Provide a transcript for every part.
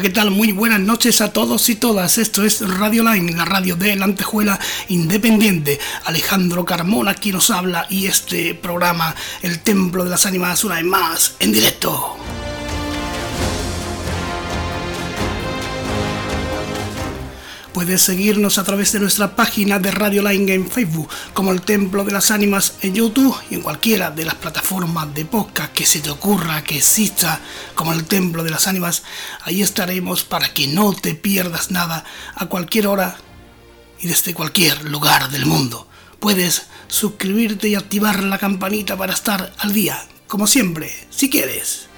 ¿qué tal? Muy buenas noches a todos y todas. Esto es Radio Line, la radio de la Antejuela Independiente. Alejandro Carmona aquí nos habla y este programa, El Templo de las Ánimas, una vez más, en directo. Puedes seguirnos a través de nuestra página de Radio Line en Facebook, como el Templo de las Ánimas en YouTube y en cualquiera de las plataformas de podcast que se te ocurra que exista, como el Templo de las Ánimas. Ahí estaremos para que no te pierdas nada a cualquier hora y desde cualquier lugar del mundo. Puedes suscribirte y activar la campanita para estar al día, como siempre, si quieres.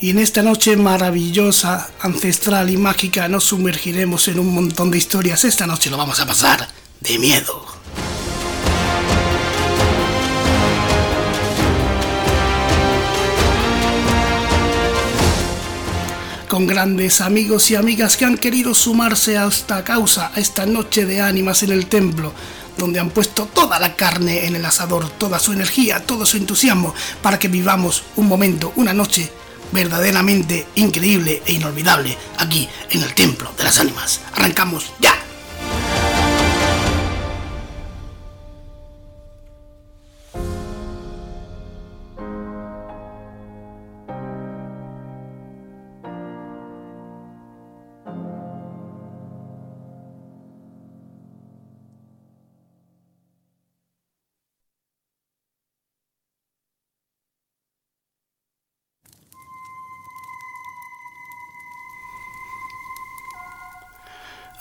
Y en esta noche maravillosa, ancestral y mágica nos sumergiremos en un montón de historias. Esta noche lo vamos a pasar de miedo. Con grandes amigos y amigas que han querido sumarse a esta causa, a esta noche de ánimas en el templo, donde han puesto toda la carne en el asador, toda su energía, todo su entusiasmo, para que vivamos un momento, una noche verdaderamente increíble e inolvidable aquí en el Templo de las Ánimas. Arrancamos ya.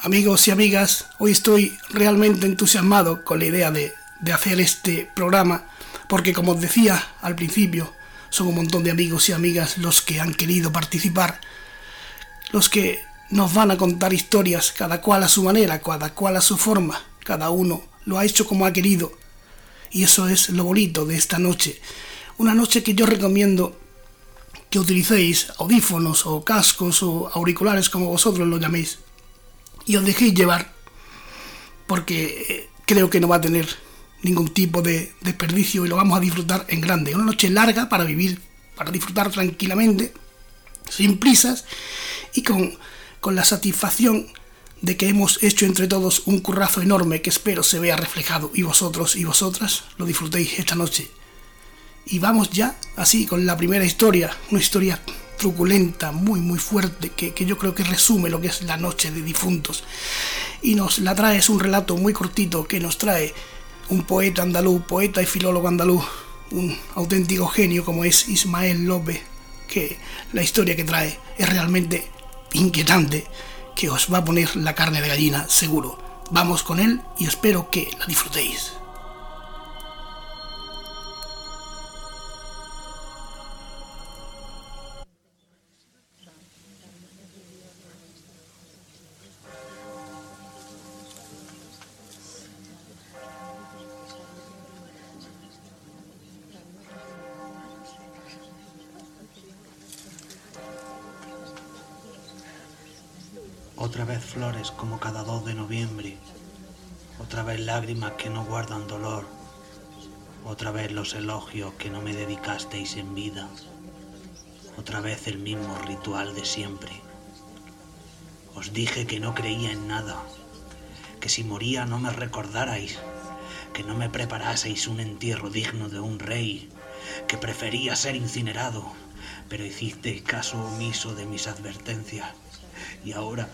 Amigos y amigas, hoy estoy realmente entusiasmado con la idea de, hacer este programa, porque como os decía al principio, son un montón de amigos y amigas los que han querido participar, los que nos van a contar historias, cada cual a su manera, cada cual a su forma, cada uno lo ha hecho como ha querido. Y eso es lo bonito de esta noche. Una noche que yo recomiendo que utilicéis audífonos o cascos o auriculares como vosotros lo llaméis y os dejéis llevar porque eh, creo que no va a tener ningún tipo de desperdicio y lo vamos a disfrutar en grande. Una noche larga para vivir, para disfrutar tranquilamente, sin prisas y con, con la satisfacción de que hemos hecho entre todos un currazo enorme que espero se vea reflejado y vosotros y vosotras lo disfrutéis esta noche. Y vamos ya así con la primera historia, una historia truculenta, muy, muy fuerte, que, yo creo que resume lo que es la noche de difuntos. Y nos la trae, es un relato muy cortito que nos trae un poeta andaluz, poeta y filólogo andaluz, un auténtico genio como es Ismael López, que la historia que trae es realmente inquietante, que os va a poner la carne de gallina seguro. Vamos con él y espero que la disfrutéis. Otra vez flores como cada 2 de noviembre. Otra vez lágrimas que no guardan dolor. Otra vez los elogios que no me dedicasteis en vida. Otra vez el mismo ritual de siempre. Os dije que no creía en nada, que si moría no me recordarais, que no me preparaseis un entierro digno de un rey, que prefería ser incinerado, pero hicisteis caso omiso de mis advertencias. Y ahora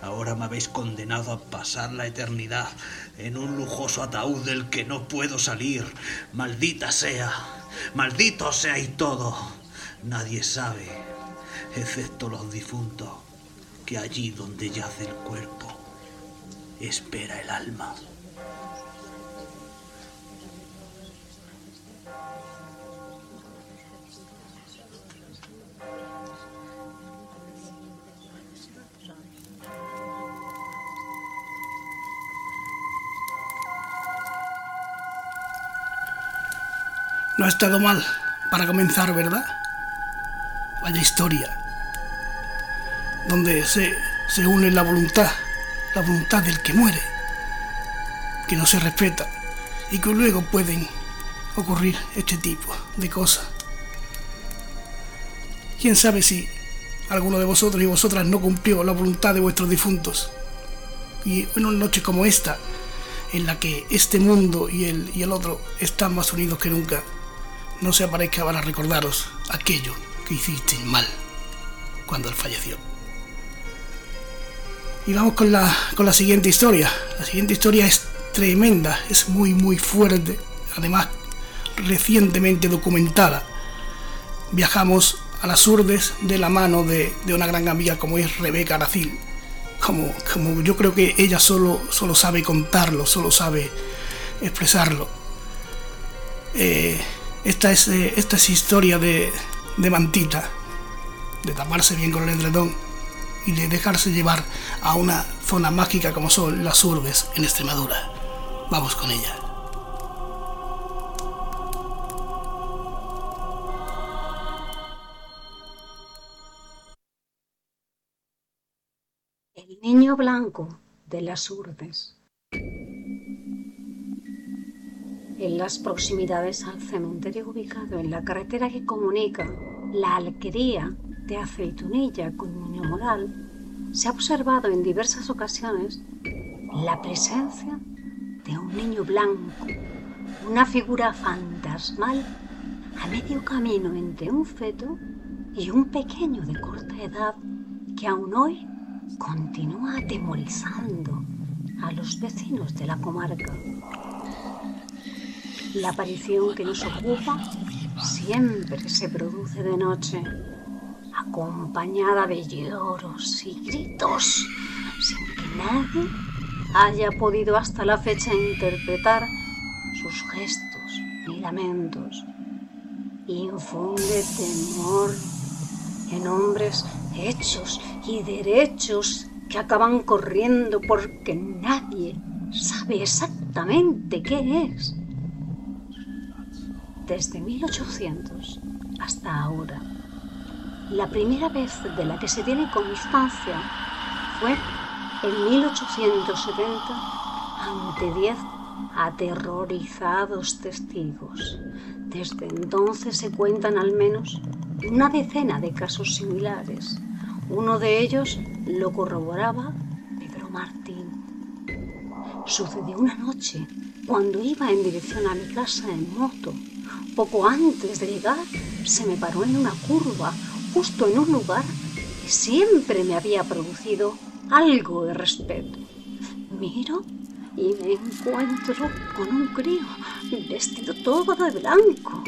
Ahora me habéis condenado a pasar la eternidad en un lujoso ataúd del que no puedo salir. Maldita sea, maldito y todo. Nadie sabe, excepto los difuntos, que allí donde yace el cuerpo, espera el alma. No ha estado mal para comenzar, ¿verdad? Vaya historia. Donde se, se une la voluntad, la voluntad del que muere, que no se respeta y que luego pueden ocurrir este tipo de cosas. Quién sabe si alguno de vosotros y vosotras no cumplió la voluntad de vuestros difuntos. Y en una noche como esta, en la que este mundo y el, y el otro están más unidos que nunca, no se aparezca para recordaros aquello que hicisteis mal cuando él falleció. Y vamos con la, con la siguiente historia. La siguiente historia es tremenda, es muy muy fuerte, además recientemente documentada. Viajamos a las urdes de la mano de, una gran amiga como es Rebeca Aracil. Como, como yo creo que ella solo, solo sabe contarlo, solo sabe expresarlo. Eh, esta, es, eh, esta es historia de, de mantita, de taparse bien con el endredón y de dejarse llevar a una zona mágica como son las urbes en Extremadura. Vamos con ella. El niño blanco de las urdes. En las proximidades al cementerio ubicado en la carretera que comunica la alquería de Aceitunilla con Niño Moral, se ha observado en diversas ocasiones la presencia de un niño blanco, una figura fantasmal a medio camino entre un feto y un pequeño de corta edad que aún hoy continúa atemorizando a los vecinos de la comarca. La aparición que nos ocupa siempre se produce de noche, acompañada de lloros y gritos, sin que nadie haya podido hasta la fecha interpretar sus gestos y lamentos. Infunde temor en hombres hechos y derechos que acaban corriendo porque nadie sabe exactamente qué es. Desde 1800 hasta ahora, la primera vez de la que se tiene constancia fue en 1870 ante diez aterrorizados testigos. Desde entonces se cuentan al menos una decena de casos similares. Uno de ellos lo corroboraba Pedro Martín. Sucedió una noche cuando iba en dirección a mi casa en moto. Poco antes de llegar se me paró en una curva, justo en un lugar que siempre me había producido algo de respeto. Miro y me encuentro con un crío vestido todo de blanco.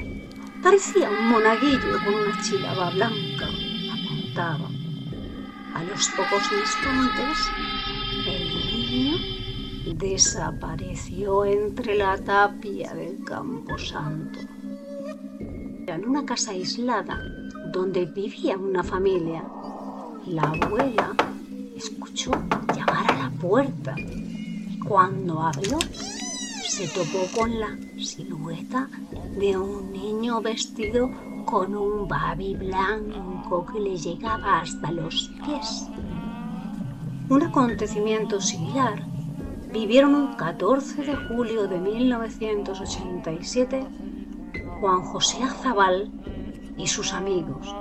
Parecía un monaguillo con una chilaba blanca. Apuntaba. A los pocos instantes, el niño desapareció entre la tapia del camposanto. En una casa aislada donde vivía una familia, la abuela escuchó llamar a la puerta y cuando abrió se topó con la silueta de un niño vestido con un babi blanco que le llegaba hasta los pies. Un acontecimiento similar vivieron un 14 de julio de 1987 Juan José Azabal y sus amigos.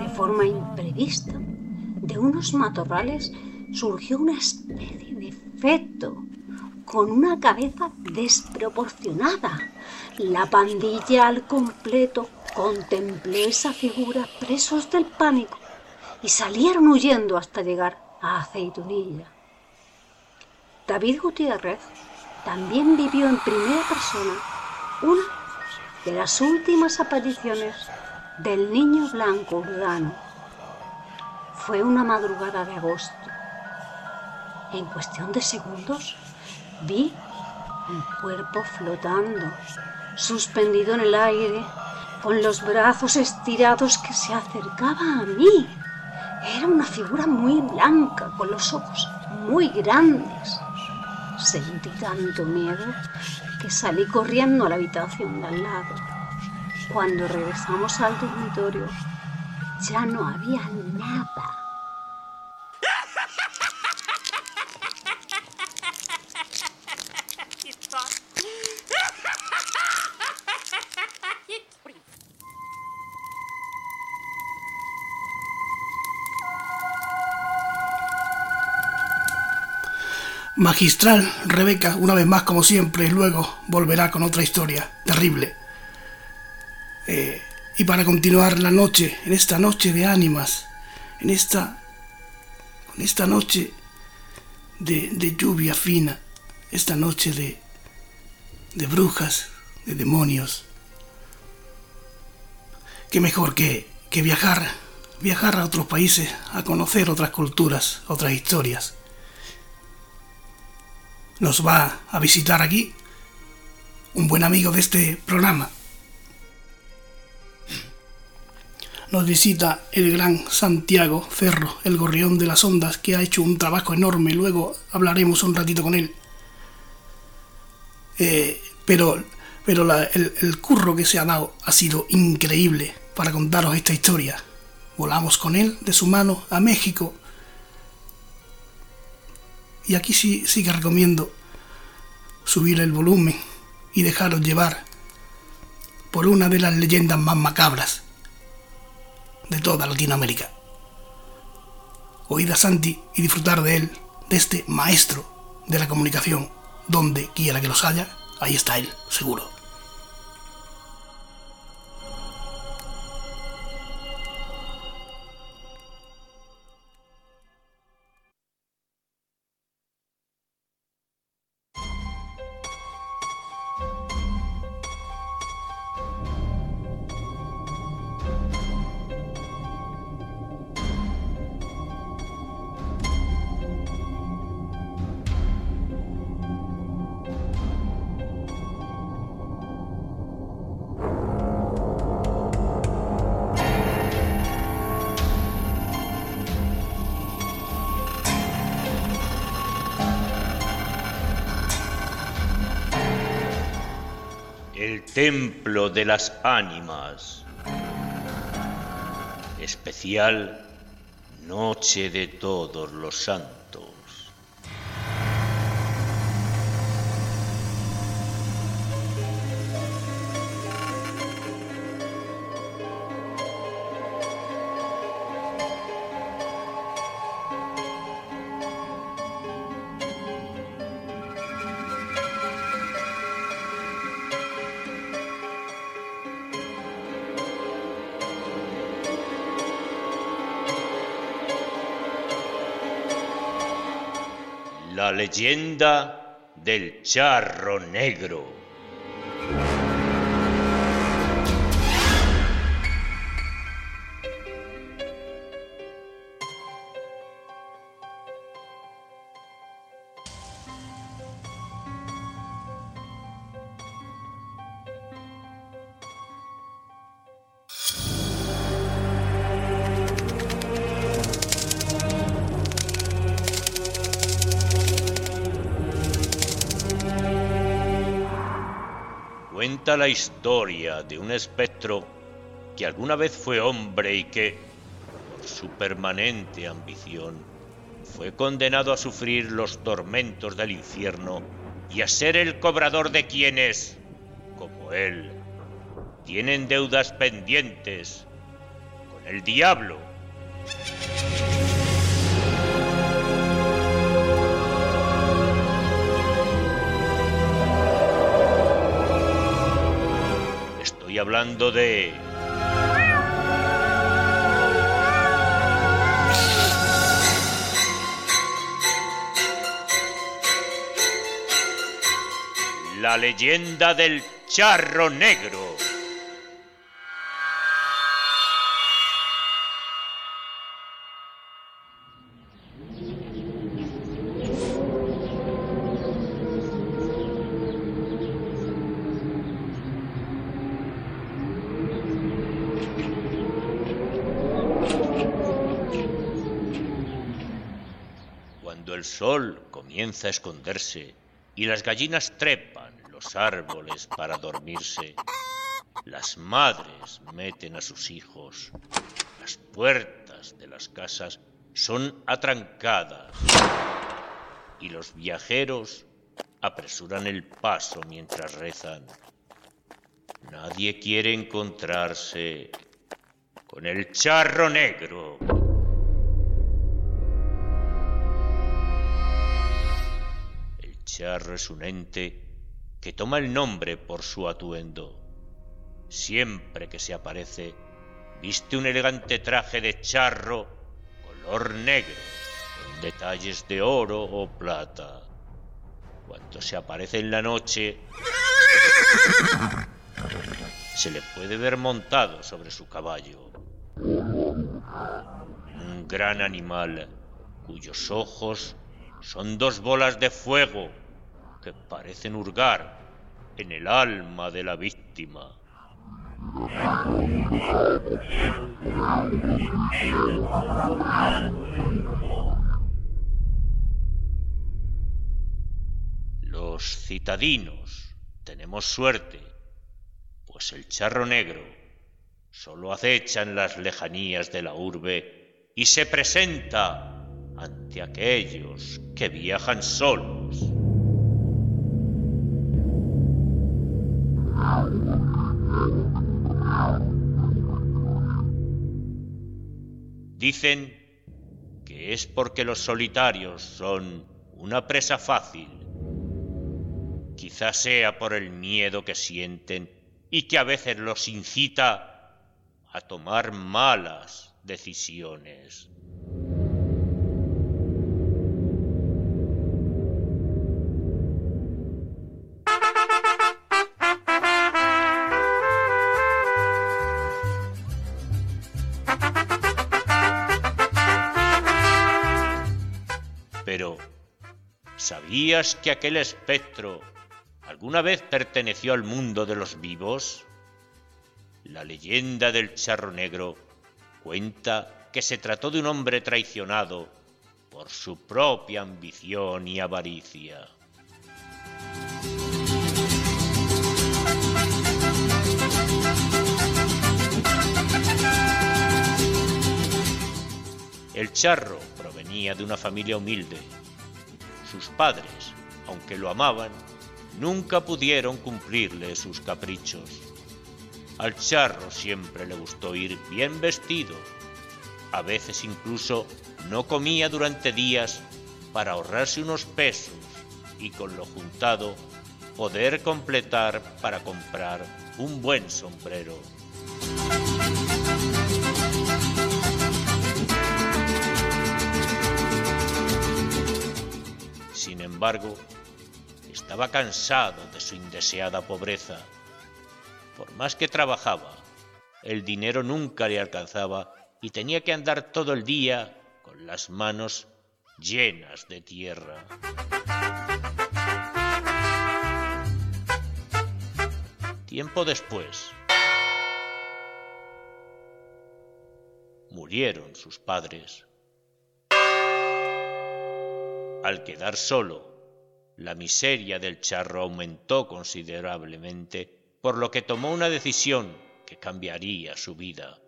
De forma imprevista, de unos matorrales surgió una especie de feto con una cabeza desproporcionada. La pandilla al completo contempló esa figura presos del pánico y salieron huyendo hasta llegar a Aceitunilla. David Gutiérrez también vivió en primera persona una de las últimas apariciones del niño blanco urbano. Fue una madrugada de agosto. En cuestión de segundos vi un cuerpo flotando, suspendido en el aire, con los brazos estirados que se acercaba a mí. Era una figura muy blanca, con los ojos muy grandes. Sentí tanto miedo que salí corriendo a la habitación de al lado. Cuando regresamos al dormitorio, ya no había nada. Magistral, Rebeca, una vez más como siempre, luego volverá con otra historia terrible. Eh, y para continuar la noche, en esta noche de ánimas, en esta, en esta noche de, de lluvia fina, esta noche de, de brujas, de demonios, qué mejor que, que viajar, viajar a otros países, a conocer otras culturas, otras historias nos va a visitar aquí un buen amigo de este programa. Nos visita el gran Santiago Cerro, el gorrión de las ondas, que ha hecho un trabajo enorme. Luego hablaremos un ratito con él. Eh, pero pero el, el curro que se ha dado ha sido increíble para contaros esta historia. Volamos con él de su mano a México y aquí sí, sí que recomiendo subir el volumen y dejaros llevar por una de las leyendas más macabras de toda Latinoamérica. Oíd a Santi y disfrutar de él, de este maestro de la comunicación, donde quiera que los haya, ahí está él, seguro. Templo de las ánimas. Especial Noche de todos los santos. Leyenda del charro negro. Cuenta la historia de un espectro que alguna vez fue hombre y que, por su permanente ambición, fue condenado a sufrir los tormentos del infierno y a ser el cobrador de quienes, como él, tienen deudas pendientes con el diablo. Hablando de... La leyenda del charro negro. Comienza a esconderse y las gallinas trepan los árboles para dormirse, las madres meten a sus hijos. Las puertas de las casas son atrancadas y los viajeros apresuran el paso mientras rezan. Nadie quiere encontrarse con el charro negro. Un ente que toma el nombre por su atuendo. Siempre que se aparece, viste un elegante traje de charro color negro, con detalles de oro o plata. Cuando se aparece en la noche, se le puede ver montado sobre su caballo. Un gran animal cuyos ojos son dos bolas de fuego que parecen hurgar en el alma de la víctima. Los citadinos tenemos suerte, pues el charro negro solo acecha en las lejanías de la urbe y se presenta ante aquellos que viajan solos. Dicen que es porque los solitarios son una presa fácil. Quizás sea por el miedo que sienten y que a veces los incita a tomar malas decisiones. ¿Sabías que aquel espectro alguna vez perteneció al mundo de los vivos? La leyenda del charro negro cuenta que se trató de un hombre traicionado por su propia ambición y avaricia. El charro provenía de una familia humilde. Sus padres, aunque lo amaban, nunca pudieron cumplirle sus caprichos. Al charro siempre le gustó ir bien vestido. A veces incluso no comía durante días para ahorrarse unos pesos y con lo juntado poder completar para comprar un buen sombrero. Embargo, estaba cansado de su indeseada pobreza. Por más que trabajaba, el dinero nunca le alcanzaba y tenía que andar todo el día con las manos llenas de tierra. Tiempo después, murieron sus padres. Al quedar solo, la miseria del charro aumentó considerablemente, por lo que tomó una decisión que cambiaría su vida.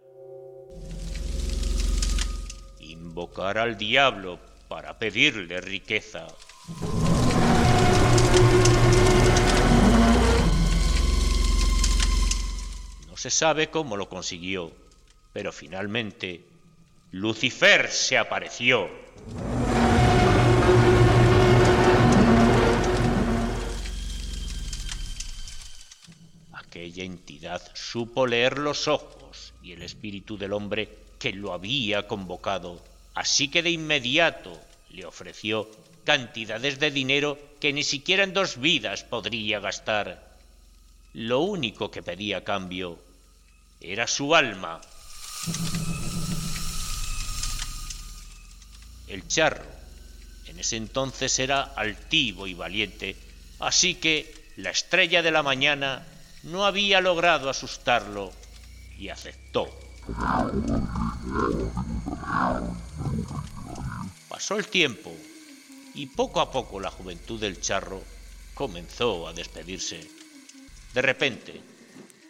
Invocar al diablo para pedirle riqueza. No se sabe cómo lo consiguió, pero finalmente Lucifer se apareció. Aquella entidad supo leer los ojos y el espíritu del hombre que lo había convocado, así que de inmediato le ofreció cantidades de dinero que ni siquiera en dos vidas podría gastar. Lo único que pedía cambio era su alma. El charro en ese entonces era altivo y valiente, así que la estrella de la mañana no había logrado asustarlo y aceptó. Pasó el tiempo y poco a poco la juventud del charro comenzó a despedirse. De repente,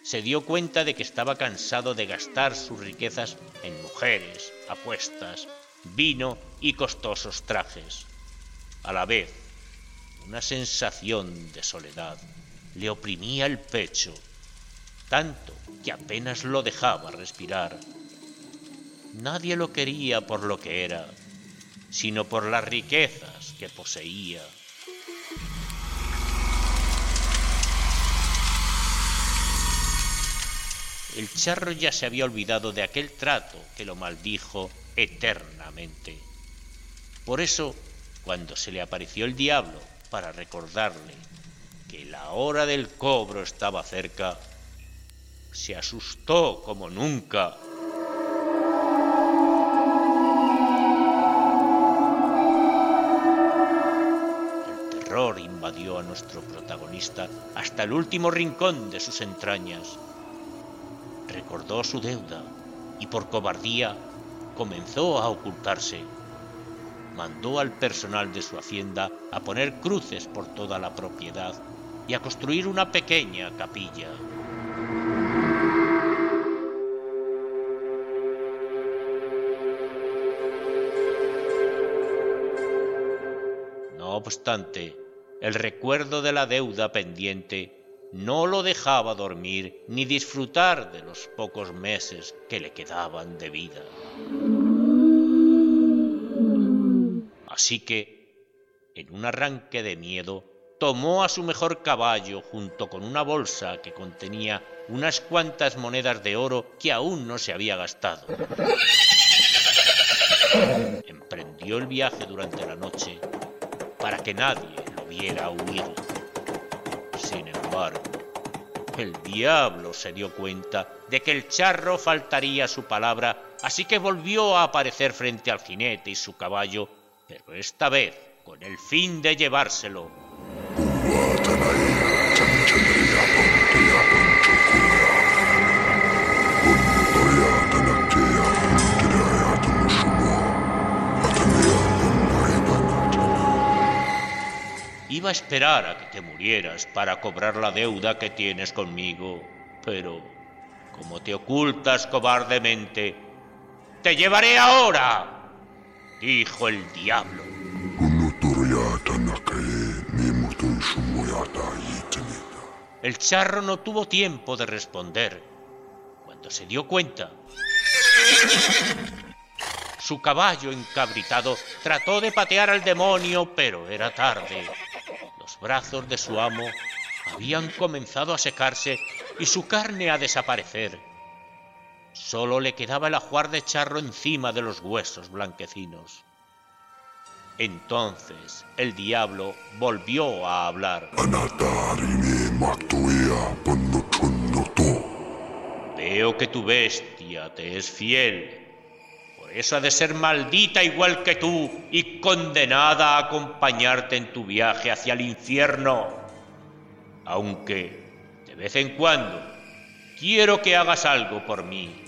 se dio cuenta de que estaba cansado de gastar sus riquezas en mujeres, apuestas, vino y costosos trajes. A la vez, una sensación de soledad le oprimía el pecho, tanto que apenas lo dejaba respirar. Nadie lo quería por lo que era, sino por las riquezas que poseía. El charro ya se había olvidado de aquel trato que lo maldijo eternamente. Por eso, cuando se le apareció el diablo para recordarle que la hora del cobro estaba cerca, se asustó como nunca. El terror invadió a nuestro protagonista hasta el último rincón de sus entrañas. Recordó su deuda y por cobardía comenzó a ocultarse. Mandó al personal de su hacienda a poner cruces por toda la propiedad y a construir una pequeña capilla. No obstante, el recuerdo de la deuda pendiente no lo dejaba dormir ni disfrutar de los pocos meses que le quedaban de vida. Así que, en un arranque de miedo, tomó a su mejor caballo junto con una bolsa que contenía unas cuantas monedas de oro que aún no se había gastado. Emprendió el viaje durante la noche para que nadie lo viera huir. Sin embargo, el diablo se dio cuenta de que el charro faltaría su palabra, así que volvió a aparecer frente al jinete y su caballo, pero esta vez con el fin de llevárselo. Iba a esperar a que te murieras para cobrar la deuda que tienes conmigo, pero como te ocultas cobardemente, te llevaré ahora, dijo el diablo. El charro no tuvo tiempo de responder. Cuando se dio cuenta, su caballo encabritado trató de patear al demonio, pero era tarde. Los brazos de su amo habían comenzado a secarse y su carne a desaparecer. Solo le quedaba el ajuar de charro encima de los huesos blanquecinos. Entonces el diablo volvió a hablar. Veo que tu bestia te es fiel. Eso ha de ser maldita igual que tú y condenada a acompañarte en tu viaje hacia el infierno. Aunque, de vez en cuando, quiero que hagas algo por mí.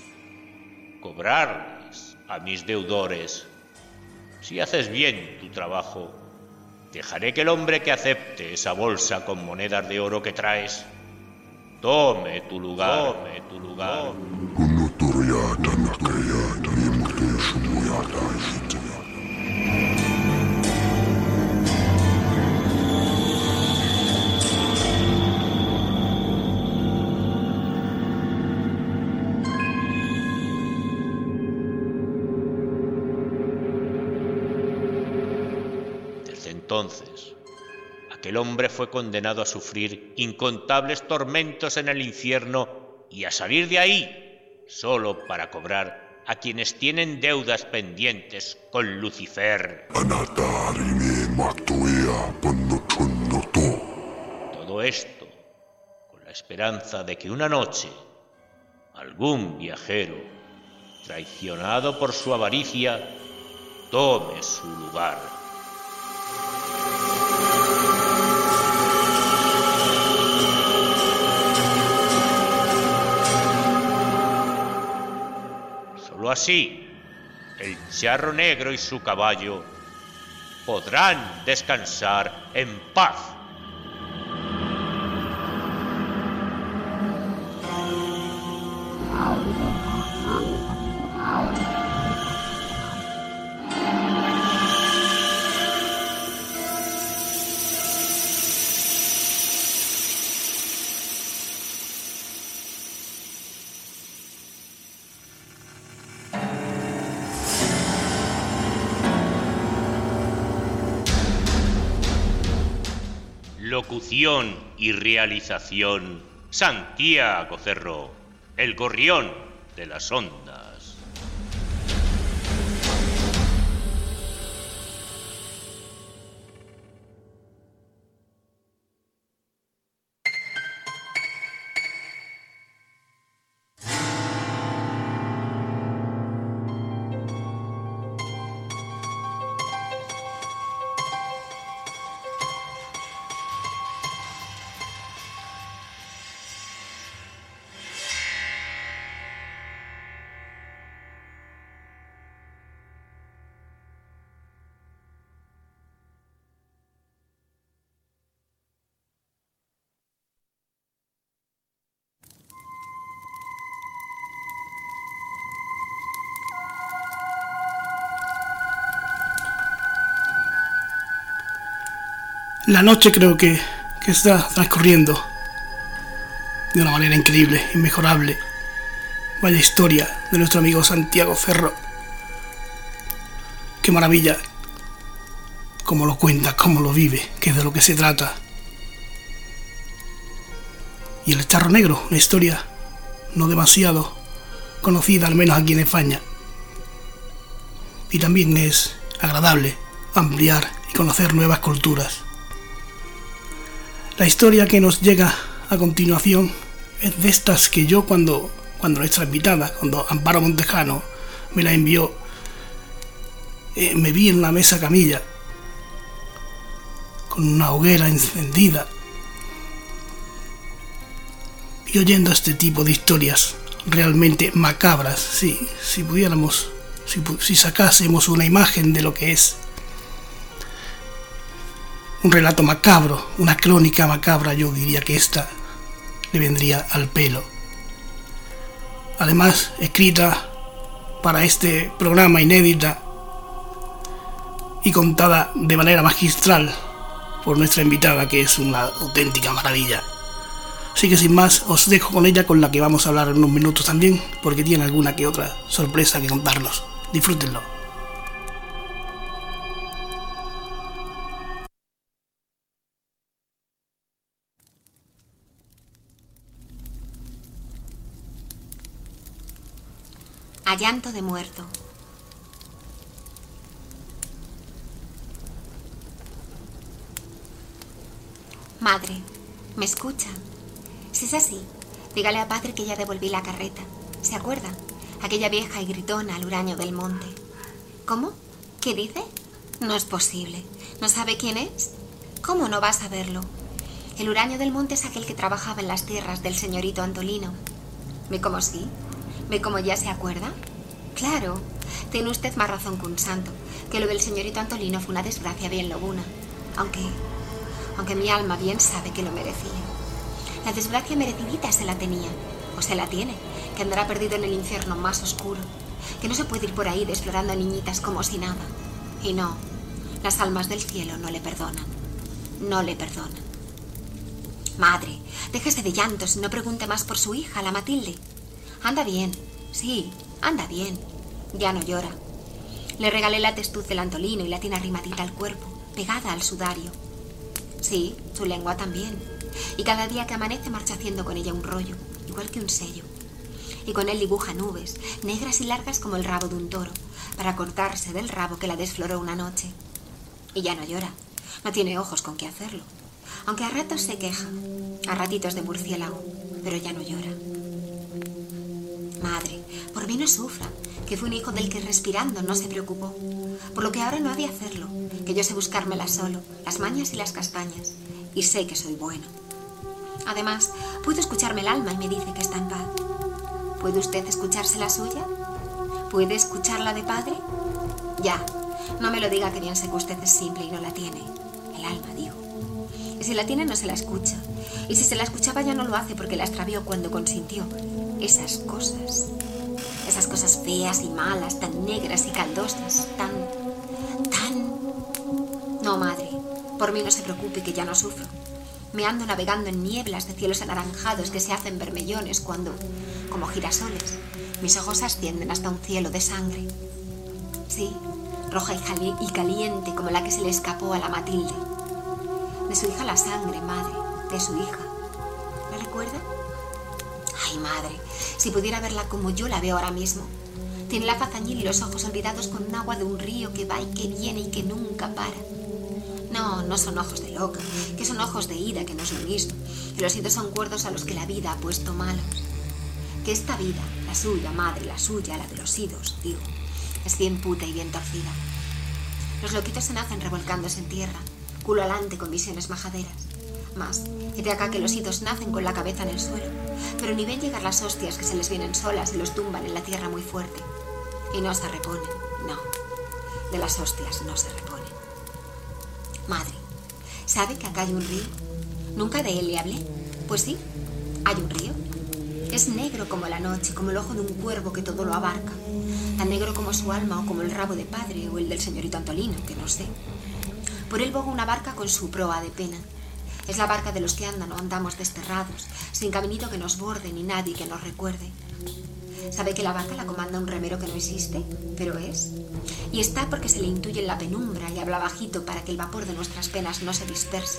Cobrarles a mis deudores. Si haces bien tu trabajo, dejaré que el hombre que acepte esa bolsa con monedas de oro que traes tome tu lugar, tome tu lugar. Aquel hombre fue condenado a sufrir incontables tormentos en el infierno y a salir de ahí solo para cobrar a quienes tienen deudas pendientes con Lucifer. Todo esto con la esperanza de que una noche algún viajero, traicionado por su avaricia, tome su lugar. Así, el charro negro y su caballo podrán descansar en paz. Locución y realización Santiago Cerro. el gorrión de las ondas. La noche creo que, que está transcurriendo de una manera increíble, inmejorable. Vaya historia de nuestro amigo Santiago Ferro. Qué maravilla. Cómo lo cuenta, cómo lo vive, que es de lo que se trata. Y el charro negro, una historia no demasiado conocida, al menos aquí en España. Y también es agradable ampliar y conocer nuevas culturas. La historia que nos llega a continuación es de estas que yo cuando, cuando nuestra invitada, cuando Amparo Montejano me la envió, eh, me vi en la mesa camilla con una hoguera encendida y oyendo este tipo de historias realmente macabras, sí, si pudiéramos, si, si sacásemos una imagen de lo que es un relato macabro, una crónica macabra, yo diría que esta le vendría al pelo. Además, escrita para este programa inédita y contada de manera magistral por nuestra invitada, que es una auténtica maravilla. Así que sin más, os dejo con ella, con la que vamos a hablar en unos minutos también, porque tiene alguna que otra sorpresa que contarnos. Disfrútenlo. A llanto de muerto. Madre, ¿me escucha? Si es así, dígale a padre que ya devolví la carreta. ¿Se acuerda? Aquella vieja y gritona al huraño del monte. ¿Cómo? ¿Qué dice? No es posible. ¿No sabe quién es? ¿Cómo no va a saberlo? El huraño del monte es aquel que trabajaba en las tierras del señorito Antolino. ¿Ve cómo sí? ¿Ve cómo ya se acuerda? Claro, tiene usted más razón que un santo, que lo del señorito Antolino fue una desgracia bien lobuna, aunque, aunque mi alma bien sabe que lo merecía. La desgracia merecidita se la tenía, o se la tiene, que andará perdido en el infierno más oscuro, que no se puede ir por ahí desflorando a niñitas como si nada. Y no, las almas del cielo no le perdonan, no le perdonan. Madre, déjese de llantos y no pregunte más por su hija, la Matilde. Anda bien, sí, anda bien. Ya no llora. Le regalé la testuz del antolino y la tiene arrimadita al cuerpo, pegada al sudario. Sí, su lengua también. Y cada día que amanece marcha haciendo con ella un rollo, igual que un sello. Y con él dibuja nubes, negras y largas como el rabo de un toro, para cortarse del rabo que la desfloró una noche. Y ya no llora. No tiene ojos con qué hacerlo. Aunque a ratos se queja, a ratitos de murciélago, pero ya no llora. Madre, por mí no sufra, que fue un hijo del que respirando no se preocupó. Por lo que ahora no ha de hacerlo, que yo sé buscármela solo, las mañas y las castañas, y sé que soy bueno. Además, puedo escucharme el alma y me dice que está en paz. ¿Puede usted escucharse la suya? ¿Puede escucharla de padre? Ya, no me lo diga que bien sé que usted es simple y no la tiene. El alma, digo. Y si la tiene, no se la escucha. Y si se la escuchaba, ya no lo hace porque la extravió cuando consintió esas cosas, esas cosas feas y malas, tan negras y caldosas, tan, tan... No, madre, por mí no se preocupe que ya no sufro. Me ando navegando en nieblas de cielos anaranjados que se hacen vermellones cuando, como girasoles, mis ojos ascienden hasta un cielo de sangre. Sí, roja y, caliente como la que se le escapó a la Matilde. De su hija la sangre, madre, de su hija. ¿La recuerda? Ay, madre, si pudiera verla como yo la veo ahora mismo. Tiene la fazañil y los ojos olvidados con agua de un río que va y que viene y que nunca para. No, no son ojos de loca, que son ojos de ira, que no es lo mismo. Los idos son cuerdos a los que la vida ha puesto malos. Que esta vida, la suya, madre, la suya, la de los idos, digo, es bien puta y bien torcida. Los loquitos se nacen revolcándose en tierra, culo alante con visiones majaderas. Más, y de acá que los idos nacen con la cabeza en el suelo, pero ni ven llegar las hostias que se les vienen solas y los tumban en la tierra muy fuerte. Y no se reponen, no. De las hostias no se reponen. Madre, ¿sabe que acá hay un río? ¿Nunca de él le hablé? Pues sí, hay un río. Es negro como la noche, como el ojo de un cuervo que todo lo abarca. Tan negro como su alma o como el rabo de padre o el del señorito Antolino, que no sé. Por él boga una barca con su proa de pena. Es la barca de los que andan o andamos desterrados, sin caminito que nos borde ni nadie que nos recuerde. Sabe que la barca la comanda un remero que no existe, pero es. Y está porque se le intuye en la penumbra y habla bajito para que el vapor de nuestras penas no se disperse.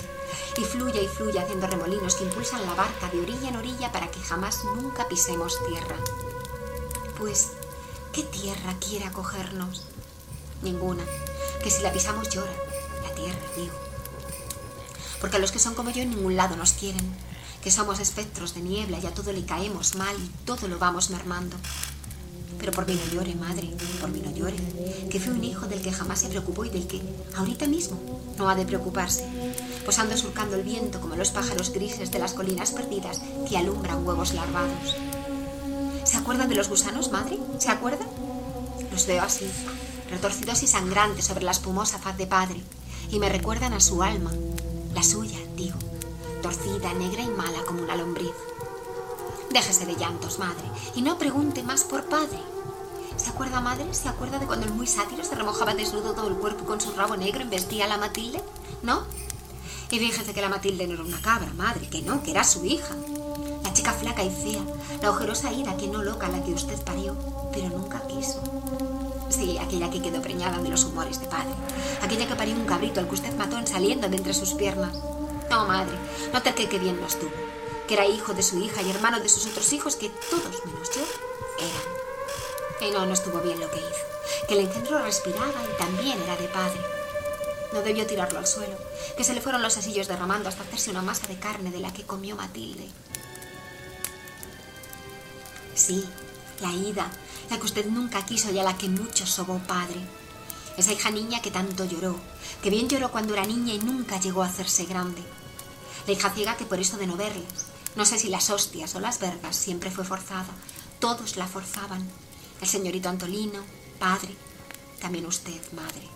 Y fluya y fluya haciendo remolinos que impulsan la barca de orilla en orilla para que jamás nunca pisemos tierra. Pues, ¿qué tierra quiere acogernos? Ninguna. Que si la pisamos llora. La tierra, digo. Porque a los que son como yo en ningún lado nos quieren que somos espectros de niebla y a todo le caemos mal y todo lo vamos mermando. Pero por mí no llore, madre, por mí no llore, que fui un hijo del que jamás se preocupó y del que, ahorita mismo, no ha de preocuparse, pues ando surcando el viento como los pájaros grises de las colinas perdidas que alumbran huevos larvados. ¿Se acuerda de los gusanos, madre? ¿Se acuerda? Los veo así, retorcidos y sangrantes sobre la espumosa faz de padre, y me recuerdan a su alma, la suya, digo, torcida, negra y mala como una lombriz. Déjese de llantos, madre, y no pregunte más por padre. ¿Se acuerda, madre? ¿Se acuerda de cuando el muy sátiro se remojaba desnudo todo el cuerpo con su rabo negro y vestía a la Matilde? ¿No? Y fíjese que la Matilde no era una cabra, madre, que no, que era su hija. La chica flaca y fea, la ojerosa ira que no loca la que usted parió, pero nunca quiso. Sí, aquella que quedó preñada de los humores de padre. Aquella que parió un cabrito al que usted mató en saliendo de entre sus piernas. No, madre, no te que bien no estuvo, que era hijo de su hija y hermano de sus otros hijos que todos menos yo eran. Y no, no estuvo bien lo que hizo, que el engendro respiraba y también era de padre. No debió tirarlo al suelo, que se le fueron los asillos derramando hasta hacerse una masa de carne de la que comió Matilde. Sí, la ida, la que usted nunca quiso y a la que mucho sobó padre. Esa hija niña que tanto lloró, que bien lloró cuando era niña y nunca llegó a hacerse grande. La hija ciega que por eso de no verles, no sé si las hostias o las vergas, siempre fue forzada. Todos la forzaban. El señorito Antolino, padre, también usted, madre.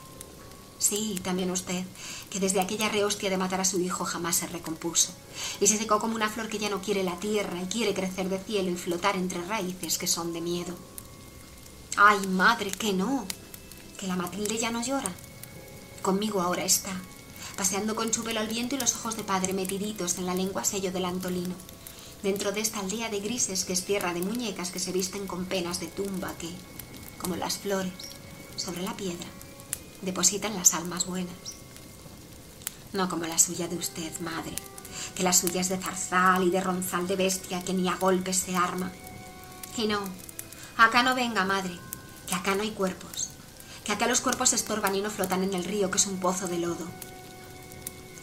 Sí, también usted, que desde aquella rehostia de matar a su hijo jamás se recompuso, y se secó como una flor que ya no quiere la tierra y quiere crecer de cielo y flotar entre raíces que son de miedo. Ay, madre, que no, que la Matilde ya no llora. Conmigo ahora está, paseando con su pelo al viento y los ojos de padre metiditos en la lengua sello del antolino, dentro de esta aldea de grises que es tierra de muñecas que se visten con penas de tumba que, como las flores, sobre la piedra, depositan las almas buenas. No como la suya de usted, madre, que la suya es de zarzal y de ronzal de bestia que ni a golpes se arma. Y no, acá no venga, madre, que acá no hay cuerpos, que acá los cuerpos estorban y no flotan en el río, que es un pozo de lodo.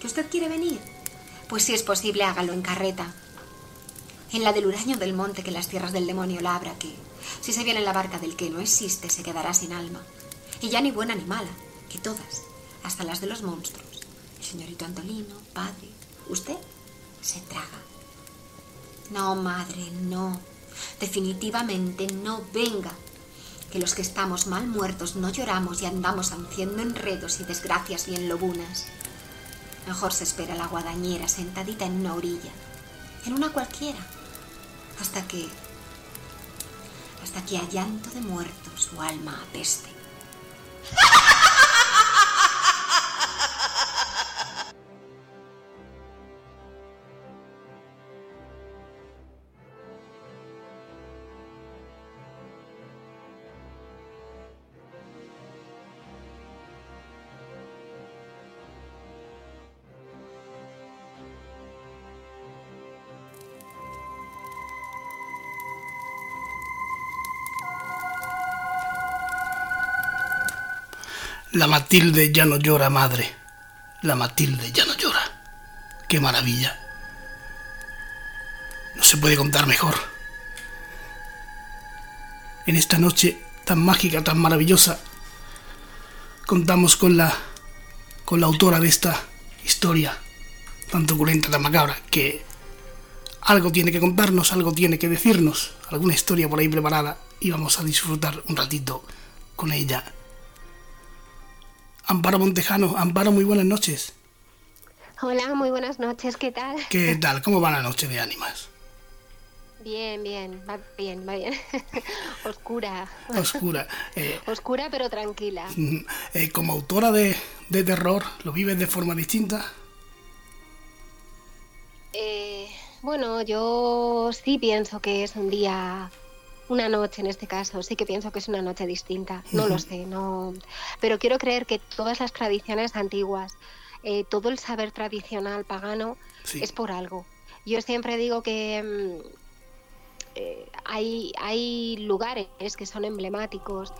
¿Que usted quiere venir? Pues si es posible, hágalo en carreta. En la del huraño del monte que las tierras del demonio labra, que si se viene en la barca del que no existe, se quedará sin alma. Y ya ni buena ni mala, que todas, hasta las de los monstruos. El señorito Antolino, padre, usted se traga. No, madre, no. Definitivamente no venga que los que estamos mal muertos no lloramos y andamos haciendo enredos y desgracias bien lobunas. Mejor se espera la guadañera sentadita en una orilla, en una cualquiera, hasta que, hasta que a llanto de muertos su alma apeste. La Matilde ya no llora, madre. La Matilde ya no llora. Qué maravilla. No se puede contar mejor. En esta noche tan mágica, tan maravillosa, contamos con la con la autora de esta historia tan truculenta, tan macabra, que algo tiene que contarnos, algo tiene que decirnos, alguna historia por ahí preparada y vamos a disfrutar un ratito con ella. Amparo Montejano, Amparo, muy buenas noches. Hola, muy buenas noches, ¿qué tal? ¿Qué tal? ¿Cómo va la noche de ánimas? Bien, bien, va bien, va bien. Oscura. Oscura. Eh, Oscura pero tranquila. Eh, como autora de, de, terror, ¿lo vives de forma distinta? Eh, bueno, yo sí pienso que es un día, una noche en este caso, sí que pienso que es una noche distinta. No lo sé, no. Pero quiero creer que todas las tradiciones antiguas, eh, todo el saber tradicional pagano es por algo. Yo siempre digo que mm, eh, hay, hay lugares que son emblemáticos,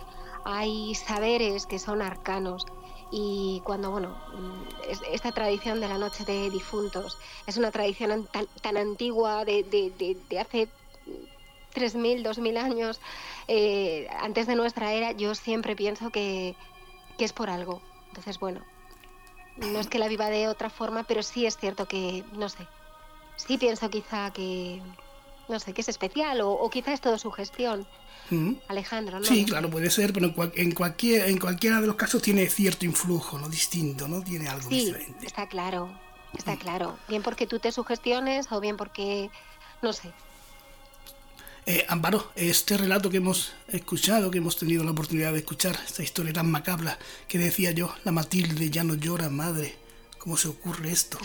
hay saberes que son arcanos. Y cuando, bueno, mm, esta tradición de la noche de difuntos es una tradición tan, tan antigua de, de, de, hace 3.000, 2.000 años, eh, antes de nuestra era, yo siempre pienso que, que es por algo. Entonces, bueno, no es que la viva de otra forma, pero sí es cierto que, no sé, sí pienso quizá que, no sé, que es especial o, o quizá es todo su gestión. Alejandro, ¿no? Sí, claro, puede ser, pero en, cualquier, en cualquiera de los casos tiene cierto influjo, ¿no? Distinto, ¿no? Tiene algo sí, diferente. Está claro, está claro. Bien porque tú te sugestiones o bien porque, no sé. Eh, Amparo, este relato que hemos escuchado, que hemos tenido la oportunidad de escuchar, esta historia tan macabra que decía yo, la Matilde ya no llora, madre. ¿Cómo se ocurre esto?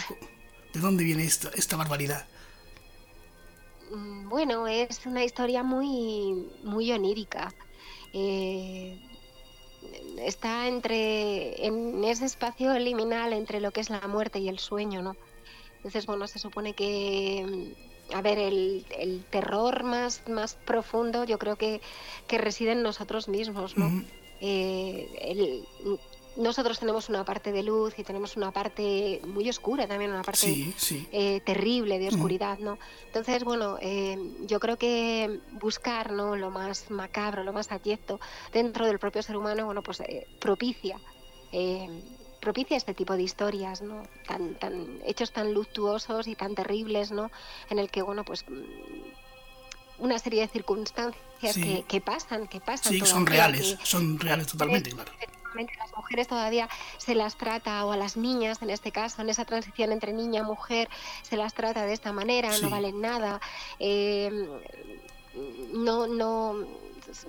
¿De dónde viene esto, esta barbaridad? Mm, bueno, es una historia muy, muy onírica. Eh, está entre en ese espacio liminal entre lo que es la muerte y el sueño, ¿no? Entonces, bueno, se supone que, a ver, el, el terror más, más profundo yo creo que, que reside en nosotros mismos, ¿no? eh, el, nosotros tenemos una parte de luz y tenemos una parte muy oscura también, una parte Eh, terrible de oscuridad, ¿no? Entonces, bueno, eh, yo creo que buscar ¿no? lo más macabro, lo más abyecto dentro del propio ser humano, bueno, pues eh, propicia. Propicia este tipo de historias, ¿no? Tan, tan, hechos tan luctuosos y tan terribles, ¿no? En el que, bueno, pues una serie de circunstancias que, que, pasan, que pasan. Sí, son reales, son reales totalmente, claro las mujeres todavía se las trata, o a las niñas en este caso, en esa transición entre niña y mujer, se las trata de esta manera, no valen nada. Eh, no, no,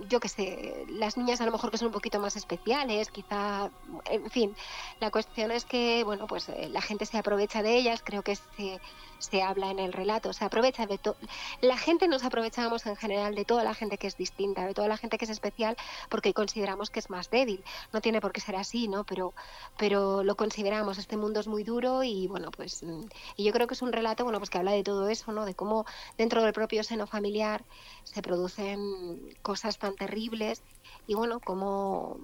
yo qué sé, las niñas a lo mejor que son un poquito más especiales, quizá, en fin, la cuestión es que, bueno, pues eh, la gente se aprovecha de ellas, creo que se, se habla en el relato, se aprovecha de todo. La gente nos aprovechamos en general de toda la gente que es distinta, de toda la gente que es especial, porque consideramos que es más débil. No tiene por qué ser así, ¿no? Pero, pero lo consideramos. Este mundo es muy duro y, bueno, pues. Y yo creo que es un relato, bueno, pues que habla de todo eso, ¿no? De cómo dentro del propio seno familiar se producen cosas tan terribles y, bueno, cómo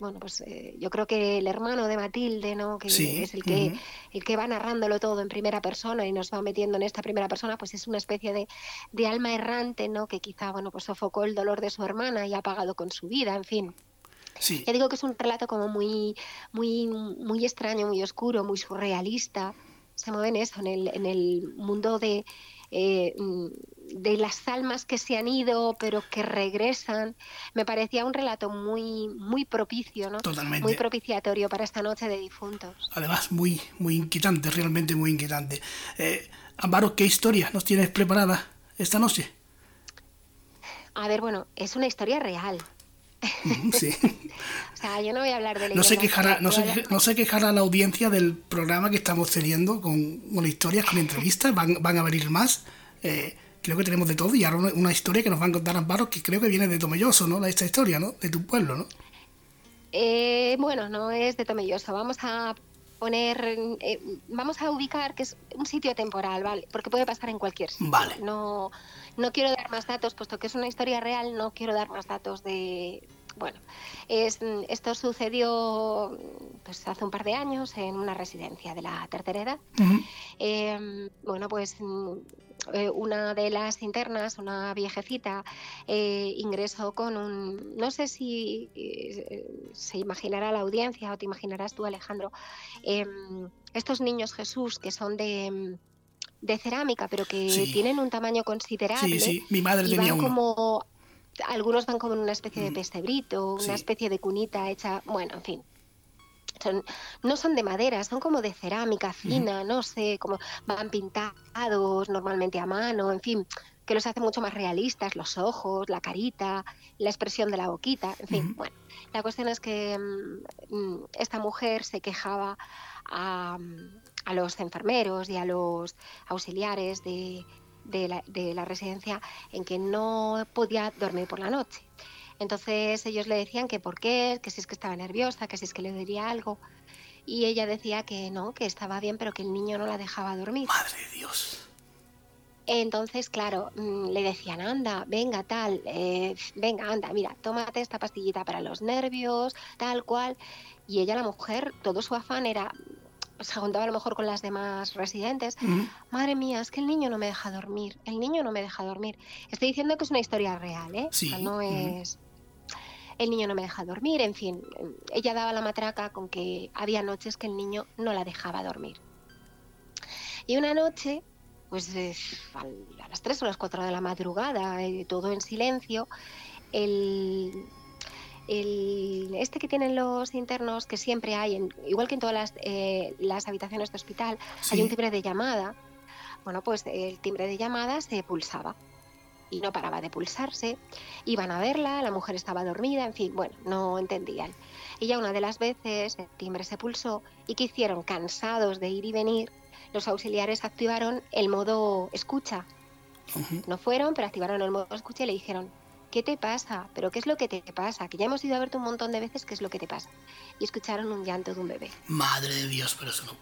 bueno, pues eh, yo creo que el hermano de Matilde, ¿no? Que es el que, el que va narrándolo todo en primera persona y nos va metiendo en esta primera persona, pues es una especie de, de alma errante, ¿no? Que quizá, bueno, pues sofocó el dolor de su hermana y ha pagado con su vida, en fin. Sí. Ya digo que es un relato como muy, muy, muy extraño, muy oscuro, muy surrealista. Se mueve en eso, en el, en el mundo de, eh, de las almas que se han ido pero que regresan. Me parecía un relato muy, muy propicio, ¿no? Totalmente. Muy propiciatorio para esta noche de difuntos. Además, muy, muy inquietante, realmente muy inquietante. Eh, ¿qué historia nos tienes preparada esta noche? A ver, bueno, es una historia real. Sí. o sea, yo no voy a hablar de no se quejará, no se, no se quejará la audiencia del programa que estamos teniendo con, con historias, con entrevistas, van, van a venir más. Eh, creo que tenemos de todo y ahora una, historia que nos van a contar Amparo que creo que viene de Tomelloso, ¿no? Esta historia, ¿no? De tu pueblo, ¿no? Eh, bueno, no es de Tomelloso. Vamos a poner, eh, vamos a ubicar que es un sitio temporal, ¿vale? Porque puede pasar en cualquier sitio. Vale. No, no quiero dar más datos, puesto que es una historia real, no quiero dar más datos de, Bueno, es, esto sucedió pues, hace un par de años en una residencia de la tercera edad. Em, bueno, pues eh, una de las internas, una viejecita, eh, ingresó con un, no sé si eh, se imaginará la audiencia o te imaginarás tú, Alejandro, em, estos niños Jesús que son de de cerámica, pero que tienen un tamaño considerable. Sí, sí, mi madre y tenía van uno. como algunos van como en una especie de Mm. pesebrito, Sí. una especie de cunita hecha, bueno, en fin. Son, no son de madera, son como de cerámica fina, no sé, como van pintados normalmente a mano, en fin, que los hace mucho más realistas, los ojos, la carita, la expresión de la boquita, en fin, bueno. La cuestión es que mm, mm, esta mujer se quejaba a, a los enfermeros y a los auxiliares de, de la, de la residencia en que no podía dormir por la noche. Entonces ellos le decían que por qué, que si es que estaba nerviosa, que si es que le diría algo. Y ella decía que no, que estaba bien, pero que el niño no la dejaba dormir. Madre de Dios. Entonces, claro, mm, le decían, anda, venga, tal, eh, venga, anda, mira, tómate esta pastillita para los nervios, tal cual. Y ella, la mujer, todo su afán era, se juntaba a lo mejor con las demás residentes, madre mía, es que el niño no me deja dormir, el niño no me deja dormir. Estoy diciendo que es una historia real, ¿eh? O sea, Sí, no es... El niño no me deja dormir, en fin, ella daba la matraca con que había noches que el niño no la dejaba dormir. Y una noche, pues eh, a las 3 o las 4 de la madrugada, eh, todo en silencio, el, el- este que tienen los internos, que siempre hay, en- igual que en todas las, eh, las habitaciones de hospital, hay Sí. un timbre de llamada. Bueno, pues el timbre de llamada se pulsaba y no paraba de pulsarse. Iban a verla, la mujer estaba dormida, en fin, bueno, no entendían. Y ya una de las veces el timbre se pulsó y que hicieron, cansados de ir y venir, los auxiliares activaron el modo escucha. No fueron, pero activaron el modo escucha y le dijeron, ¿qué te pasa? ¿Pero qué es lo que te pasa? Que ya hemos ido a verte un montón de veces, ¿qué es lo que te pasa? Y escucharon un llanto de un bebé Madre de Dios, pero eso no.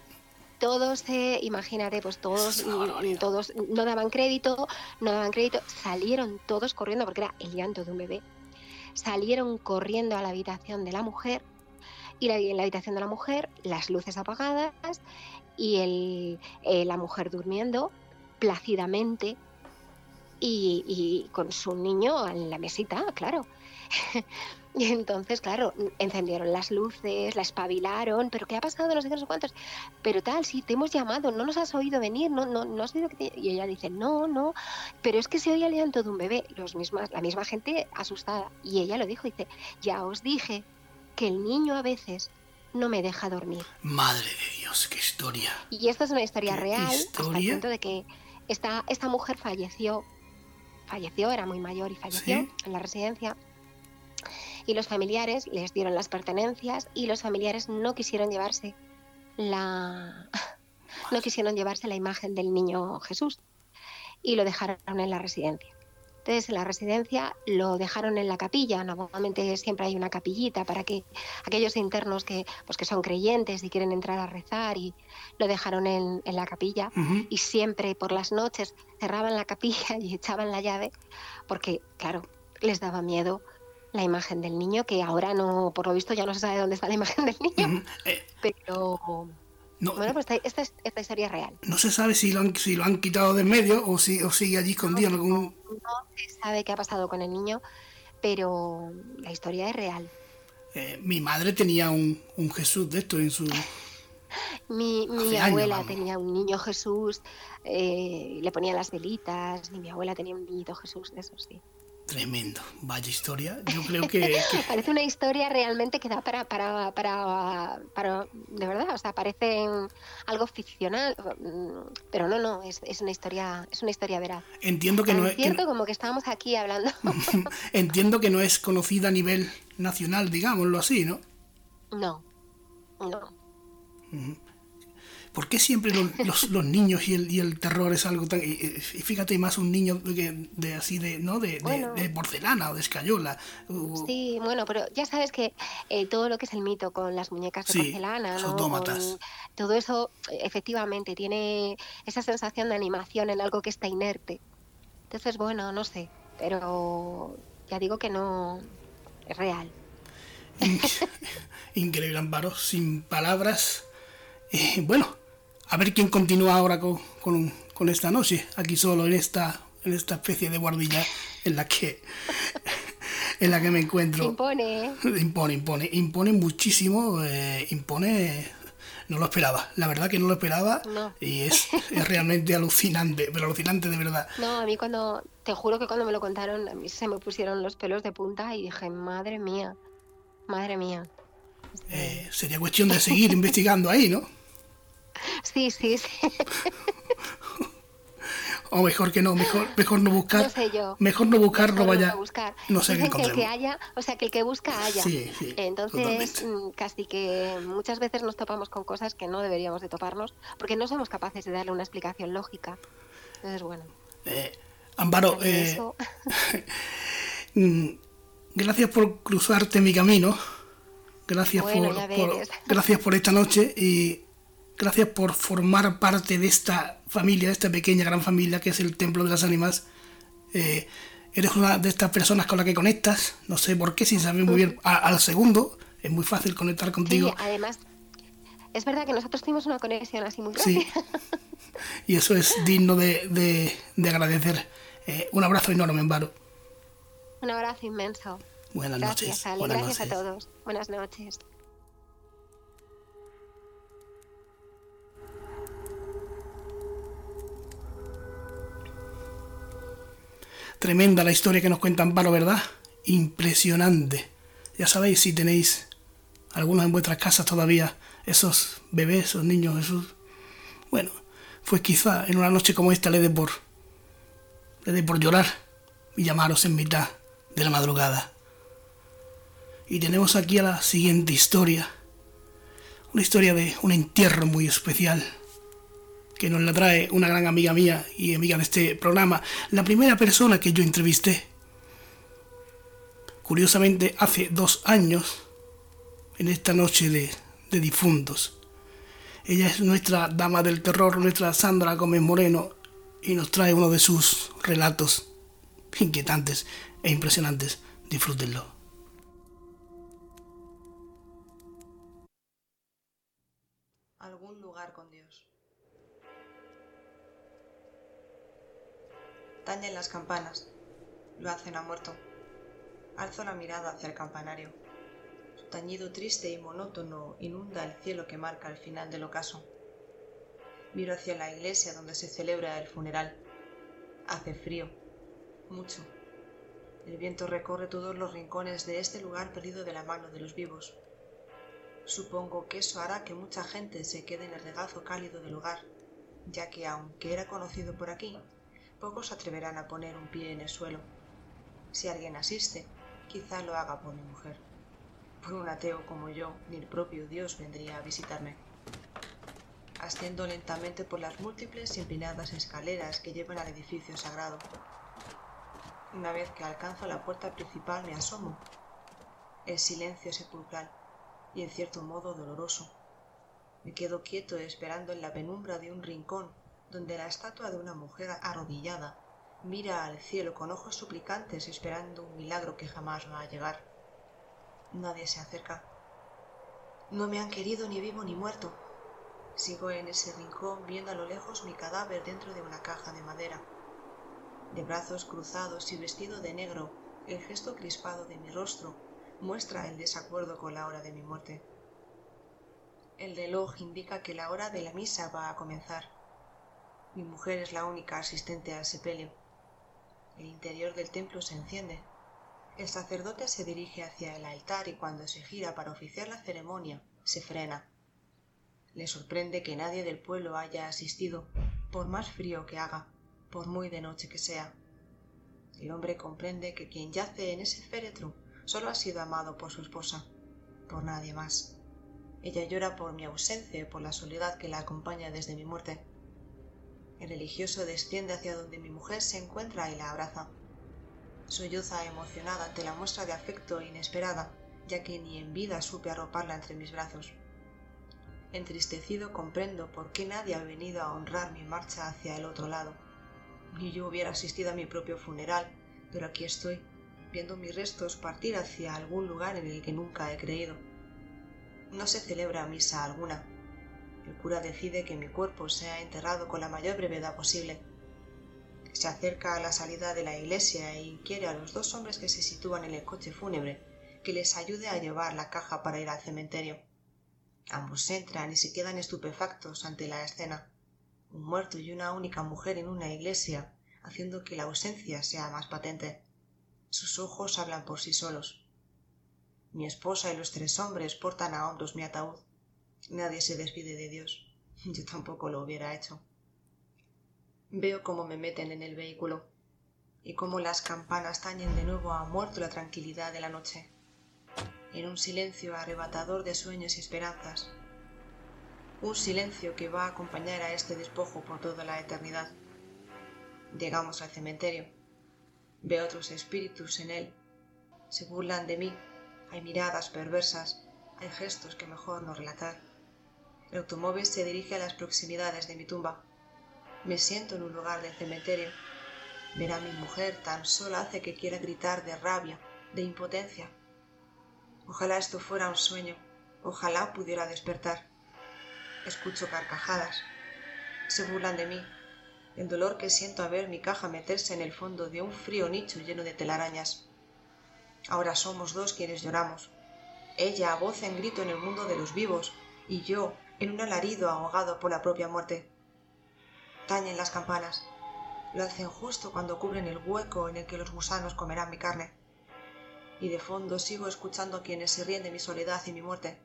todos, eh, imagínate, pues todos, mm, todos no daban crédito, no daban crédito, salieron todos corriendo porque era el llanto de un bebé. Salieron corriendo a la habitación de la mujer y la- en la habitación de la mujer las luces apagadas y el, eh, la mujer durmiendo plácidamente y, y con su niño en la mesita, claro. Y entonces, claro, encendieron las luces, la espabilaron, pero ¿qué ha pasado? No sé qué, no sé cuántos. Pero tal, sí, te hemos llamado, no nos has oído venir, no, no, no has oído que te-". Y ella dice, no, no, pero es que se oía el llanto de un bebé. Los mismas, la misma gente asustada. Y ella lo dijo, dice, ya os dije que el niño a veces no me deja dormir. Madre de Dios, qué historia. Y esta es una historia ¿Qué real, hasta el historia? punto de que esta, esta mujer falleció, falleció, era muy mayor y falleció Sí. en la residencia. Y los familiares les dieron las pertenencias y los familiares no quisieron llevarse la no quisieron llevarse la imagen del niño Jesús y lo dejaron en la residencia. En la residencia lo dejaron en la capilla, normalmente siempre hay una capillita para que aquellos internos que, pues que son creyentes y quieren entrar a rezar y lo dejaron en, en la capilla. Y siempre por las noches cerraban la capilla y echaban la llave porque, claro, les daba miedo la imagen del niño, que ahora no, por lo visto ya no se sabe dónde está la imagen del niño. Eh, pero no, bueno, pues esta, esta, es- esta historia es real. no se sabe si lo han, si lo han quitado de en medio o, si, o sigue allí escondido en algún... No se sabe qué ha pasado con el niño, pero la historia es real. Eh, mi madre tenía un, un Jesús de esto en su... Mi, mi años, abuela vamos. tenía un niño Jesús, eh, le ponía las velitas, y mi abuela tenía un niñito Jesús, de esos sí. Tremendo, vaya historia. Yo creo que, que- Parece una historia realmente que da para, para, para, para- de verdad, o sea, parece algo ficcional, mm, pero no, no, es, es una historia, es una historia veraz. entiendo que Tan no es... cierto como que estábamos aquí hablando. entiendo que no es conocida a nivel nacional, digámoslo así, ¿no? no, no. ¿Por qué siempre los, los- los niños y el, y el terror es algo tan... Y, y fíjate más un niño de, así de, ¿no? De, de- Bueno. de porcelana o de escayola. o- Sí, bueno, pero ya sabes que eh, todo lo que es el mito con las muñecas de Sí, porcelana, los ¿no? autómatas. Todo eso efectivamente tiene esa sensación de animación en algo que está inerte. Entonces, bueno, no sé, pero ya digo que no es real. Increíble, Amparo, sin palabras. Eh, bueno, a ver quién continúa ahora con, con, esta noche, aquí solo en esta, en esta especie de guardilla en la que en la que me encuentro. Impone, ¿eh? Impone, impone, impone muchísimo, eh, impone no lo esperaba, la verdad que no lo esperaba y es, es, realmente alucinante, pero alucinante de verdad. No, a mí cuando, te juro que cuando me lo contaron, a mí se me pusieron los pelos de punta y dije, madre mía, madre mía. Eh, sería cuestión de seguir investigando ahí, ¿no? Sí, sí, sí. o mejor que no, mejor, mejor no buscar. No sé yo. Mejor no buscar, no vaya. No sé qué que el que haya, o sea, que el que busca haya. Sí, sí, Entonces, mm, casi que muchas veces nos topamos con cosas que no deberíamos de toparnos, porque no somos capaces de darle una explicación lógica. Entonces, bueno. Eh, Amparo, eh, mm, gracias por cruzarte mi camino. Gracias por, gracias por esta noche y gracias por formar parte de esta familia, de esta pequeña gran familia que es el Templo de las Ánimas. Eh, eres una de estas personas con las que conectas, no sé por qué, sin saber muy bien, al segundo, es muy fácil conectar contigo. Sí, además, es verdad que nosotros tuvimos una conexión así muy. Sí. Y eso es digno de, agradecer. Eh, un abrazo enorme, Embaro. Un abrazo inmenso. Buenas noches. Gracias a todos. Buenas noches. Tremenda la historia que nos cuenta Amparo, ¿verdad? Impresionante. Ya sabéis, si tenéis algunos en vuestras casas todavía, esos bebés, esos niños, esos... Bueno, pues quizá en una noche como esta le dé por... le dé por llorar y llamaros en mitad de la madrugada. Y tenemos aquí a la siguiente historia. Una historia de un entierro muy especial que nos la trae una gran amiga mía y amiga de este programa, la primera persona que yo entrevisté. Curiosamente, hace dos años, en esta noche de, de difuntos. Ella es nuestra dama del terror, nuestra Sandra Gómez Moreno, y nos trae uno de sus relatos inquietantes e impresionantes. Disfrútenlo. Tañen las campanas. Lo hacen a muerto. Alzo la mirada hacia el campanario. Su tañido triste y monótono inunda el cielo que marca el final del ocaso. Miro hacia la iglesia donde se celebra el funeral. Hace frío. Mucho. El viento recorre todos los rincones de este lugar perdido de la mano de los vivos. Supongo que eso hará que mucha gente se quede en el regazo cálido del lugar, ya que aunque era conocido por aquí, pocos atreverán a poner un pie en el suelo. Si alguien asiste, quizá lo haga por mi mujer. Por un ateo como yo, ni el propio Dios vendría a visitarme. Asciendo lentamente por las múltiples y empinadas escaleras que llevan al edificio sagrado. Una vez que alcanzo la puerta principal me asomo. El silencio sepulcral y en cierto modo doloroso. Me quedo quieto esperando en la penumbra de un rincón donde la estatua de una mujer arrodillada mira al cielo con ojos suplicantes esperando un milagro que jamás va a llegar. Nadie se acerca. No me han querido ni vivo ni muerto. Sigo en ese rincón viendo a lo lejos mi cadáver dentro de una caja de madera. De brazos cruzados y vestido de negro, el gesto crispado de mi rostro muestra el desacuerdo con la hora de mi muerte. El reloj indica que la hora de la misa va a comenzar. Mi mujer es la única asistente al sepelio. El interior del templo se enciende. El sacerdote se dirige hacia el altar y cuando se gira para oficiar la ceremonia, se frena. Le sorprende que nadie del pueblo haya asistido, por más frío que haga, por muy de noche que sea. El hombre comprende que quien yace en ese féretro solo ha sido amado por su esposa, por nadie más. Ella llora por mi ausencia y por la soledad que la acompaña desde mi muerte. El religioso desciende hacia donde mi mujer se encuentra y la abraza. Solloza emocionada ante la muestra de afecto inesperada, ya que ni en vida supe arroparla entre mis brazos. Entristecido comprendo por qué nadie ha venido a honrar mi marcha hacia el otro lado. Ni yo hubiera asistido a mi propio funeral, pero aquí estoy, viendo mis restos partir hacia algún lugar en el que nunca he creído. No se celebra misa alguna. El cura decide que mi cuerpo sea enterrado con la mayor brevedad posible. Se acerca a la salida de la iglesia y quiere a los dos hombres que se sitúan en el coche fúnebre que les ayude a llevar la caja para ir al cementerio. Ambos entran y se quedan estupefactos ante la escena. Un muerto y una única mujer en una iglesia, haciendo que la ausencia sea más patente. Sus ojos hablan por sí solos. Mi esposa y los tres hombres portan a hombros mi ataúd. Nadie se despide de Dios. Yo tampoco lo hubiera hecho. Veo cómo me meten en el vehículo y cómo las campanas tañen de nuevo a muerto la tranquilidad de la noche, en un silencio arrebatador de sueños y esperanzas, un silencio que va a acompañar a este despojo por toda la eternidad. Llegamos al cementerio. Veo otros espíritus en él. Se burlan de mí. Hay miradas perversas. Hay gestos que mejor no relatar. El automóvil se dirige a las proximidades de mi tumba. Me siento en un lugar del cementerio. Ver a mi mujer tan sola hace que quiera gritar de rabia, de impotencia. Ojalá esto fuera un sueño. Ojalá pudiera despertar. Escucho carcajadas. Se burlan de mí. El dolor que siento a ver mi caja meterse en el fondo de un frío nicho lleno de telarañas. Ahora somos dos quienes lloramos. Ella a voz en grito en el mundo de los vivos y yo en un alarido ahogado por la propia muerte. Tañen las campanas. Lo hacen justo cuando cubren el hueco en el que los gusanos comerán mi carne. Y de fondo sigo escuchando a quienes se ríen de mi soledad y mi muerte.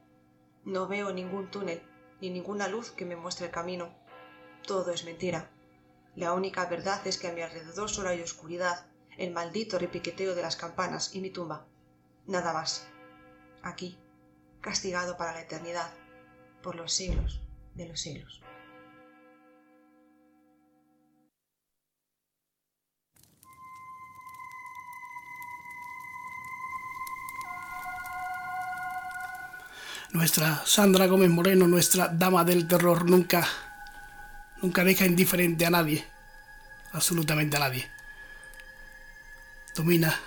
No veo ningún túnel, ni ninguna luz que me muestre el camino. Todo es mentira. La única verdad es que a mi alrededor solo hay oscuridad, el maldito repiqueteo de las campanas y mi tumba. Nada más. Aquí, castigado para la eternidad, por los siglos de los siglos. Nuestra Sandra Gómez Moreno, nuestra dama del terror, nunca, nunca deja indiferente a nadie, absolutamente a nadie. Domina,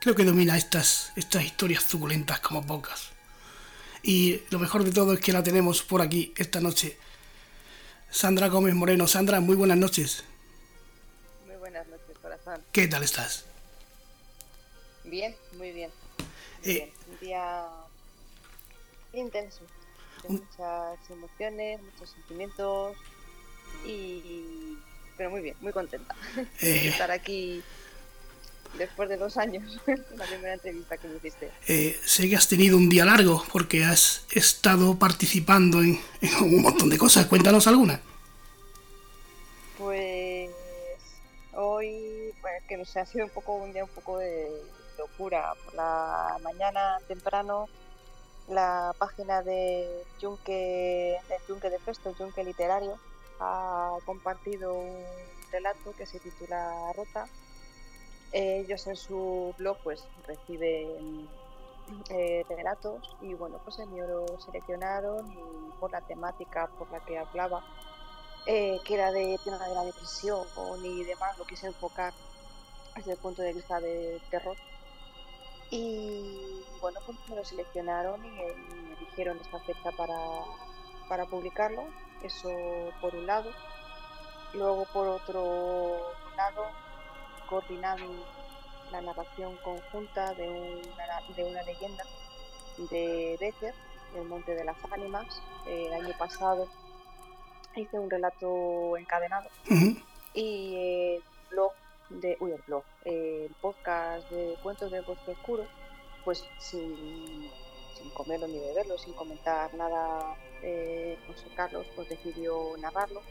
creo que domina estas, estas historias suculentas como pocas. Y lo mejor de todo es que la tenemos por aquí esta noche. Sandra Gómez Moreno. Sandra, muy buenas noches. Muy buenas noches, corazón. ¿Qué tal estás? Bien, muy bien. Muy Eh, bien. Un día intenso, de muchas emociones, muchos sentimientos y pero muy bien, muy contenta de Eh, estar aquí después de dos años, la primera entrevista que me hiciste. eh, sé que has tenido un día largo porque has estado participando en, en un montón de cosas. Cuéntanos alguna. Pues hoy, bueno, que no sé, ha sido un poco un día un poco de locura. Por la mañana temprano la página de Yunque, del Yunque de Festo, Yunque Literario, ha compartido un relato que se titula Rota. Ellos en su blog pues reciben eh, relatos y bueno, pues el mío lo seleccionaron y por la temática por la que hablaba, eh, que era de tema de la depresión y demás, lo quise enfocar desde el punto de vista del terror. Y bueno, pues me lo seleccionaron y me dijeron esta fecha para, para publicarlo, eso por un lado. Luego por otro lado, coordinando la narración conjunta de una, de una leyenda de Becker, el Monte de las Ánimas. El año pasado hice un relato encadenado y el blog de uy el blog el podcast de cuentos del bosque oscuro pues sin, sin comerlo ni beberlo sin comentar nada eh, José Carlos pues decidió narrarlo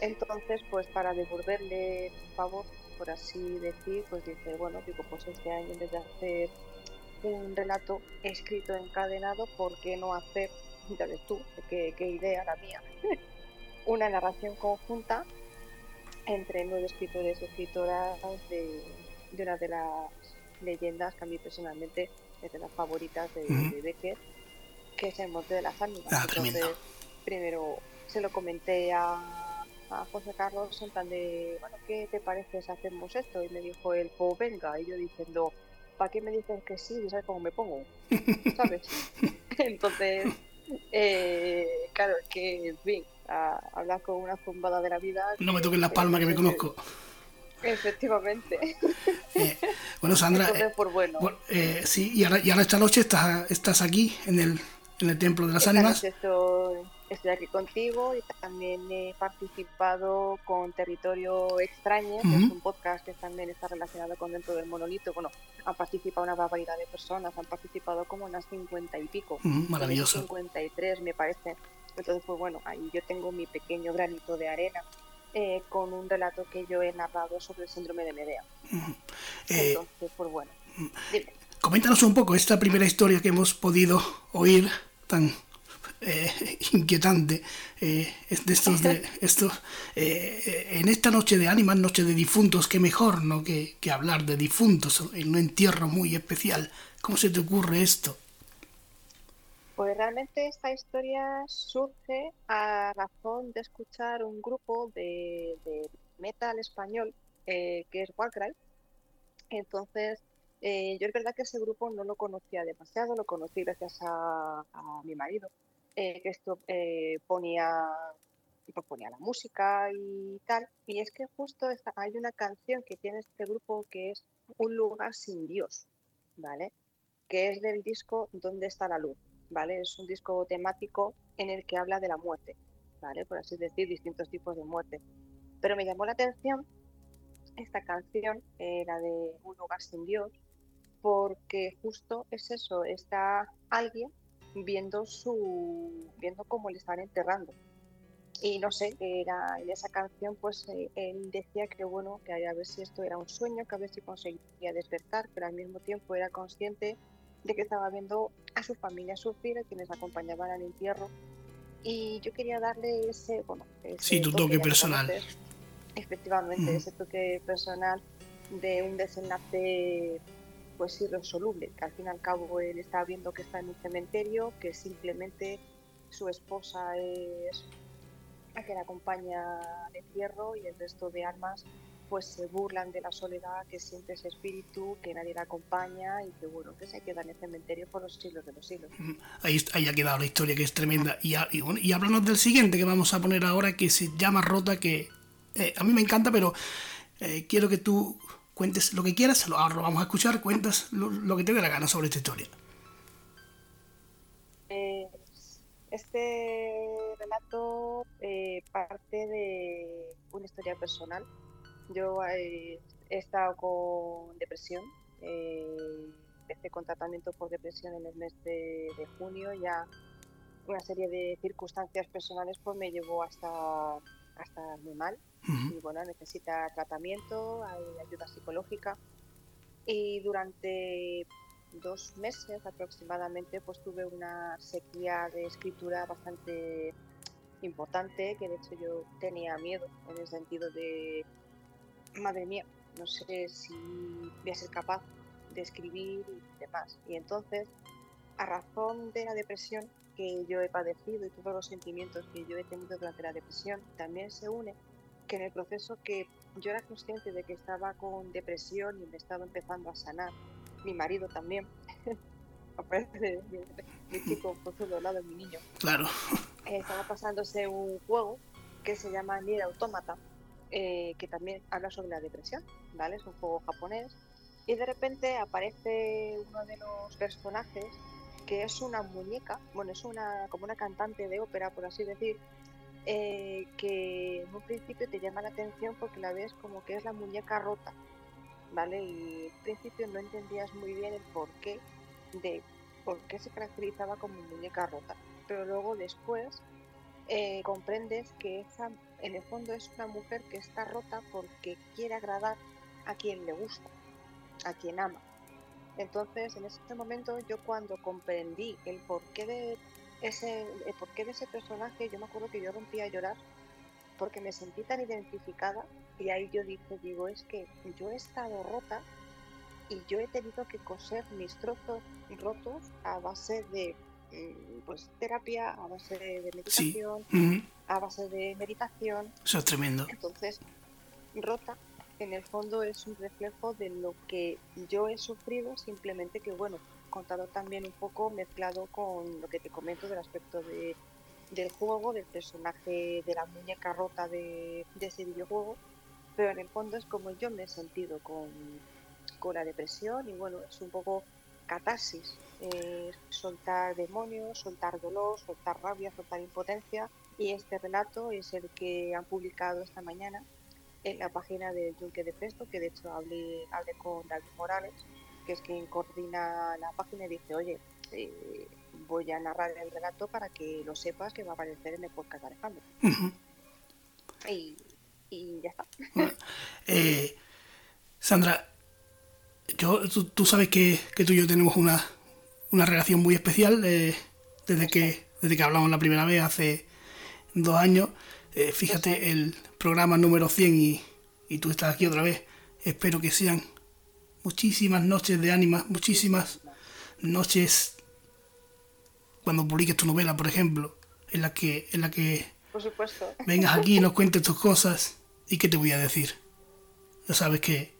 entonces pues para devolverle el favor por así decir pues dice bueno digo pues este año en vez de hacer un relato escrito encadenado ¿por qué no hacer ya ves tú qué, qué idea la mía una narración conjunta entre nueve escritores y escritoras de, de una de las leyendas que a mí personalmente es de las favoritas de, de Becker, que es el Monte de las Ánimas. Ah. Entonces, primero se lo comenté a, a José Carlos en plan de, bueno, ¿qué te parece si hacemos esto? Y me dijo él, pues venga, y yo diciendo, ¿para qué me dices que sí? ¿Sabes cómo me pongo? ¿Sabes? Entonces, eh, claro, es que, en fin, hablar con una zumbada de la vida. No me toques las palmas que me conozco. Efectivamente. Eh, bueno, Sandra. Entonces, pues bueno. Eh, sí, y ahora, y ahora esta noche estás, estás aquí en el, en el Templo de las Ánimas. Estoy, estoy, aquí contigo y también he participado con Territorio Extraño, que es un podcast que también está relacionado con Dentro del Monolito. Bueno, han participado una barbaridad de personas, han participado como unas cincuenta y pico. maravilloso. 53, me parece. Entonces, pues bueno, ahí yo tengo mi pequeño granito de arena eh, con un relato que yo he narrado sobre el síndrome de Medea. Eh, Entonces, pues bueno, Coméntanos un poco esta primera historia que hemos podido oír tan eh, inquietante de estos de estos en esta noche de ánimas noche de difuntos qué mejor no que, que hablar de difuntos en un entierro muy especial. Cómo se te ocurre esto pues realmente esta historia surge a razón de escuchar un grupo de, metal español eh, que es Warcry. Entonces, eh, yo es verdad que ese grupo no lo conocía demasiado, lo conocí gracias a, mi marido, eh, que esto ponía, pues ponía la música y tal. Y es que justo hay una canción que tiene este grupo que es Un lugar sin Dios, ¿vale? Que es del disco ¿Dónde está la luz? Es un disco temático en el que habla de la muerte, ¿vale? Por así decir, distintos tipos de muerte. Pero me llamó la atención esta canción, eh, la de Un lugar sin Dios, porque justo es eso, está alguien viendo su viendo cómo le están enterrando y no sé era en esa canción pues eh, él decía que bueno que a ver si esto era un sueño que a ver si conseguía despertar pero al mismo tiempo era consciente de que estaba viendo a su familia sufrir, a quienes acompañaban al entierro. Y yo quería darle ese, bueno, sí, tu toque, personal. efectivamente, ese toque personal de un desenlace pues irresoluble, que al fin y al cabo él está viendo que está en un cementerio, que simplemente su esposa es la que le acompaña al entierro y el resto de almas pues se burlan de la soledad que siente ese espíritu, que nadie la acompaña y que bueno, que se queda en el cementerio por los siglos de los siglos. Ahí, ahí ha quedado la historia que es tremenda. Y, y, bueno, y háblanos del siguiente que vamos a poner ahora que se llama Rota, que eh, a mí me encanta, pero eh, quiero que tú cuentes lo que quieras, ahora lo vamos a escuchar, cuentas lo, que te dé la gana sobre esta historia. Eh, este relato parte de una historia personal yo eh, he estado con depresión, eh, empecé con tratamiento por depresión en el mes de, junio, ya una serie de circunstancias personales pues me llevó hasta, hasta muy mal. Y bueno, necesita tratamiento, hay ayuda psicológica. Y durante dos meses aproximadamente pues tuve una sequía de escritura bastante importante que de hecho yo tenía miedo en el sentido de madre mía, no sé si voy a ser capaz de escribir y demás. Y entonces, a razón de la depresión que yo he padecido y todos los sentimientos que yo he tenido durante la depresión, también se une que en el proceso que yo era consciente de que estaba con depresión y me estaba empezando a sanar, mi marido también, aparece mi, mi chico por lado, mi niño. Claro. estaba pasándose un juego que se llama Nier Automata, eh, que también habla sobre la depresión, ¿vale? Es un juego japonés. Y de repente aparece uno de los personajes que es una muñeca, bueno, es una como una cantante de ópera, por así decir, eh, que en un principio te llama la atención porque la ves como que es la muñeca rota, ¿vale? Y en principio no entendías muy bien el porqué de por qué se caracterizaba como muñeca rota. Pero luego después eh, comprendes que esa, en el fondo es una mujer que está rota porque quiere agradar a quien le gusta, a quien ama. Entonces, en ese momento, yo cuando comprendí el porqué de ese, el porqué de ese personaje, yo me acuerdo que yo rompí a llorar porque me sentí tan identificada y ahí yo dije, digo, es que yo he estado rota y yo he tenido que coser mis trozos rotos a base de eh, pues terapia a base de meditación, a base de meditación. Eso es tremendo. Entonces, rota en el fondo es un reflejo de lo que yo he sufrido, simplemente que, bueno, contado también un poco mezclado con lo que te comento del aspecto de, del juego, del personaje de la muñeca rota de, ese videojuego, pero en el fondo es como yo me he sentido con, con la depresión y bueno, es un poco catarsis, soltar demonios, soltar dolor, soltar rabia, soltar impotencia y este relato es el que han publicado esta mañana en la página de Junque de Presto, que de hecho hablé, hablé con David Morales, que es quien coordina la página y dice, oye, eh, voy a narrar el relato para que lo sepas que va a aparecer en el podcast de Alejandro. y, ya está. Eh, Sandra, yo, tú, sabes que, tú y yo tenemos una, relación muy especial eh, desde, que, desde que hablamos la primera vez hace dos años. fíjate, el programa número 100 y, y tú estás aquí otra vez. Espero que sean muchísimas noches de ánima, muchísimas noches cuando publiques tu novela, por ejemplo, en la que, en la que por supuesto. vengas aquí y nos cuentes tus cosas. ¿Y qué te voy a decir? Ya sabes que,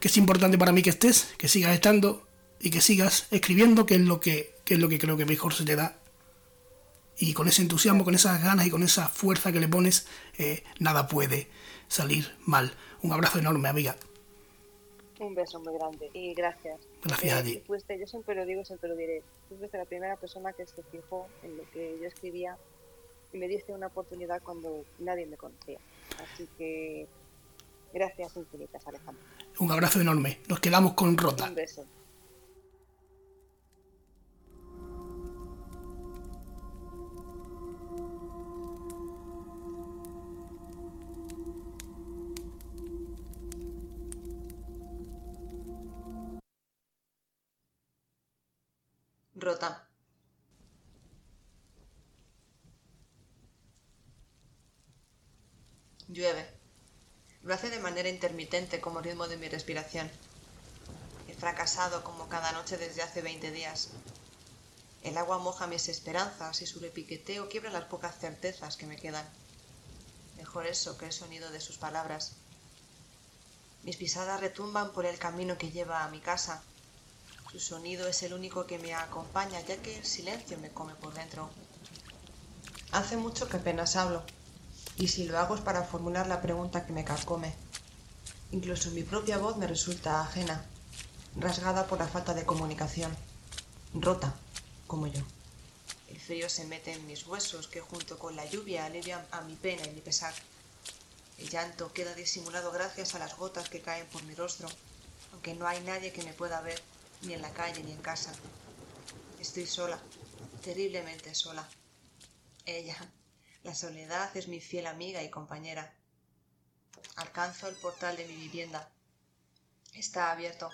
que es importante para mí que estés, que sigas estando y que sigas escribiendo, que es lo que, que es lo que creo que mejor se te da. Y con ese entusiasmo, con esas ganas y con esa fuerza que le pones, eh, nada puede salir mal. Un abrazo enorme, amiga. Un beso muy grande y gracias. Gracias a ti. Fuiste, yo siempre lo digo, siempre lo diré. Tú fuiste la primera persona que se fijó en lo que yo escribía y me diste una oportunidad cuando nadie me conocía. Así que gracias infinitas, Alejandro. Un abrazo enorme. Nos quedamos con Rota. Un beso. Rota. Llueve. Lo hace de manera intermitente como ritmo de mi respiración. He fracasado como cada noche desde hace 20 días. El agua moja mis esperanzas y su repiqueteo quiebra las pocas certezas que me quedan. Mejor eso que el sonido de sus palabras. Mis pisadas retumban por el camino que lleva a mi casa su sonido es el único que me acompaña, ya que el silencio me come por dentro. Hace mucho que apenas hablo, y si lo hago es para formular la pregunta que me carcome. Incluso mi propia voz me resulta ajena, rasgada por la falta de comunicación, rota, como yo. El frío se mete en mis huesos que junto con la lluvia alivian a mi pena y mi pesar. El llanto queda disimulado gracias a las gotas que caen por mi rostro, aunque no hay nadie que me pueda ver ni en la calle ni en casa. Estoy sola, terriblemente sola. Ella, la soledad, es mi fiel amiga y compañera. Alcanzo el portal de mi vivienda. Está abierto.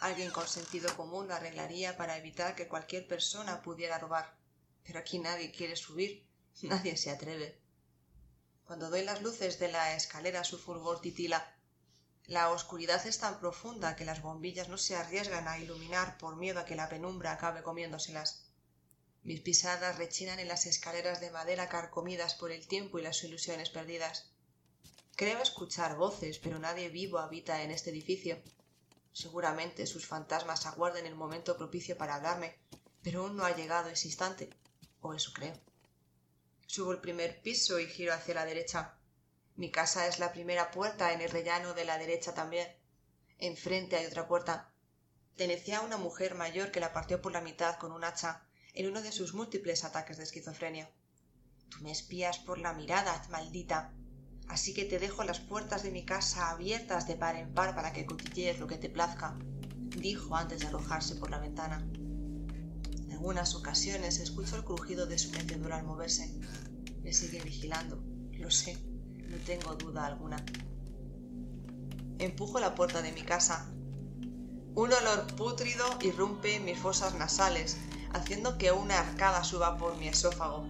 Alguien con sentido común lo arreglaría para evitar que cualquier persona pudiera robar. Pero aquí nadie quiere subir, nadie se atreve. Cuando doy las luces de la escalera su fulgor titila la oscuridad es tan profunda que las bombillas no se arriesgan a iluminar por miedo a que la penumbra acabe comiéndoselas. Mis pisadas rechinan en las escaleras de madera carcomidas por el tiempo y las ilusiones perdidas. Creo escuchar voces, pero nadie vivo habita en este edificio. Seguramente sus fantasmas aguarden el momento propicio para hablarme, pero aún no ha llegado ese instante, o eso creo. Subo el primer piso y giro hacia la derecha. Mi casa es la primera puerta en el rellano de la derecha también. Enfrente hay otra puerta. Tenecía una mujer mayor que la partió por la mitad con un hacha en uno de sus múltiples ataques de esquizofrenia. Tú me espías por la mirada, maldita. Así que te dejo las puertas de mi casa abiertas de par en par para que cotillees lo que te plazca, dijo antes de arrojarse por la ventana. En algunas ocasiones escucho el crujido de su mecedura al moverse. Me sigue vigilando, lo sé no tengo duda alguna. Empujo la puerta de mi casa. Un olor pútrido irrumpe en mis fosas nasales, haciendo que una arcada suba por mi esófago.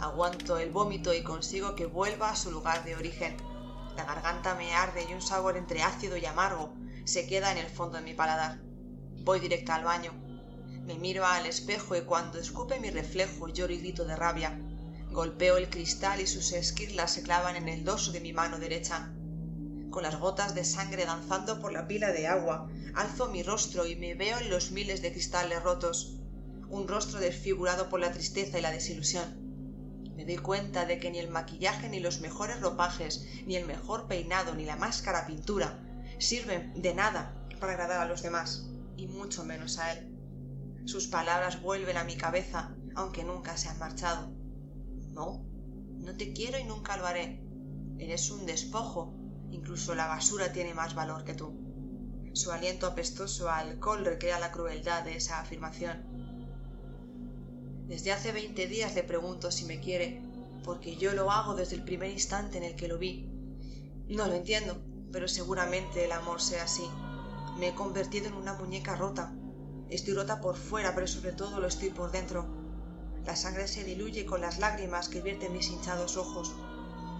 Aguanto el vómito y consigo que vuelva a su lugar de origen. La garganta me arde y un sabor entre ácido y amargo se queda en el fondo de mi paladar. Voy directa al baño. Me miro al espejo y cuando escupe mi reflejo lloro y grito de rabia. Golpeo el cristal y sus esquirlas se clavan en el dorso de mi mano derecha. con las gotas de sangre danzando por la pila de agua, alzo mi rostro y me veo en los miles de cristales rotos, un rostro desfigurado por la tristeza y la desilusión. Me doy cuenta de que ni el maquillaje, ni los mejores ropajes, ni el mejor peinado, ni la máscara pintura sirven de nada para agradar a los demás, y mucho menos a él. Sus palabras vuelven a mi cabeza, aunque nunca se han marchado. No, no te quiero y nunca lo haré. Eres un despojo, incluso la basura tiene más valor que tú. Su aliento apestoso a alcohol recrea la crueldad de esa afirmación. Desde hace veinte días le pregunto si me quiere, porque yo lo hago desde el primer instante en el que lo vi. No lo entiendo, pero seguramente el amor sea así. Me he convertido en una muñeca rota. Estoy rota por fuera, pero sobre todo lo estoy por dentro. La sangre se diluye con las lágrimas que vierten mis hinchados ojos.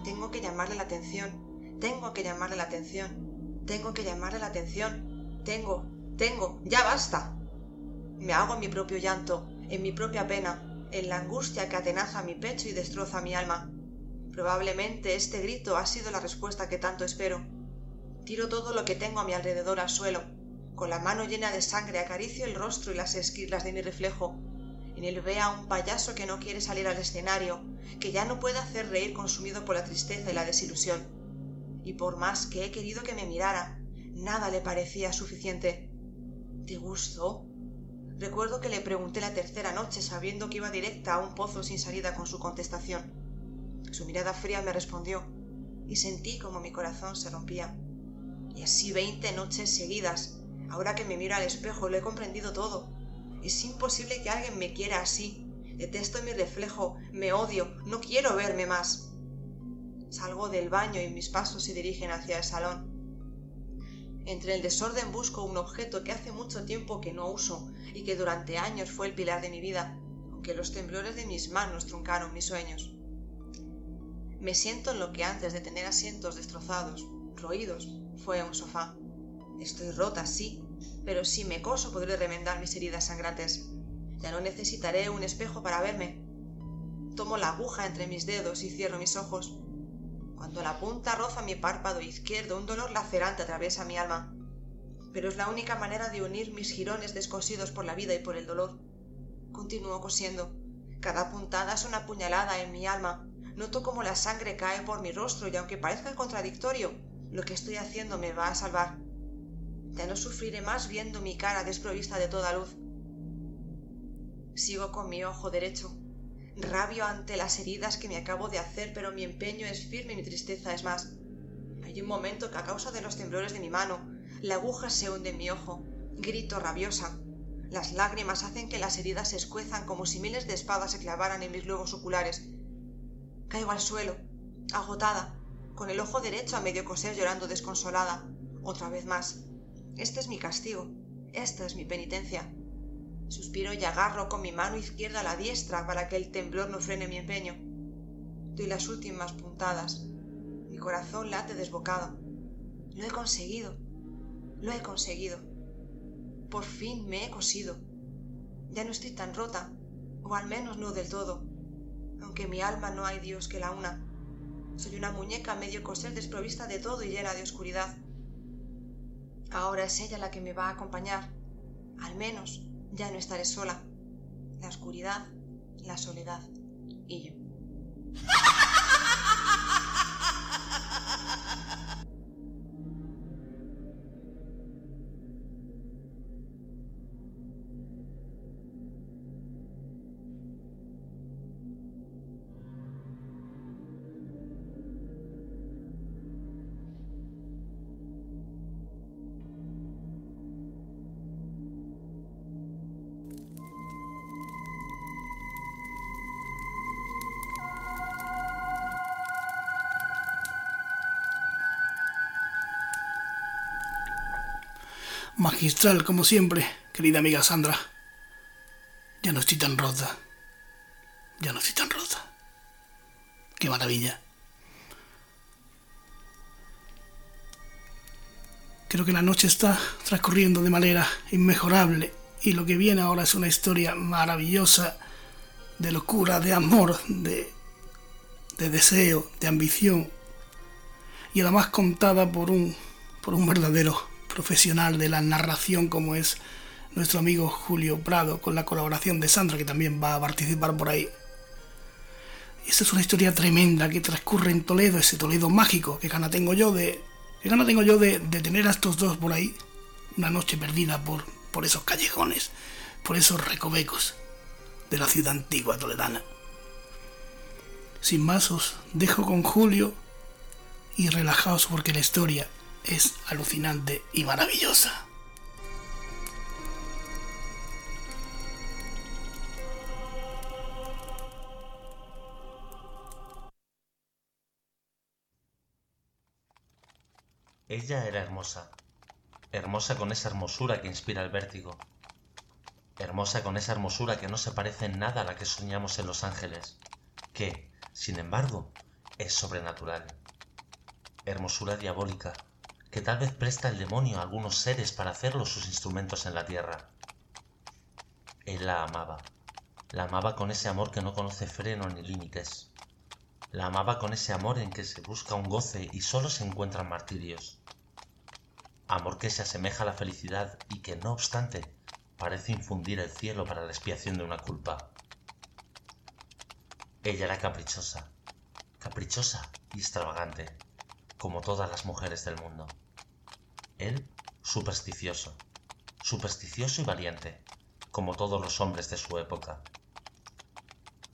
Tengo que llamarle la atención. Tengo que llamarle la atención. Tengo que llamarle la atención. Tengo, tengo, ya basta. Me hago en mi propio llanto, en mi propia pena, en la angustia que atenaza mi pecho y destroza mi alma. Probablemente este grito ha sido la respuesta que tanto espero. Tiro todo lo que tengo a mi alrededor al suelo. Con la mano llena de sangre acaricio el rostro y las esquirlas de mi reflejo. En él ve a un payaso que no quiere salir al escenario, que ya no puede hacer reír consumido por la tristeza y la desilusión. Y por más que he querido que me mirara, nada le parecía suficiente. ¿Te gustó? Recuerdo que le pregunté la tercera noche sabiendo que iba directa a un pozo sin salida con su contestación. Su mirada fría me respondió y sentí como mi corazón se rompía. Y así veinte noches seguidas. Ahora que me miro al espejo lo he comprendido todo. Es imposible que alguien me quiera así. Detesto mi reflejo, me odio, no quiero verme más. Salgo del baño y mis pasos se dirigen hacia el salón. Entre el desorden busco un objeto que hace mucho tiempo que no uso y que durante años fue el pilar de mi vida, aunque los temblores de mis manos truncaron mis sueños. Me siento en lo que antes de tener asientos destrozados, roídos, fue un sofá. Estoy rota, sí, pero si me coso podré remendar mis heridas sangrantes. Ya no necesitaré un espejo para verme. Tomo la aguja entre mis dedos y cierro mis ojos. Cuando la punta roza mi párpado izquierdo, un dolor lacerante atraviesa mi alma. Pero es la única manera de unir mis jirones descosidos por la vida y por el dolor. Continúo cosiendo. Cada puntada es una puñalada en mi alma. Noto como la sangre cae por mi rostro y aunque parezca contradictorio, lo que estoy haciendo me va a salvar. Ya no sufriré más viendo mi cara desprovista de toda luz. Sigo con mi ojo derecho, Rabio ante las heridas que me acabo de hacer, pero mi empeño es firme y mi tristeza es más. Hay un momento que a causa de los temblores de mi mano, la aguja se hunde en mi ojo. Grito rabiosa. Las lágrimas hacen que las heridas se escuezan como si miles de espadas se clavaran en mis globos oculares. Caigo al suelo, agotada, con el ojo derecho a medio coser llorando desconsolada. Otra vez más. Este es mi castigo. Esta es mi penitencia. Suspiro y agarro con mi mano izquierda la diestra para que el temblor no frene mi empeño. Doy las últimas puntadas. Mi corazón late desbocado. Lo he conseguido. Lo he conseguido. Por fin me he cosido. Ya no estoy tan rota, o al menos no del todo, aunque mi alma no hay Dios que la una. Soy una muñeca medio coser desprovista de todo y llena de oscuridad. Ahora es ella la que me va a acompañar, al menos ya no estaré sola. La oscuridad, la soledad y yo. Magistral como siempre, querida amiga Sandra. Ya no estoy tan rota. Ya no estoy tan rota. Qué maravilla. Creo que la noche está transcurriendo de manera inmejorable y lo que viene ahora es una historia maravillosa de locura, de amor, de, de deseo, de ambición y además contada por un, por un verdadero profesional de la narración como es nuestro amigo Julio Prado, con la colaboración de Sandra, que también va a participar por ahí. esta es una historia tremenda que transcurre en Toledo, ese Toledo mágico. que gana tengo yo de, qué gana tengo yo de, de tener a estos dos por ahí? Una noche perdida por, por esos callejones, por esos recovecos de la ciudad antigua toledana. Sin más os dejo con Julio y relajaos porque la historia es alucinante y maravillosa. Ella era hermosa, hermosa con esa hermosura que inspira el vértigo, hermosa con esa hermosura que no se parece en nada a la que soñamos en Los Ángeles, que, sin embargo, es sobrenatural. Hermosura diabólica, que tal vez presta el demonio a algunos seres para hacerlos sus instrumentos en la tierra. Él la amaba, la amaba con ese amor que no conoce freno ni límites. La amaba con ese amor en que se busca un goce y solo se encuentran martirios. Amor que se asemeja a la felicidad y que, no obstante, parece infundir el cielo para la expiación de una culpa. Ella era caprichosa, caprichosa y extravagante, como todas las mujeres del mundo. Él, supersticioso, supersticioso y valiente, como todos los hombres de su época.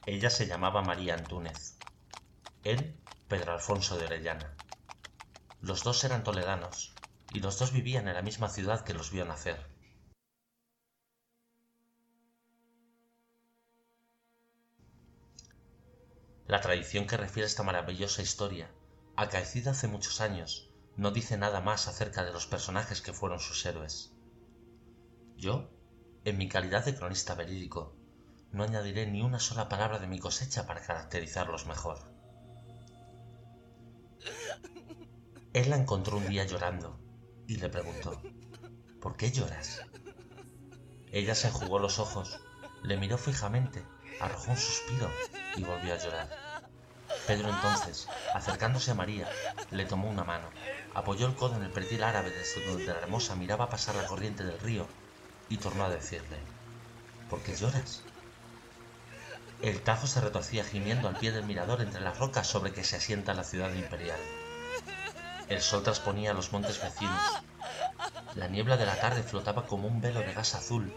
Ella se llamaba María Antúnez, él Pedro Alfonso de Orellana. Los dos eran toledanos, y los dos vivían en la misma ciudad que los vio nacer. La tradición que refiere esta maravillosa historia, acaecida hace muchos años, no dice nada más acerca de los personajes que fueron sus héroes. Yo, en mi calidad de cronista verídico, no añadiré ni una sola palabra de mi cosecha para caracterizarlos mejor. Él la encontró un día llorando y le preguntó, ¿por qué lloras? Ella se enjugó los ojos, le miró fijamente, arrojó un suspiro y volvió a llorar. Pedro entonces, acercándose a María, le tomó una mano, apoyó el codo en el pretil árabe desde donde la hermosa miraba pasar la corriente del río y tornó a decirle, ¿por qué lloras? El Tajo se retorcía gimiendo al pie del mirador entre las rocas sobre que se asienta la ciudad imperial. El sol transponía los montes vecinos. La niebla de la tarde flotaba como un velo de gas azul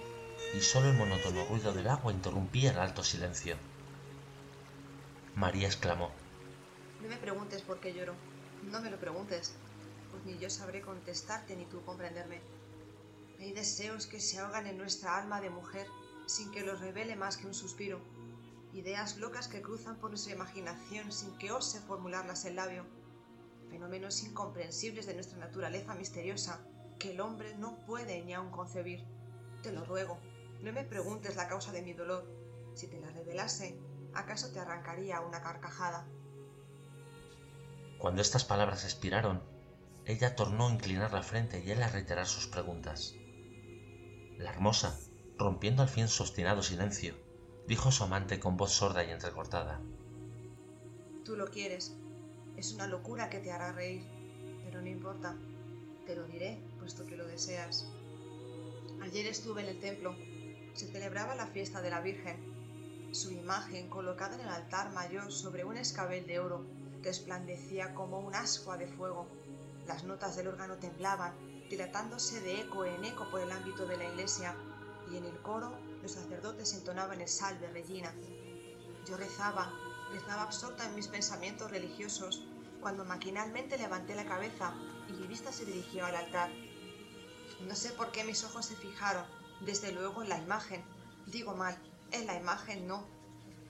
y solo el monótono ruido del agua interrumpía el alto silencio. María exclamó. No me preguntes por qué lloro. No me lo preguntes, pues ni yo sabré contestarte ni tú comprenderme. Hay deseos que se ahogan en nuestra alma de mujer sin que los revele más que un suspiro. Ideas locas que cruzan por nuestra imaginación sin que ose formularlas el labio. Fenómenos incomprensibles de nuestra naturaleza misteriosa que el hombre no puede ni aun concebir. Te lo ruego, no me preguntes la causa de mi dolor. Si te la revelase, acaso te arrancaría una carcajada. Cuando estas palabras expiraron, ella tornó a inclinar la frente y él a reiterar sus preguntas. La hermosa, rompiendo al fin su obstinado silencio, dijo a su amante con voz sorda y entrecortada. Tú lo quieres. Es una locura que te hará reír, pero no importa. Te lo diré, puesto que lo deseas. Ayer estuve en el templo. Se celebraba la fiesta de la Virgen su imagen, colocada en el altar mayor sobre un escabel de oro, resplandecía como un ascua de fuego. Las notas del órgano temblaban, dilatándose de eco en eco por el ámbito de la iglesia, y en el coro los sacerdotes entonaban el salve Regina. Yo rezaba, rezaba absorta en mis pensamientos religiosos, cuando maquinalmente levanté la cabeza y mi vista se dirigió al altar. No sé por qué mis ojos se fijaron, desde luego, en la imagen. Digo mal, en la imagen no.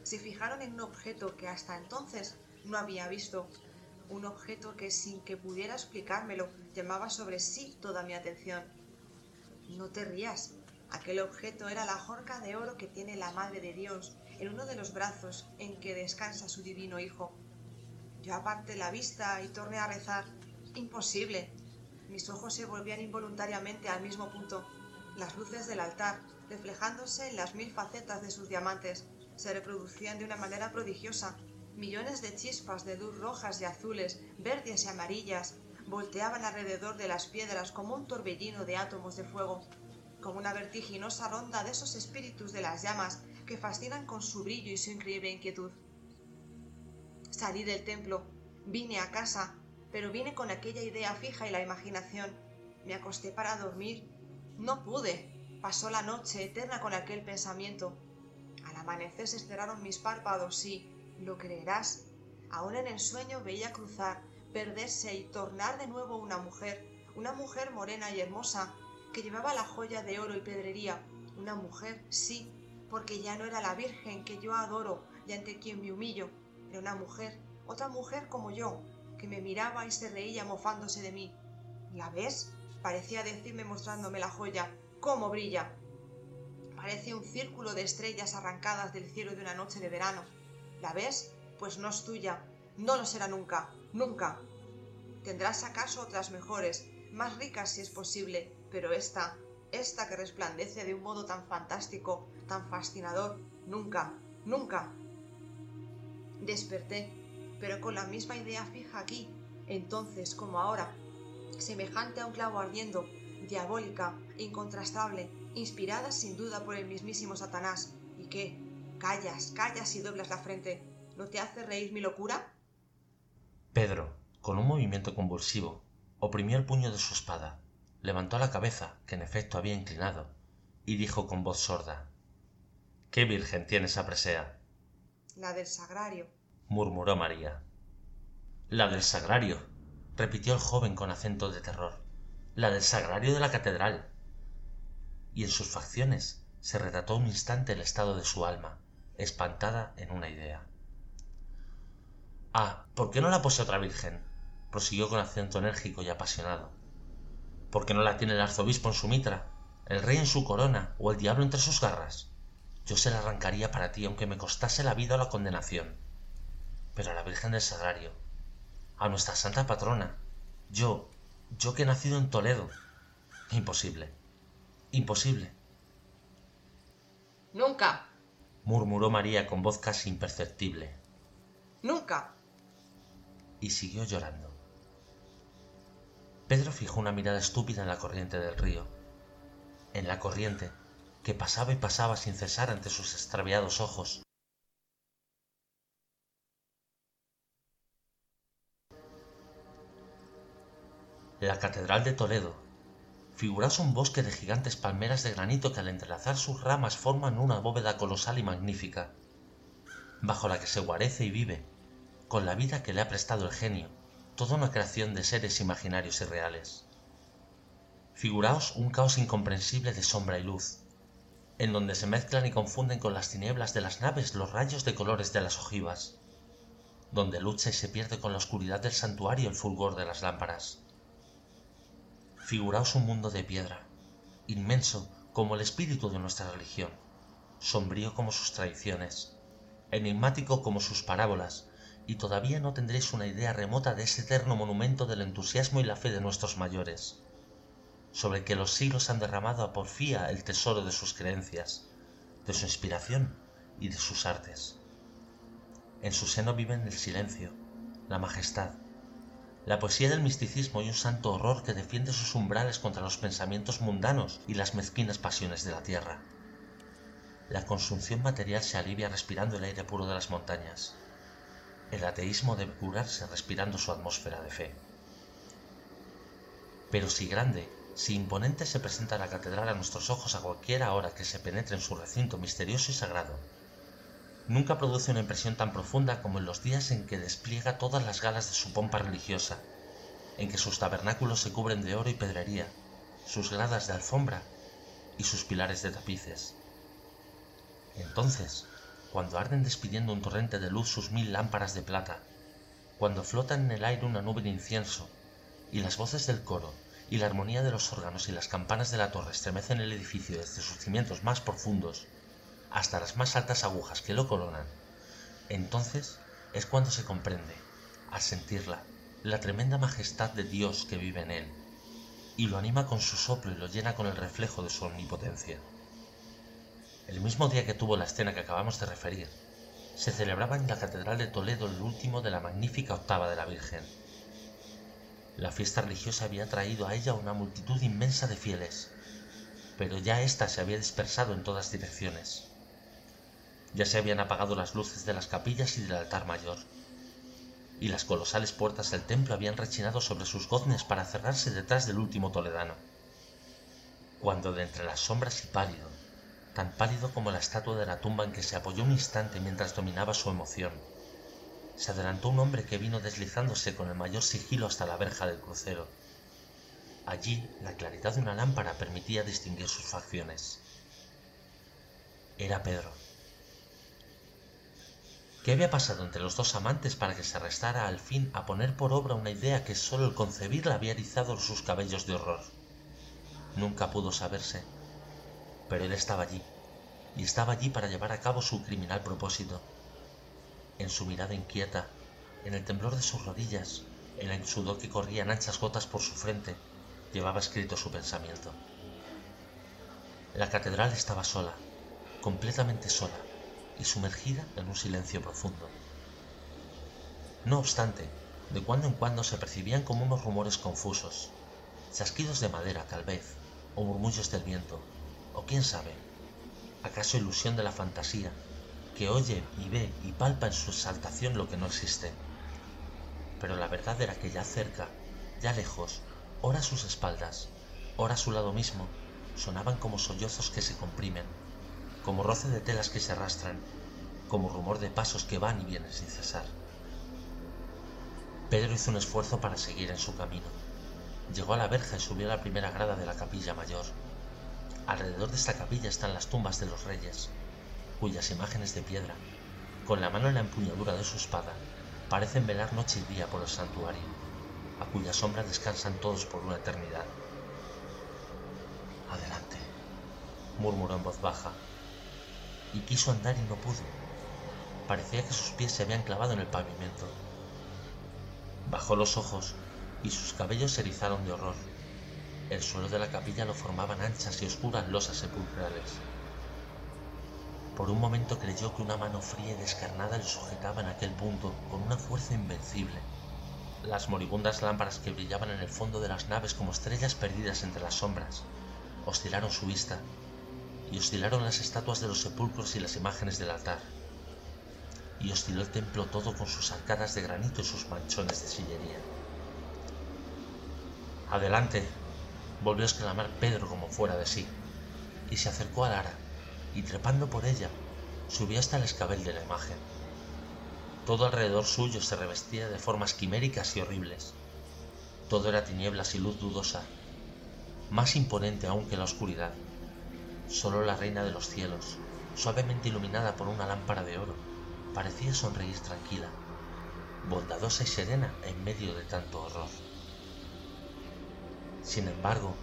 Se fijaron en un objeto que hasta entonces no había visto, un objeto que sin que pudiera explicármelo llamaba sobre sí toda mi atención. No te rías, aquel objeto era la jorca de oro que tiene la Madre de Dios en uno de los brazos en que descansa su divino Hijo. Yo aparté la vista y torné a rezar. Imposible. Mis ojos se volvían involuntariamente al mismo punto. Las luces del altar, reflejándose en las mil facetas de sus diamantes, se reproducían de una manera prodigiosa, Millones de chispas de luz rojas y azules, verdes y amarillas volteaban alrededor de las piedras como un torbellino de átomos de fuego, como una vertiginosa ronda de esos espíritus de las llamas que fascinan con su brillo y su increíble inquietud. Salí del templo, vine a casa, pero vine con aquella idea fija y la imaginación. Me acosté para dormir. No pude. Pasó la noche eterna con aquel pensamiento. Al amanecer se cerraron mis párpados y, lo creerás, aún en el sueño veía cruzar, perderse y tornar de nuevo una mujer, una mujer morena y hermosa, que llevaba la joya de oro y pedrería, una mujer, sí, porque ya no era la Virgen que yo adoro y ante quien me humillo, era una mujer, otra mujer como yo, que me miraba y se reía mofándose de mí. ¿La ves? Parecía decirme mostrándome la joya. ¿Cómo brilla? Parece un círculo de estrellas arrancadas del cielo de una noche de verano. ¿La ves? Pues no es tuya. No lo será nunca. Nunca. Tendrás acaso otras mejores, más ricas si es posible, pero esta, esta que resplandece de un modo tan fantástico, tan fascinador, nunca, nunca. Desperté, pero con la misma idea fija aquí, entonces como ahora, semejante a un clavo ardiendo, diabólica, incontrastable, inspirada sin duda por el mismísimo Satanás. ¿Y qué? Callas, callas y doblas la frente. ¿No te hace reír mi locura? Pedro, con un movimiento convulsivo, oprimió el puño de su espada, levantó la cabeza, que en efecto había inclinado, y dijo con voz sorda ¿Qué virgen tiene esa presea? La del sagrario, murmuró María. La del sagrario, repitió el joven con acento de terror. La del sagrario de la catedral. Y en sus facciones se retrató un instante el estado de su alma, espantada en una idea. Ah, ¿por qué no la posee otra virgen? prosiguió con acento enérgico y apasionado. ¿Por qué no la tiene el arzobispo en su mitra, el rey en su corona o el diablo entre sus garras? Yo se la arrancaría para ti aunque me costase la vida o la condenación. Pero a la Virgen del Sagrario, a nuestra santa patrona, yo, yo que he nacido en Toledo. Imposible. Imposible. Nunca. murmuró María con voz casi imperceptible. Nunca. Y siguió llorando. Pedro fijó una mirada estúpida en la corriente del río. En la corriente, que pasaba y pasaba sin cesar ante sus extraviados ojos. La Catedral de Toledo. Figuraos un bosque de gigantes palmeras de granito que al entrelazar sus ramas forman una bóveda colosal y magnífica, bajo la que se guarece y vive, con la vida que le ha prestado el genio, toda una creación de seres imaginarios y reales. Figuraos un caos incomprensible de sombra y luz, en donde se mezclan y confunden con las tinieblas de las naves los rayos de colores de las ojivas, donde lucha y se pierde con la oscuridad del santuario el fulgor de las lámparas. Figuraos un mundo de piedra, inmenso como el espíritu de nuestra religión, sombrío como sus tradiciones, enigmático como sus parábolas, y todavía no tendréis una idea remota de ese eterno monumento del entusiasmo y la fe de nuestros mayores, sobre que los siglos han derramado a porfía el tesoro de sus creencias, de su inspiración y de sus artes. En su seno viven el silencio, la majestad, la poesía del misticismo y un santo horror que defiende sus umbrales contra los pensamientos mundanos y las mezquinas pasiones de la tierra. La consunción material se alivia respirando el aire puro de las montañas. El ateísmo debe curarse respirando su atmósfera de fe. Pero si grande, si imponente se presenta la catedral a nuestros ojos a cualquiera hora que se penetre en su recinto misterioso y sagrado, nunca produce una impresión tan profunda como en los días en que despliega todas las galas de su pompa religiosa, en que sus tabernáculos se cubren de oro y pedrería, sus gradas de alfombra y sus pilares de tapices. Entonces, cuando arden despidiendo un torrente de luz sus mil lámparas de plata, cuando flotan en el aire una nube de incienso, y las voces del coro, y la armonía de los órganos y las campanas de la torre estremecen el edificio desde sus cimientos más profundos hasta las más altas agujas que lo coronan, entonces es cuando se comprende, al sentirla, la tremenda majestad de Dios que vive en él, y lo anima con su soplo y lo llena con el reflejo de su omnipotencia. El mismo día que tuvo la escena que acabamos de referir, se celebraba en la Catedral de Toledo el último de la magnífica octava de la Virgen. La fiesta religiosa había traído a ella una multitud inmensa de fieles, pero ya ésta se había dispersado en todas direcciones. Ya se habían apagado las luces de las capillas y del altar mayor, y las colosales puertas del templo habían rechinado sobre sus goznes para cerrarse detrás del último toledano. Cuando de entre las sombras y pálido, tan pálido como la estatua de la tumba en que se apoyó un instante mientras dominaba su emoción, se adelantó un hombre que vino deslizándose con el mayor sigilo hasta la verja del crucero. Allí la claridad de una lámpara permitía distinguir sus facciones. Era Pedro. ¿Qué había pasado entre los dos amantes para que se arrestara al fin a poner por obra una idea que sólo el concebirla había erizado sus cabellos de horror? Nunca pudo saberse, pero él estaba allí, y estaba allí para llevar a cabo su criminal propósito. En su mirada inquieta, en el temblor de sus rodillas, en el sudor que corría en anchas gotas por su frente, llevaba escrito su pensamiento. La catedral estaba sola, completamente sola, y sumergida en un silencio profundo. No obstante, de cuando en cuando se percibían como unos rumores confusos, chasquidos de madera tal vez, o murmullos del viento, o quién sabe, acaso ilusión de la fantasía, que oye y ve y palpa en su exaltación lo que no existe. Pero la verdad era que ya cerca, ya lejos, ora a sus espaldas, ora a su lado mismo, sonaban como sollozos que se comprimen, como roce de telas que se arrastran, como rumor de pasos que van y vienen sin cesar. Pedro hizo un esfuerzo para seguir en su camino. Llegó a la verja y subió a la primera grada de la capilla mayor. Alrededor de esta capilla están las tumbas de los reyes, cuyas imágenes de piedra, con la mano en la empuñadura de su espada, parecen velar noche y día por el santuario, a cuya sombra descansan todos por una eternidad. Adelante, murmuró en voz baja, y quiso andar y no pudo. Parecía que sus pies se habían clavado en el pavimento. Bajó los ojos y sus cabellos se erizaron de horror. El suelo de la capilla lo formaban anchas y oscuras losas sepulcrales. Por un momento creyó que una mano fría y descarnada le sujetaba en aquel punto con una fuerza invencible. Las moribundas lámparas que brillaban en el fondo de las naves como estrellas perdidas entre las sombras oscilaron su vista y oscilaron las estatuas de los sepulcros y las imágenes del altar. Y osciló el templo todo con sus arcadas de granito y sus manchones de sillería. Adelante, volvió a exclamar Pedro como fuera de sí, y se acercó a Lara, y trepando por ella, subió hasta el escabel de la imagen. Todo alrededor suyo se revestía de formas quiméricas y horribles. Todo era tinieblas y luz dudosa, más imponente aún que la oscuridad. Solo la reina de los cielos, suavemente iluminada por una lámpara de oro, parecía sonreír tranquila, bondadosa y serena en medio de tanto horror. Sin embargo,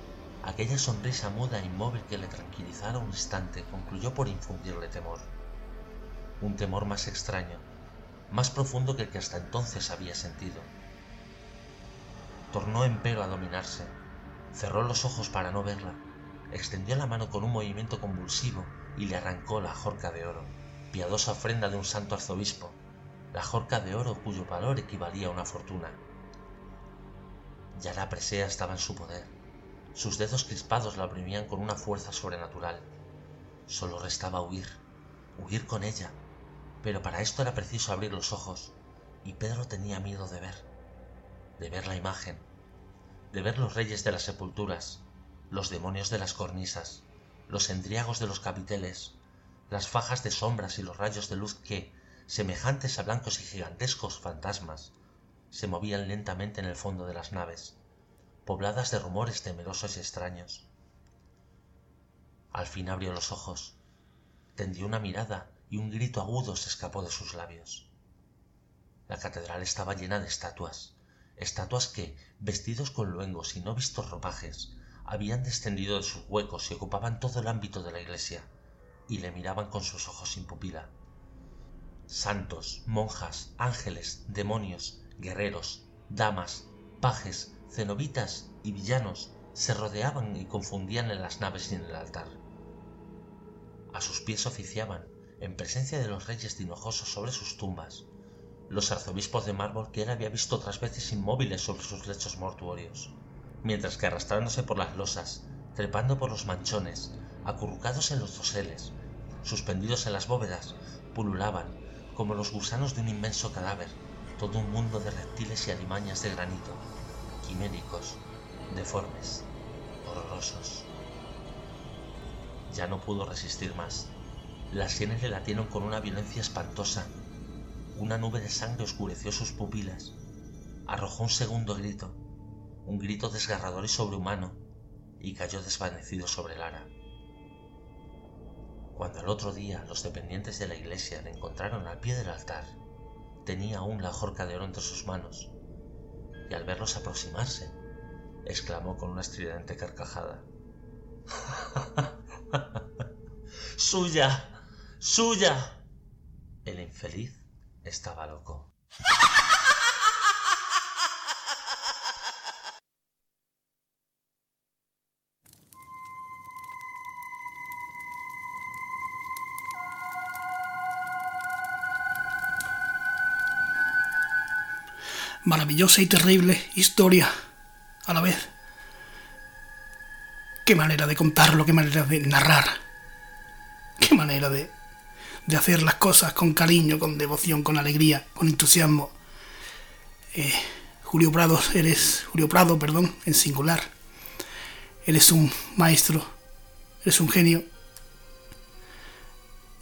aquella sonrisa muda e inmóvil que le tranquilizara un instante concluyó por infundirle temor. Un temor más extraño, más profundo que el que hasta entonces había sentido. Tornó empero a dominarse, cerró los ojos para no verla, extendió la mano con un movimiento convulsivo y le arrancó la jorca de oro, piadosa ofrenda de un santo arzobispo, la jorca de oro cuyo valor equivalía a una fortuna. Ya la presea estaba en su poder. Sus dedos crispados la oprimían con una fuerza sobrenatural. Solo restaba huir, huir con ella. Pero para esto era preciso abrir los ojos, y Pedro tenía miedo de ver, de ver la imagen, de ver los reyes de las sepulturas, los demonios de las cornisas, los endriagos de los capiteles, las fajas de sombras y los rayos de luz que, semejantes a blancos y gigantescos fantasmas, se movían lentamente en el fondo de las naves, pobladas de rumores temerosos y extraños. Al fin abrió los ojos, tendió una mirada y un grito agudo se escapó de sus labios. La catedral estaba llena de estatuas, estatuas que, vestidos con luengos y no vistos ropajes, habían descendido de sus huecos y ocupaban todo el ámbito de la iglesia, y le miraban con sus ojos sin pupila. Santos, monjas, ángeles, demonios, guerreros, damas, pajes, cenobitas y villanos se rodeaban y confundían en las naves y en el altar. A sus pies oficiaban, en presencia de los reyes dinojosos sobre sus tumbas, los arzobispos de mármol que él había visto otras veces inmóviles sobre sus lechos mortuorios, mientras que arrastrándose por las losas, trepando por los manchones, acurrucados en los doseles, suspendidos en las bóvedas, pululaban, como los gusanos de un inmenso cadáver, todo un mundo de reptiles y alimañas de granito, quiméricos, deformes, horrorosos. Ya no pudo resistir más. Las sienes le latieron con una violencia espantosa. Una nube de sangre oscureció sus pupilas. Arrojó un segundo grito, un grito desgarrador y sobrehumano, y cayó desvanecido sobre Lara. Cuando al otro día los dependientes de la iglesia le encontraron al pie del altar, tenía aún la jorca de oro entre sus manos, y al verlos aproximarse, exclamó con una estridente carcajada. ¡Suya! ¡Suya! El infeliz estaba loco. Maravillosa y terrible historia a la vez. Qué manera de contarlo, qué manera de narrar. Qué manera de, de hacer las cosas con cariño, con devoción, con alegría, con entusiasmo. Eh, Julio Prado, eres Julio Prado, perdón, en singular. Eres un maestro, eres un genio.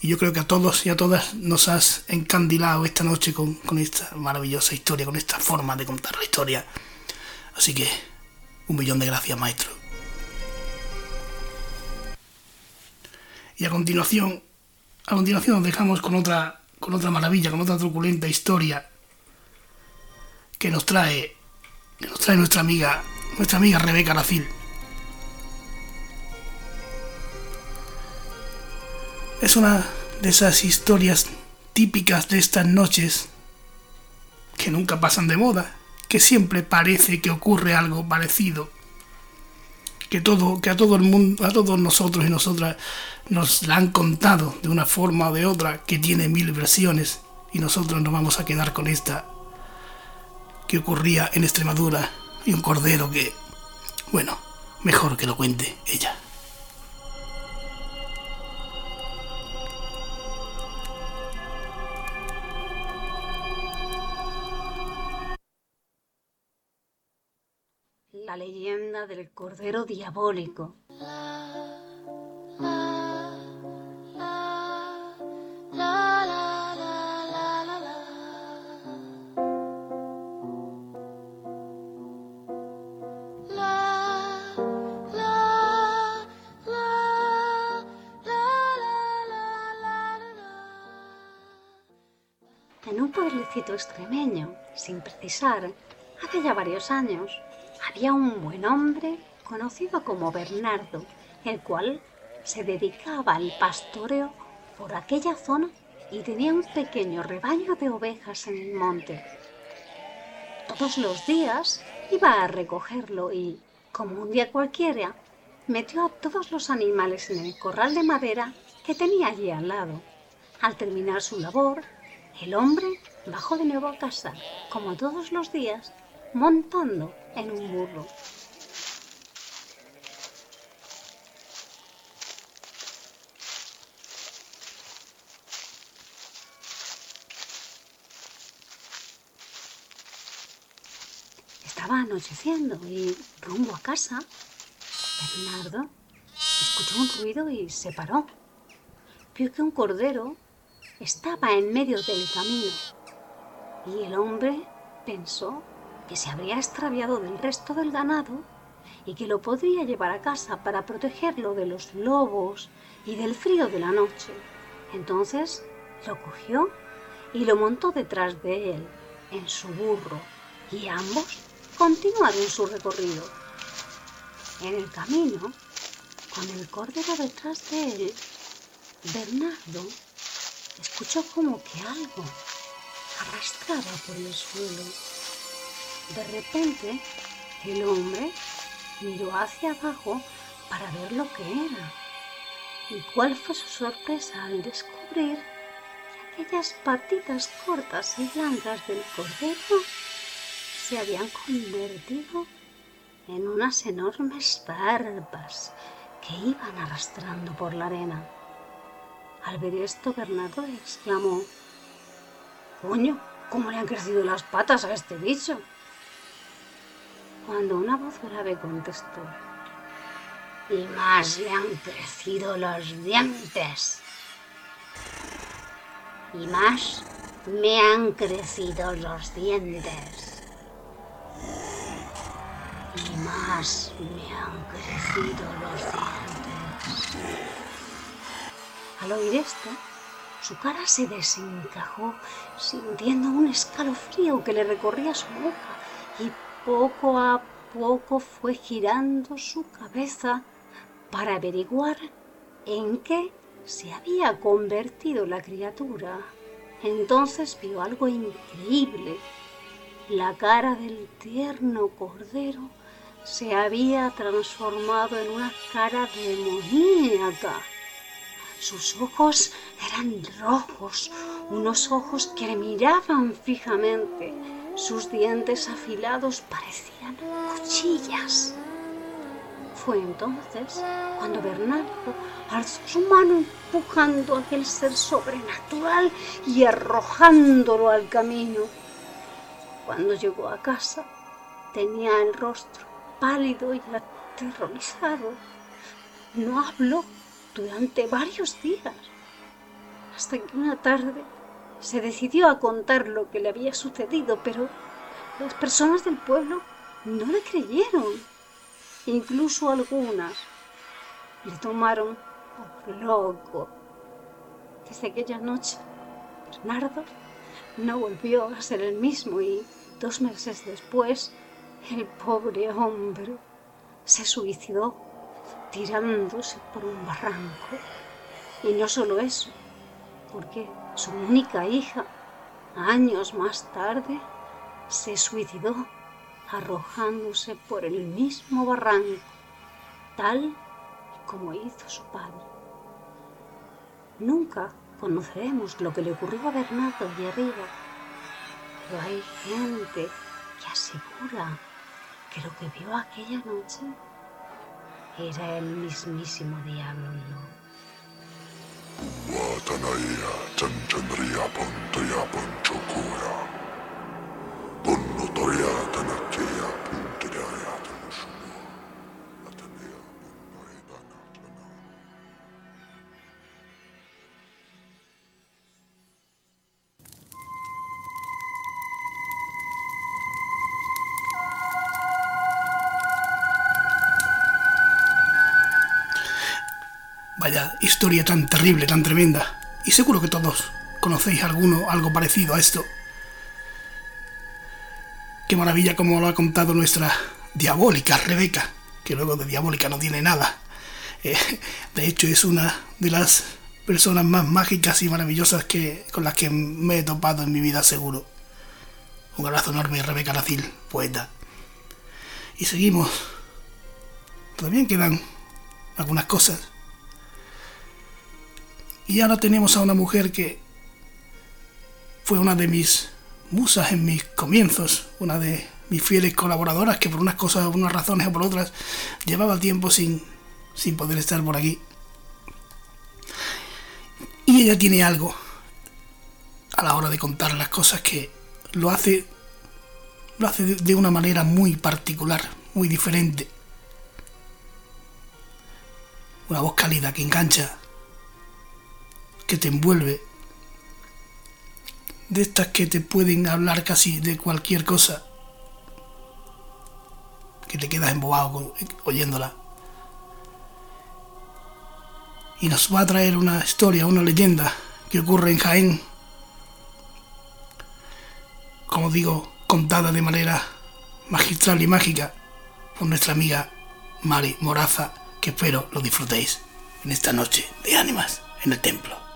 Y yo creo que a todos y a todas nos has encandilado esta noche con, esta maravillosa historia, con esta forma de contar la historia. Así que un millón de gracias, maestro. Y a continuación, a continuación nos dejamos con otra, con otra maravilla, con otra truculenta historia que nos trae, que nos trae nuestra amiga, nuestra amiga Rebeca Racil. Es una de esas historias típicas de estas noches que nunca pasan de moda, que siempre parece que ocurre algo parecido, que todo, que a todo el mundo, a todos nosotros y nosotras nos la han contado de una forma o de otra, que tiene mil versiones, y nosotros nos vamos a quedar con esta que ocurría en Extremadura y un cordero que, bueno, mejor que lo cuente ella. La leyenda del Cordero Diabólico. En un pueblecito extremeño, sin precisar, hace ya varios años, había un buen hombre conocido como Bernardo, el cual se dedicaba al pastoreo por aquella zona y tenía un pequeño rebaño de ovejas en el monte. Todos los días iba a recogerlo y, como un día cualquiera, metió a todos los animales en el corral de madera que tenía allí al lado. Al terminar su labor, el hombre bajó de nuevo a casa, como todos los días, montando en un burro. Estaba anocheciendo y rumbo a casa, Bernardo escuchó un ruido y se paró. Vio que un cordero estaba en medio del camino y el hombre pensó que se habría extraviado del resto del ganado y que lo podría llevar a casa para protegerlo de los lobos y del frío de la noche. Entonces lo cogió y lo montó detrás de él, en su burro, y ambos continuaron su recorrido. En el camino, con el cordero detrás de él, Bernardo escuchó como que algo arrastraba por el suelo. De repente, el hombre miró hacia abajo para ver lo que era. ¿Y cuál fue su sorpresa al descubrir que aquellas patitas cortas y blancas del cordero se habían convertido en unas enormes barbas que iban arrastrando por la arena. Al ver esto, Bernardo exclamó, Coño, ¿cómo le han crecido las patas a este bicho? Cuando una voz grave contestó, y más le han crecido los dientes. Y más me han crecido los dientes. Y más me han crecido los dientes. Al oír esto, su cara se desencajó, sintiendo un escalofrío que le recorría su boca y poco a poco fue girando su cabeza para averiguar en qué se había convertido la criatura. Entonces vio algo increíble. La cara del tierno cordero se había transformado en una cara demoníaca. Sus ojos eran rojos, unos ojos que miraban fijamente. Sus dientes afilados parecían cuchillas. Fue entonces cuando Bernardo alzó su mano empujando a aquel ser sobrenatural y arrojándolo al camino. Cuando llegó a casa tenía el rostro pálido y aterrorizado. No habló durante varios días, hasta que una tarde se decidió a contar lo que le había sucedido, pero las personas del pueblo no le creyeron. Incluso algunas le tomaron por loco. Desde aquella noche, Bernardo no volvió a ser el mismo y dos meses después, el pobre hombre se suicidó tirándose por un barranco. Y no solo eso, porque su única hija, años más tarde, se suicidó arrojándose por el mismo barranco, tal como hizo su padre. Nunca conoceremos lo que le ocurrió a Bernardo allí arriba, pero hay gente que asegura que lo que vio aquella noche era el mismísimo diablo. Matanaia Chanchandriapon Triapon Chokoya. Historia tan terrible, tan tremenda. Y seguro que todos conocéis alguno, algo parecido a esto. Qué maravilla como lo ha contado nuestra diabólica Rebeca, que luego de diabólica no tiene nada. Eh, de hecho es una de las personas más mágicas y maravillosas que, con las que me he topado en mi vida seguro. Un abrazo enorme, Rebeca Nacil, poeta. Y seguimos. Todavía quedan algunas cosas. Y ahora tenemos a una mujer que fue una de mis musas en mis comienzos, una de mis fieles colaboradoras que por unas cosas, por unas razones o por otras, llevaba tiempo sin, sin poder estar por aquí. Y ella tiene algo a la hora de contar las cosas que lo hace, lo hace de una manera muy particular, muy diferente. Una voz cálida que engancha que te envuelve, de estas que te pueden hablar casi de cualquier cosa, que te quedas embobado oyéndola. Y nos va a traer una historia, una leyenda que ocurre en Jaén, como digo, contada de manera magistral y mágica por nuestra amiga Mari Moraza, que espero lo disfrutéis en esta noche de ánimas en el templo.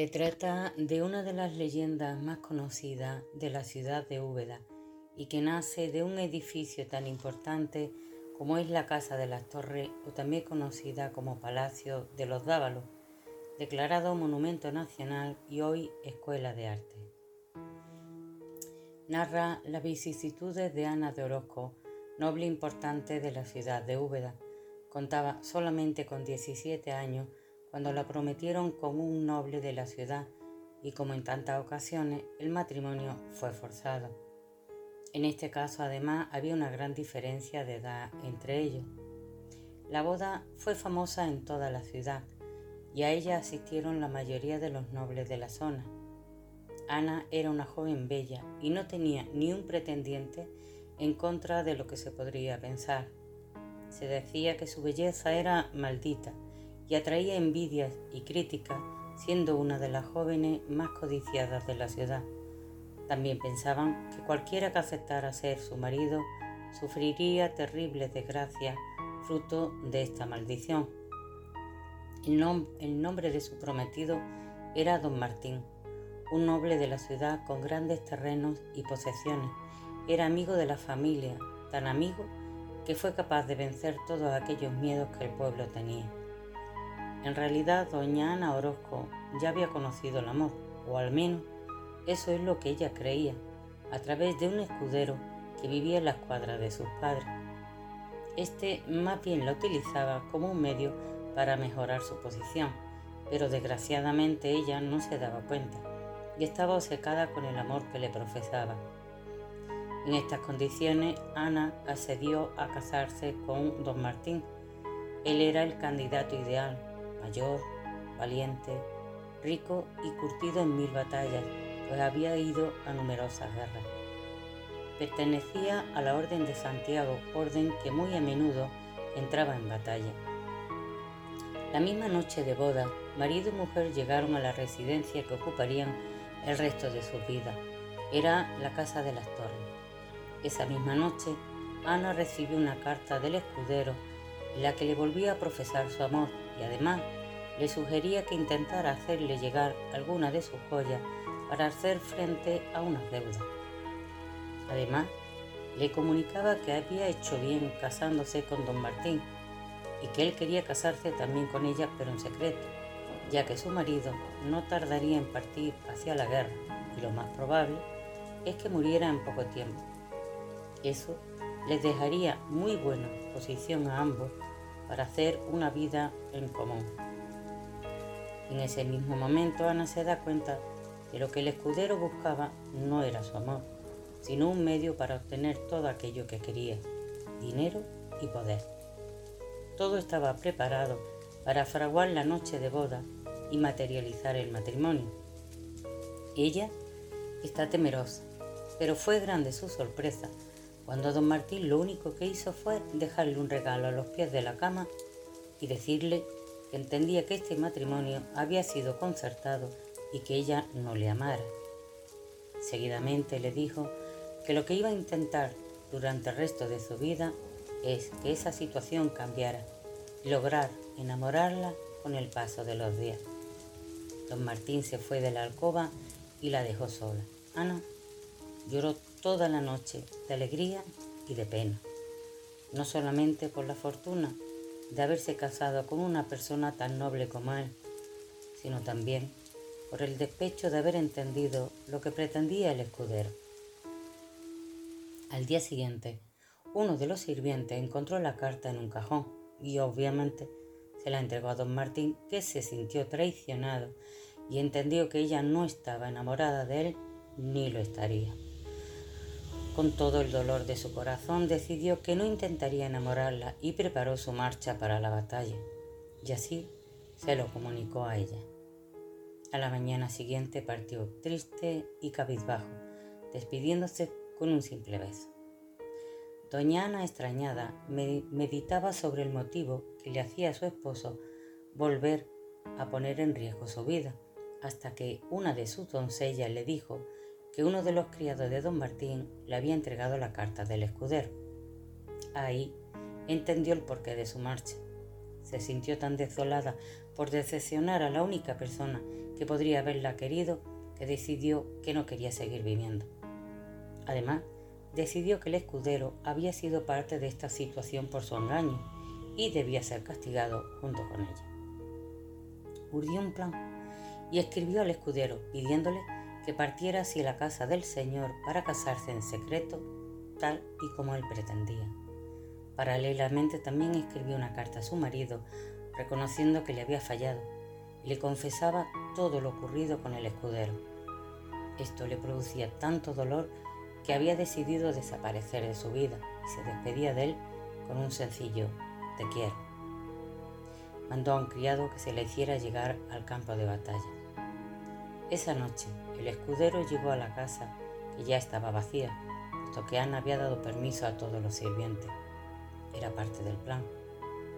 Se trata de una de las leyendas más conocidas de la ciudad de Úbeda y que nace de un edificio tan importante como es la Casa de las Torres o también conocida como Palacio de los Dávalos, declarado Monumento Nacional y hoy Escuela de Arte. Narra las vicisitudes de Ana de Orozco, noble importante de la ciudad de Úbeda. Contaba solamente con 17 años cuando la prometieron con un noble de la ciudad y como en tantas ocasiones el matrimonio fue forzado. En este caso además había una gran diferencia de edad entre ellos. La boda fue famosa en toda la ciudad y a ella asistieron la mayoría de los nobles de la zona. Ana era una joven bella y no tenía ni un pretendiente en contra de lo que se podría pensar. Se decía que su belleza era maldita y atraía envidias y críticas, siendo una de las jóvenes más codiciadas de la ciudad. También pensaban que cualquiera que aceptara ser su marido sufriría terribles desgracias fruto de esta maldición. El, el, nombre de su prometido era don Martín, un noble de la ciudad con grandes terrenos y posesiones. Era amigo de la familia, tan amigo que fue capaz de vencer todos aquellos miedos que el pueblo tenía. En realidad, doña Ana Orozco ya había conocido el amor, o al menos eso es lo que ella creía, a través de un escudero que vivía en la escuadra de sus padres. Este más bien la utilizaba como un medio para mejorar su posición, pero desgraciadamente ella no se daba cuenta y estaba obcecada con el amor que le profesaba. En estas condiciones, Ana accedió a casarse con don Martín. Él era el candidato ideal, mayor, valiente, rico y curtido en mil batallas, pues había ido a numerosas guerras. Pertenecía a la Orden de Santiago, orden que muy a menudo entraba en batalla. La misma noche de boda, marido y mujer llegaron a la residencia que ocuparían el resto de su vida. Era la Casa de las Torres. Esa misma noche, Ana recibió una carta del escudero la que le volvía a profesar su amor y además le sugería que intentara hacerle llegar alguna de sus joyas para hacer frente a unas deudas. Además, le comunicaba que había hecho bien casándose con don Martín y que él quería casarse también con ella, pero en secreto, ya que su marido no tardaría en partir hacia la guerra y lo más probable es que muriera en poco tiempo. Eso les dejaría muy buena posición a ambos para hacer una vida en común. En ese mismo momento Ana se da cuenta que lo que el escudero buscaba no era su amor, sino un medio para obtener todo aquello que quería, dinero y poder. Todo estaba preparado para fraguar la noche de boda y materializar el matrimonio. Ella está temerosa, pero fue grande su sorpresa cuando don Martín lo único que hizo fue dejarle un regalo a los pies de la cama y decirle que entendía que este matrimonio había sido concertado y que ella no le amara. Seguidamente le dijo que lo que iba a intentar durante el resto de su vida es que esa situación cambiara lograr enamorarla con el paso de los días. Don Martín se fue de la alcoba y la dejó sola. Ana lloró toda la noche de alegría y de pena, no solamente por la fortuna de haberse casado con una persona tan noble como él, sino también por el despecho de haber entendido lo que pretendía el escudero. Al día siguiente, uno de los sirvientes encontró la carta en un cajón y obviamente se la entregó a don Martín, que se sintió traicionado y entendió que ella no estaba enamorada de él ni lo estaría. Con todo el dolor de su corazón decidió que no intentaría enamorarla y preparó su marcha para la batalla. Y así se lo comunicó a ella. A la mañana siguiente partió triste y cabizbajo, despidiéndose con un simple beso. Doña Ana, extrañada, meditaba sobre el motivo que le hacía a su esposo volver a poner en riesgo su vida, hasta que una de sus doncellas le dijo que uno de los criados de don Martín le había entregado la carta del escudero. Ahí entendió el porqué de su marcha. Se sintió tan desolada por decepcionar a la única persona que podría haberla querido que decidió que no quería seguir viviendo. Además, decidió que el escudero había sido parte de esta situación por su engaño y debía ser castigado junto con ella. Urdió un plan y escribió al escudero pidiéndole que partiera hacia la casa del Señor para casarse en secreto, tal y como él pretendía. Paralelamente también escribió una carta a su marido reconociendo que le había fallado y le confesaba todo lo ocurrido con el escudero. Esto le producía tanto dolor que había decidido desaparecer de su vida y se despedía de él con un sencillo te quiero. Mandó a un criado que se le hiciera llegar al campo de batalla. Esa noche el escudero llegó a la casa que ya estaba vacía, puesto que Ana había dado permiso a todos los sirvientes. Era parte del plan.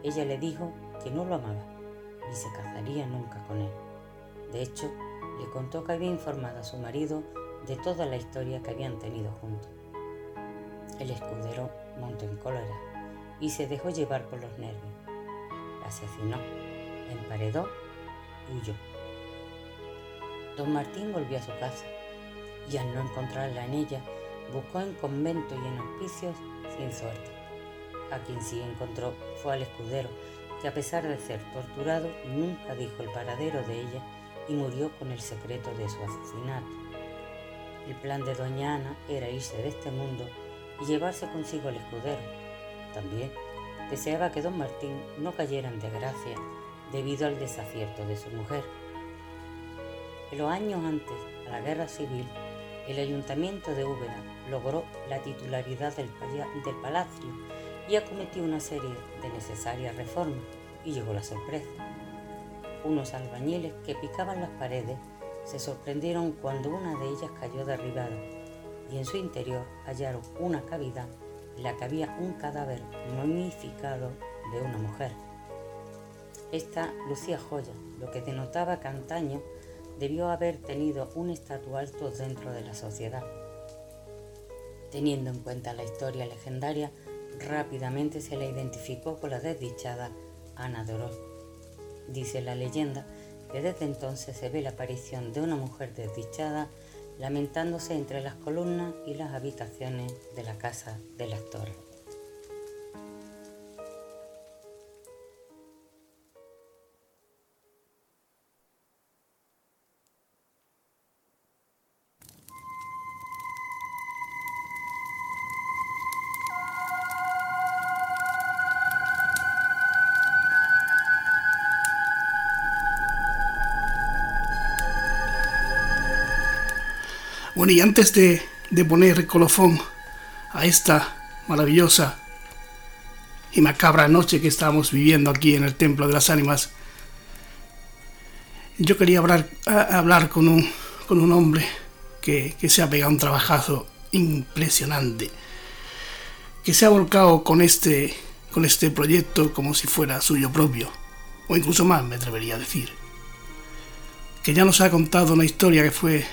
Ella le dijo que no lo amaba ni se casaría nunca con él. De hecho, le contó que había informado a su marido de toda la historia que habían tenido juntos. El escudero montó en cólera y se dejó llevar por los nervios. La asesinó, emparedó y huyó. Don Martín volvió a su casa y al no encontrarla en ella, buscó en convento y en hospicios sin suerte. A quien sí encontró fue al escudero, que a pesar de ser torturado nunca dijo el paradero de ella y murió con el secreto de su asesinato. El plan de doña Ana era irse de este mundo y llevarse consigo al escudero. También deseaba que don Martín no cayera en desgracia debido al desacierto de su mujer. Los años antes a la guerra civil, el ayuntamiento de Úbeda logró la titularidad del, palacio y acometió una serie de necesarias reformas y llegó la sorpresa. Unos albañiles que picaban las paredes se sorprendieron cuando una de ellas cayó derribada y en su interior hallaron una cavidad en la que había un cadáver momificado de una mujer. Esta lucía joya, lo que denotaba que debió haber tenido un estatus alto dentro de la sociedad. Teniendo en cuenta la historia legendaria, rápidamente se la identificó con la desdichada Ana de. Dice la leyenda que desde entonces se ve la aparición de una mujer desdichada lamentándose entre las columnas y las habitaciones de la casa del actor. Bueno, y antes de, poner colofón a esta maravillosa y macabra noche que estamos viviendo aquí en el Templo de las Ánimas, yo quería hablar, hablar con, un, con un hombre que, que, se ha pegado un trabajazo impresionante, que se ha volcado con este, con este proyecto como si fuera suyo propio, o incluso más me atrevería a decir, que ya nos ha contado una historia que fue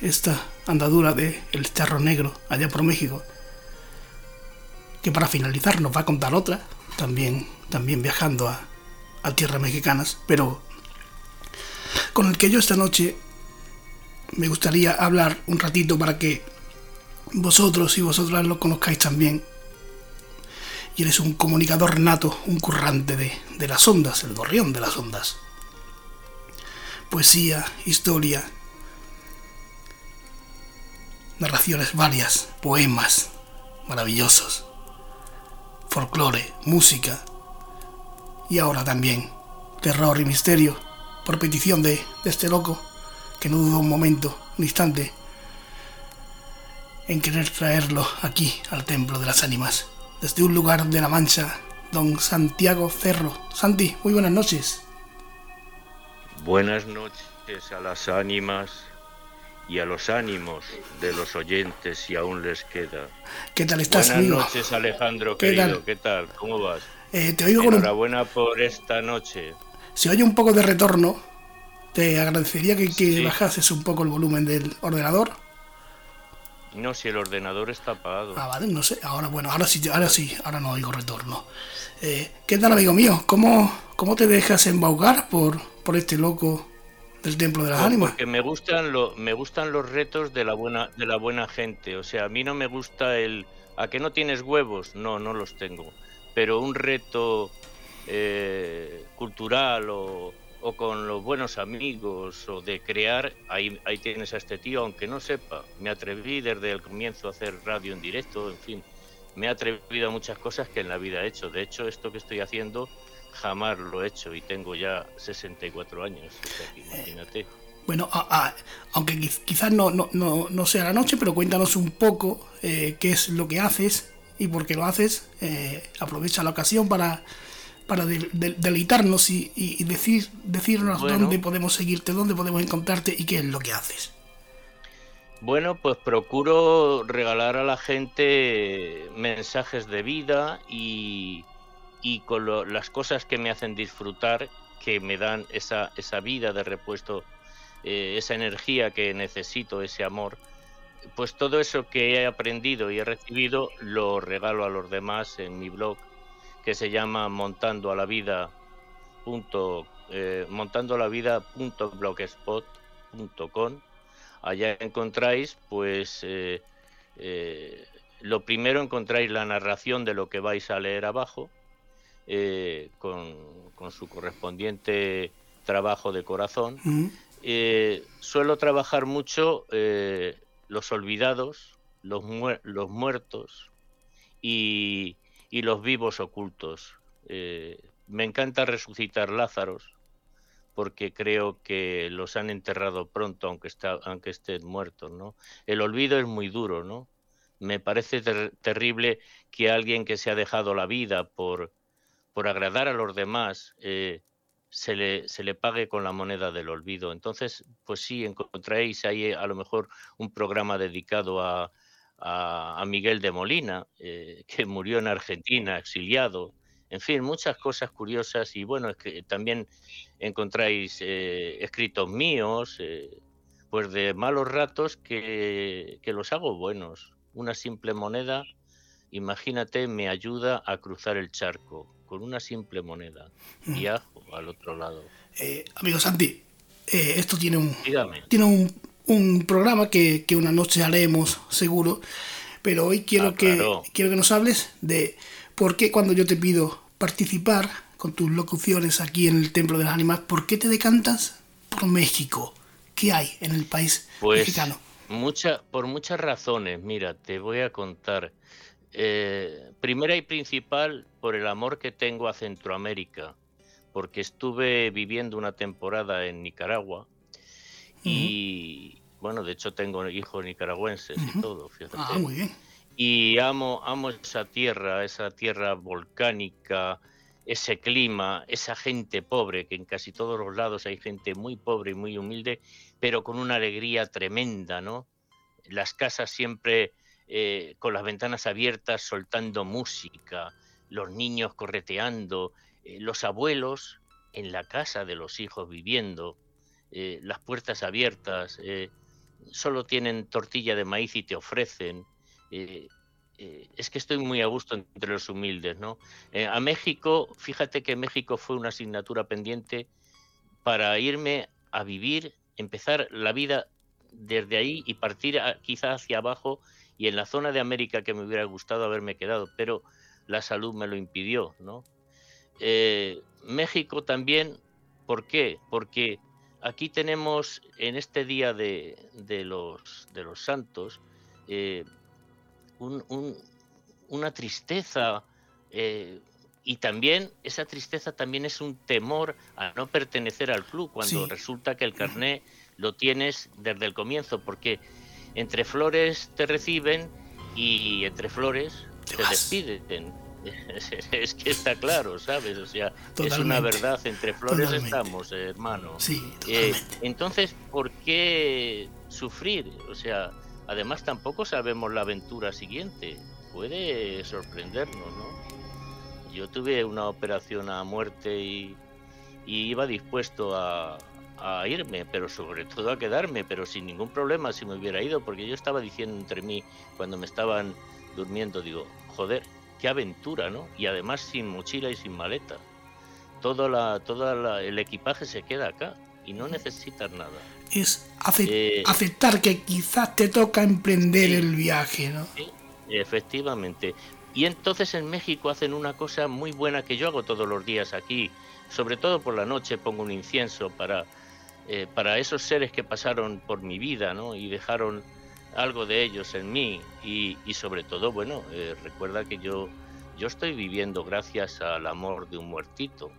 esta andadura de El Charro Negro allá por México, que para finalizar nos va a contar otra, también, también viajando a, a tierras mexicanas, pero con el que yo esta noche me gustaría hablar un ratito para que vosotros y vosotras lo conozcáis también. Y eres un comunicador nato, un currante de, de las ondas, el gorrión de las ondas. Poesía, historia, narraciones varias, poemas maravillosos, folclore, música y ahora también terror y misterio por petición de, este loco que no dudó un momento, un instante en querer traerlo aquí al templo de las ánimas, desde un lugar de la Mancha, don Santiago Cerro. Santi, muy buenas noches. Buenas noches a las ánimas y a los ánimos de los oyentes si aún les queda. ¿Qué tal estás, Buenas amigo? noches, Alejandro, querido. ¿Qué tal? ¿Cómo vas? Eh, te oigo Enhorabuena por esta noche. Se oye un poco de retorno. Te agradecería que, que bajases un poco el volumen del ordenador. No, si el ordenador está apagado. Ah, vale, no sé. Ahora, bueno, ahora sí, ahora sí, ahora no oigo retorno. Eh, ¿Qué tal, amigo mío? ¿Cómo, cómo te dejas embaucar por, por este loco del templo de las ánimas. Porque me gustan, lo, me gustan los retos de la, buena, de la buena gente. O sea, a mí no me gusta el... ¿A que no tienes huevos? No, no los tengo. Pero un reto eh, cultural o, o, con los buenos amigos o de crear, ahí, ahí tienes a este tío, aunque no sepa. Me atreví desde el comienzo a hacer radio en directo, en fin. Me he atrevido a muchas cosas que en la vida he hecho. De hecho, esto que estoy haciendo jamás lo he hecho y tengo ya 64 años. imagínate. Bueno, aunque quizás no, no, no, sea la noche, pero cuéntanos un poco eh, qué es lo que haces y por qué lo haces. Eh, aprovecha la ocasión para, para deleitarnos y, decir, decirnos dónde podemos seguirte, dónde podemos encontrarte y qué es lo que haces. Bueno, pues procuro regalar a la gente mensajes de vida y, y con las cosas que me hacen disfrutar, que me dan esa, esa vida de repuesto, eh, esa energía que necesito, ese amor, pues todo eso que he aprendido y he recibido lo regalo a los demás en mi blog que se llama montando a la vida punto, eh, la vida punto com. allá encontráis pues eh, lo primero encontráis la narración de lo que vais a leer abajo eh, con, su correspondiente trabajo de corazón. Eh, suelo trabajar mucho eh, los olvidados, los, los muertos y, los vivos ocultos. me encanta resucitar Lázaros porque creo que los han enterrado pronto aunque, está, aunque estén muertos. ¿no? El olvido es muy duro, ¿no? Me parece terrible que alguien que se ha dejado la vida por, por agradar a los demás, eh, se, le, pague con la moneda del olvido. Entonces, pues sí, encontréis ahí a lo mejor un programa dedicado a, Miguel de Molina, eh, que murió en Argentina, exiliado. En fin, muchas cosas curiosas y bueno, es que también encontráis eh, escritos míos, pues de malos ratos que, que los hago buenos. Una simple moneda, imagínate, me ayuda a cruzar el charco con una simple moneda. Viajo al otro lado. Eh, amigo Santi, eh, esto tiene un, tiene un, un programa que, que, una noche haremos, seguro. Pero hoy quiero, ah, que, quiero que nos hables de por qué cuando yo te pido participar con tus locuciones aquí en el Templo de las Ánimas, ¿por qué te decantas por México? ¿Qué hay en el país pues, mexicano? Mucha, por muchas razones, mira, te voy a contar. Eh, primera y principal, por el amor que tengo a Centroamérica, porque estuve viviendo una temporada en Nicaragua y, bueno, de hecho tengo hijos nicaragüenses y todo, fíjate. Ah, muy bien. Y amo, amo esa tierra, esa tierra volcánica, ese clima, esa gente pobre, que en casi todos los lados hay gente muy pobre y muy humilde, pero con una alegría tremenda, ¿no? Las casas siempre eh, con las ventanas abiertas soltando música, los niños correteando, eh, los abuelos en la casa de los hijos viviendo, eh, las puertas abiertas, solo tienen tortilla de maíz y te ofrecen. es que estoy muy a gusto entre los humildes, ¿no? a México, fíjate que México fue una asignatura pendiente para irme a vivir, empezar la vida desde ahí y partir quizá hacia abajo y en la zona de América que me hubiera gustado haberme quedado, pero la salud me lo impidió, ¿no? Eh, México también, ¿por qué? Porque aquí tenemos en este día de, los, de los santos eh, una tristeza eh, y también esa tristeza también es un temor a no pertenecer al club cuando resulta que el carné lo tienes desde el comienzo, porque entre flores te reciben y entre flores te, despiden. Es, que está claro, ¿sabes? O sea, es una verdad, entre flores estamos, hermano. Sí, eh, entonces, ¿por qué sufrir? O sea, además tampoco sabemos la aventura siguiente. Puede sorprendernos, ¿no? Yo tuve una operación a muerte y iba dispuesto a, a irme, pero sobre todo a quedarme, pero sin ningún problema si me hubiera ido, porque yo estaba diciendo entre mí cuando me estaban durmiendo, digo, joder, qué aventura, ¿no? Y además sin mochila y sin maleta. Todo, la, todo el equipaje se queda acá y no necesitas nada. Es eh, aceptar que quizás te toca emprender el viaje, ¿no? Sí, efectivamente. Y entonces en México hacen una cosa muy buena que yo hago todos los días aquí, sobre todo por la noche pongo un incienso para, eh, para esos seres que pasaron por mi vida ¿no? y dejaron algo de ellos en mí y, sobre todo, bueno, eh, recuerda que yo, yo estoy viviendo gracias al amor de un muertito.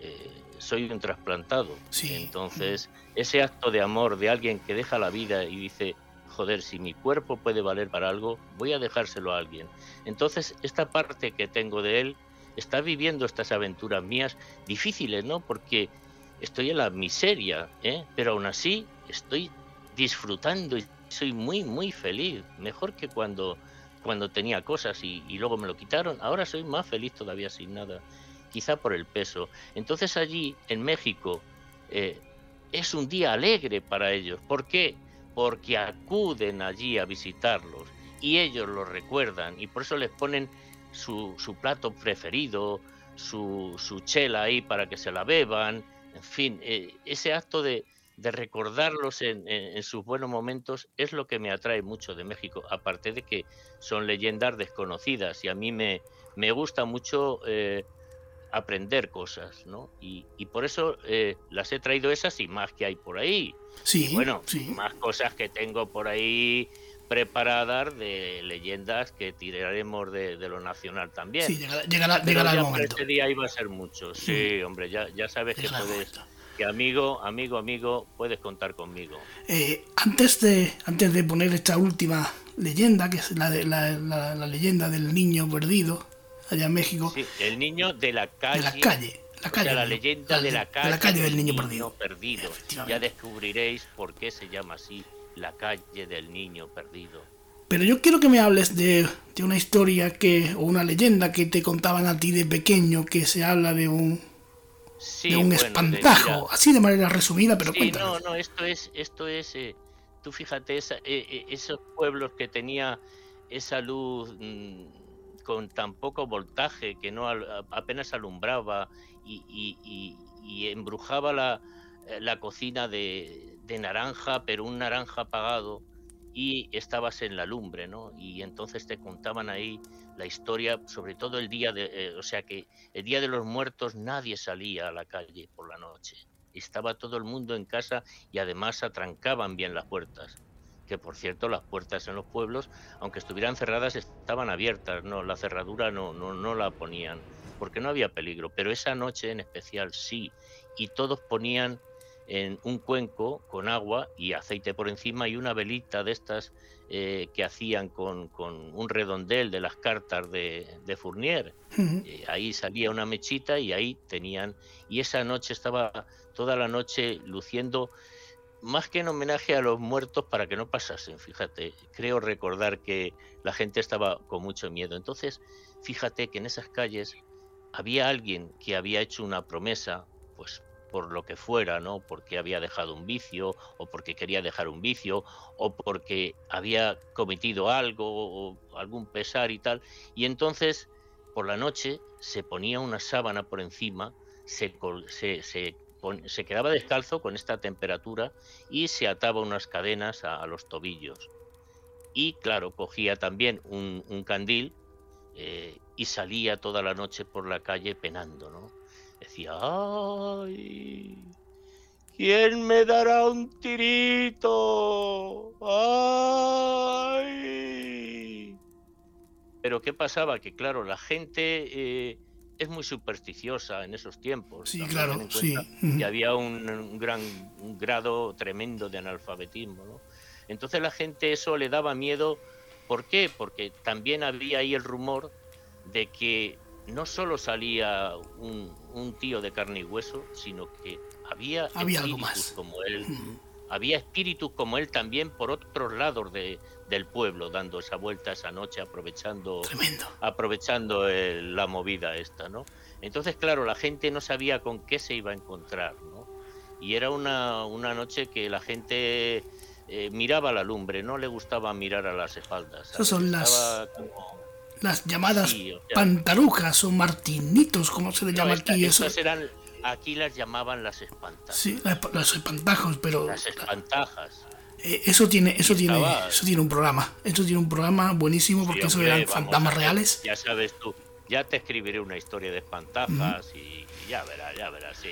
Eh, soy un trasplantado. Entonces, ese acto de amor de alguien que deja la vida y dice, joder, si mi cuerpo puede valer para algo, voy a dejárselo a alguien. Entonces, esta parte que tengo de él está viviendo estas aventuras mías difíciles, ¿no? Porque estoy en la miseria, ¿eh? Pero aún así estoy disfrutando y soy muy, muy feliz. Mejor que cuando, cuando tenía cosas y, luego me lo quitaron. Ahora soy más feliz todavía sin nada. Quizá por el peso. Entonces allí, en México, eh, es un día alegre para ellos. ¿Por qué? porque acuden allí a visitarlos y ellos lo recuerdan y por eso les ponen su, su plato preferido, su, su, chela ahí para que se la beban, en fin, eh, ese acto de, de recordarlos en, en, sus buenos momentos es lo que me atrae mucho de México, aparte de que son leyendas desconocidas y a mí me, me gusta mucho eh, aprender cosas, ¿no? Y, y por eso eh, las he traído esas y más que hay por ahí. Sí, bueno, sí. más cosas que tengo por ahí preparadas de leyendas que tiraremos de, de lo nacional también. Sí, llegará, llegará, el momento. Este día iba a ser mucho. Sí, mm. hombre, ya, ya sabes que puedes, que amigo, amigo, amigo, puedes contar conmigo. Eh, antes de antes de poner esta última leyenda, que es la, de, la, la, la leyenda del niño perdido, allá en México. Sí, el niño de la calle. De la calle. La, calle, o sea, la leyenda de la calle, de la calle del niño, niño perdido. perdido. Ya descubriréis por qué se llama así la calle del niño perdido. Pero yo quiero que me hables de, de, una historia que o una leyenda que te contaban a ti de pequeño que se habla de un sí, de un bueno, espantajo, de, así de manera resumida, pero sí. No, no, esto es esto es eh, tú fíjate esa, eh, eh, esos pueblos que tenía esa luz mmm, con tan poco voltaje que no apenas alumbraba y, y, y, y embrujaba la, la cocina de, de, naranja, pero un naranja apagado y estabas en la lumbre, ¿no? Y entonces te contaban ahí la historia, sobre todo el día de, eh, o sea que el día de los muertos nadie salía a la calle por la noche. Estaba todo el mundo en casa y además atrancaban bien las puertas que por cierto las puertas en los pueblos, aunque estuvieran cerradas, estaban abiertas, no, la cerradura no, no, no la ponían, porque no había peligro, pero esa noche en especial sí, y todos ponían en un cuenco con agua y aceite por encima y una velita de estas eh, que hacían con, con, un redondel de las cartas de, de Fournier. Uh -huh. eh, ahí salía una mechita y ahí tenían, y esa noche estaba toda la noche luciendo más que en homenaje a los muertos para que no pasasen, fíjate, creo recordar que la gente estaba con mucho miedo. Entonces, fíjate que en esas calles había alguien que había hecho una promesa, pues por lo que fuera, ¿no? Porque había dejado un vicio, o porque quería dejar un vicio, o porque había cometido algo, algún pesar y tal. Y entonces, por la noche, se ponía una sábana por encima, se, se, se se quedaba descalzo con esta temperatura y se ataba unas cadenas a, los tobillos. Y claro, cogía también un, un candil eh, y salía toda la noche por la calle penando, ¿no? Decía, ¡ay! ¿Quién me dará un tirito? ¡Ay! Pero ¿qué pasaba? Que claro, la gente... Eh, es muy supersticiosa en esos tiempos. Sí, claro, sí. Que había un, un gran un grado tremendo de analfabetismo, ¿no? Entonces la gente eso le daba miedo. ¿Por qué? Porque también había ahí el rumor de que no solo salía un, un tío de carne y hueso, sino que había, había algo más. como él. Mm. Había espíritus como él también por otros lados de, del pueblo dando esa vuelta esa noche aprovechando Tremendo. aprovechando el, la movida esta no entonces claro la gente no sabía con qué se iba a encontrar no y era una, una noche que la gente eh, miraba la lumbre no le gustaba mirar a las espaldas esas son las como... las llamadas sí, o sea, o martinitos como se le llama esta, aquí eso eran aquí las llamaban las espantajas. Sí, las, las espantajos, pero Las espantajas. eh, eso tiene, eso tiene, estaba- eso tiene un programa. Eso tiene un programa buenísimo porque Sí, eso eran fantasmas reales. Ya sabes tú, ya te escribiré una historia de espantajas y, y ya verás, ya verás, sí.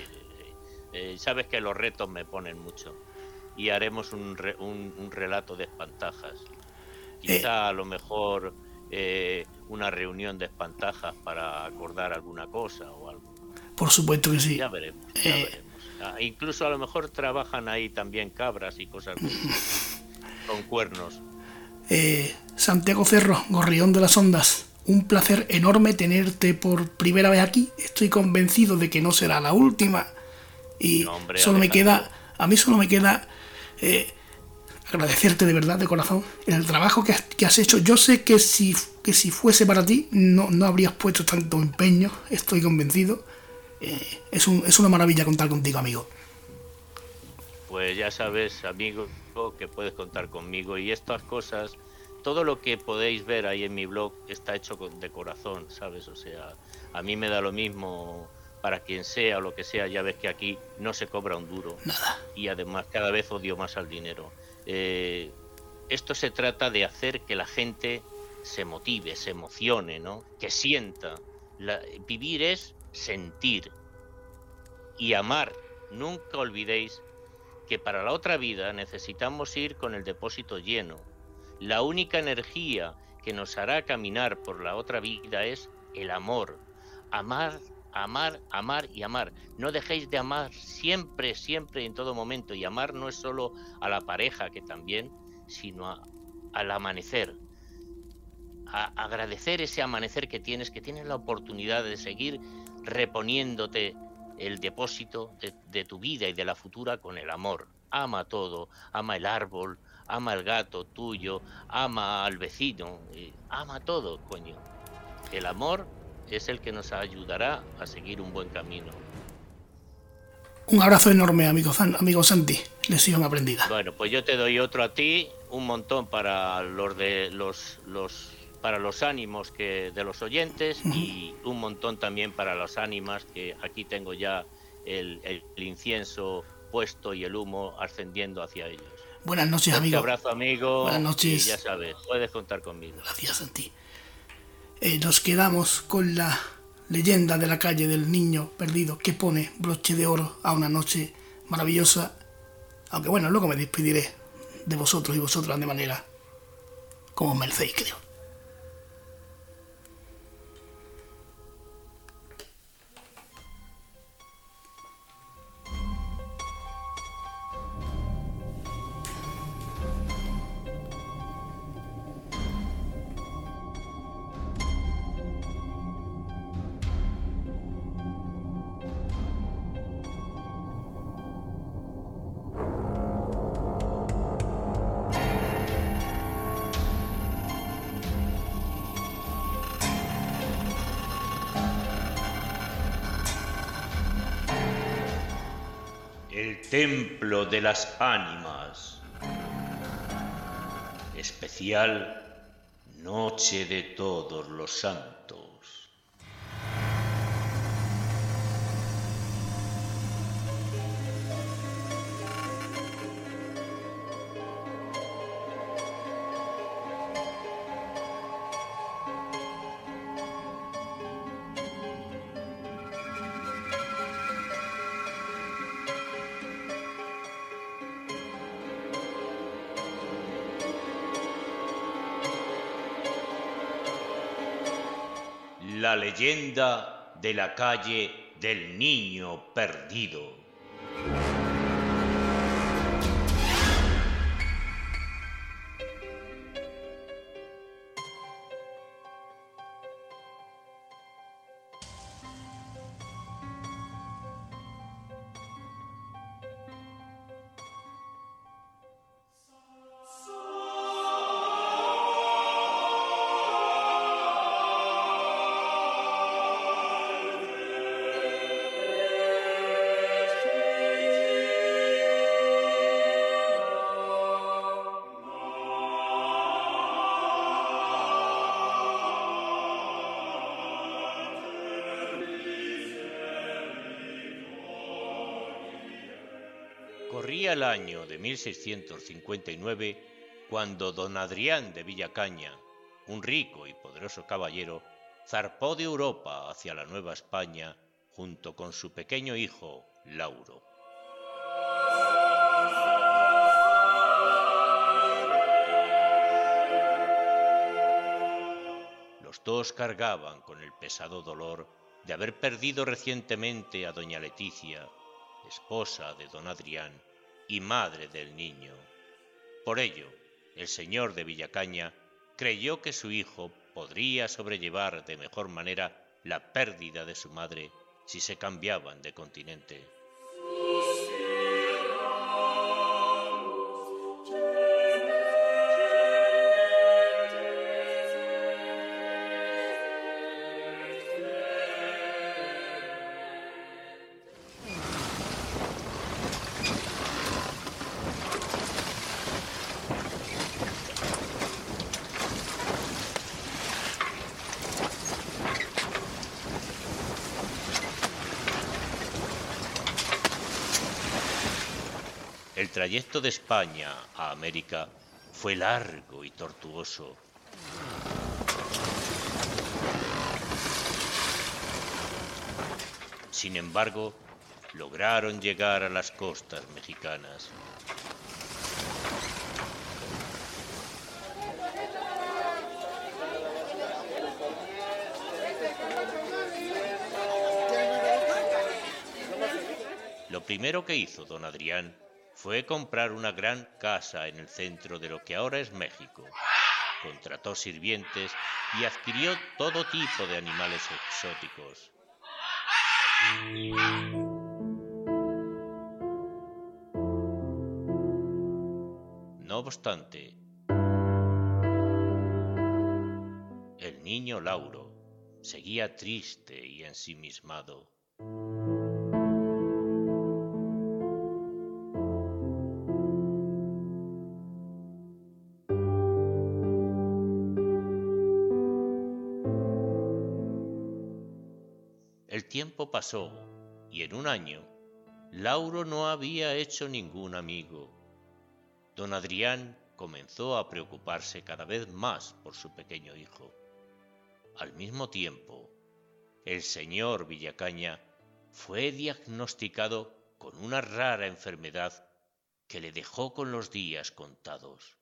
Eh, sabes que los retos me ponen mucho y haremos un, re- un, un relato de espantajas. Quizá a lo mejor eh, una reunión de espantajas para acordar alguna cosa o algo. Por supuesto que sí. Ya veremos, ya Eh, veremos. Ah, incluso a lo mejor trabajan ahí también cabras y cosas con cuernos. Eh, Santiago Cerro, Gorrión de las Ondas, un placer enorme tenerte por primera vez aquí. Estoy convencido de que no será la última. Y No, hombre, solo me queda, a mí solo me queda eh, agradecerte de verdad, de corazón, el trabajo que has, que has hecho. Yo sé que si, que si fuese para ti, no, no habrías puesto tanto empeño, estoy convencido. Eh, es, un- es una maravilla contar contigo, amigo. Pues ya sabes, amigo, que puedes contar conmigo y estas cosas, todo lo que podéis ver ahí en mi blog está hecho de corazón, ¿sabes? O sea, a mí me da lo mismo para quien sea o lo que sea, ya ves que aquí no se cobra un duro. Y además cada vez odio más al dinero. Eh, esto se trata de hacer que la gente se motive, se emocione, ¿no? Que sienta. Vivir es sentir y amar. Nunca olvidéis que para la otra vida necesitamos ir con el depósito lleno. La única energía que nos hará caminar por la otra vida es el amor. Amar, amar, amar y amar. No dejéis de amar siempre, siempre, en todo momento. Y amar no es solo a la pareja, que también, sino a- al amanecer. A- agradecer ese amanecer que tienes, que tienes la oportunidad de seguir reponiéndote el depósito de, tu vida y de la futura con el amor. Ama todo, ama el árbol, ama el gato tuyo, ama al vecino, y ama todo, coño. El amor es el que nos ayudará a seguir un buen camino. Un abrazo enorme, amigo, Zan- amigo Santi. Lección aprendida. Bueno, pues yo te doy otro a ti, un montón para los de los los para los ánimos que de los oyentes y un montón también para las ánimas que aquí tengo ya el, el incienso puesto y el humo ascendiendo hacia ellos. Buenas noches, amigo. abrazo, amigo. Buenas noches. Y ya sabes, puedes contar conmigo. Gracias, Santi. Eh, nos quedamos con la leyenda de la calle del niño perdido que pone broche de oro a una noche maravillosa. Aunque bueno, luego me despediré de vosotros y vosotras de manera como merecéis, creo. De las ánimas. Especial Noche de todos los santos. Leyenda de la calle del niño perdido. Año de 1659 cuando don Adrián de Villacaña, un rico y poderoso caballero, zarpó de Europa hacia la Nueva España junto con su pequeño hijo, Lauro. Los dos cargaban con el pesado dolor de haber perdido recientemente a doña Leticia, esposa de don Adrián y madre del niño. Por ello, el señor de Villacaña creyó que su hijo podría sobrellevar de mejor manera la pérdida de su madre si se cambiaban de continente. Trayecto de España a América fue largo y tortuoso. Sin embargo, lograron llegar a las costas mexicanas. Lo primero que hizo don Adrián fue comprar una gran casa en el centro de lo que ahora es México. Contrató sirvientes y adquirió todo tipo de animales exóticos. No obstante, el niño Lauro seguía triste y ensimismado. Pasó y en un año Lauro no había hecho ningún amigo. Don Adrián comenzó a preocuparse cada vez más por su pequeño hijo. Al mismo tiempo, el señor Villacaña fue diagnosticado con una rara enfermedad que le dejó con los días contados.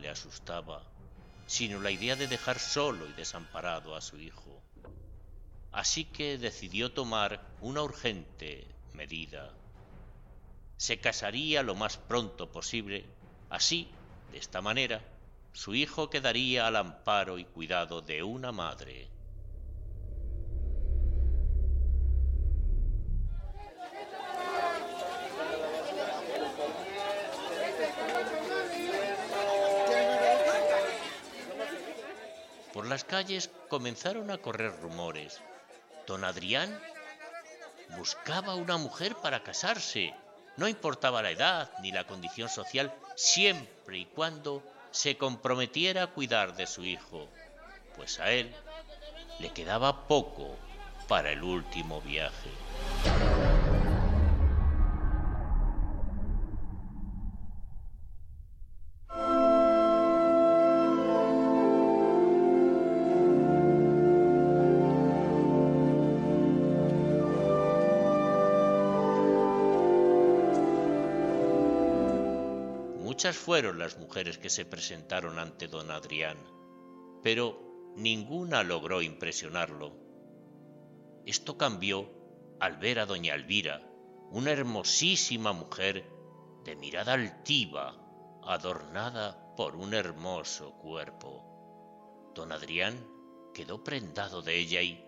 Le asustaba, sino la idea de dejar solo y desamparado a su hijo. Así que decidió tomar una urgente medida. Se casaría lo más pronto posible, así, de esta manera, su hijo quedaría al amparo y cuidado de una madre. Las calles comenzaron a correr rumores. Don Adrián buscaba una mujer para casarse. No importaba la edad ni la condición social, siempre y cuando se comprometiera a cuidar de su hijo, pues a él le quedaba poco para el último viaje. Fueron las mujeres que se presentaron ante don Adrián, pero ninguna logró impresionarlo. Esto cambió al ver a doña Elvira, una hermosísima mujer de mirada altiva, adornada por un hermoso cuerpo. Don Adrián quedó prendado de ella y,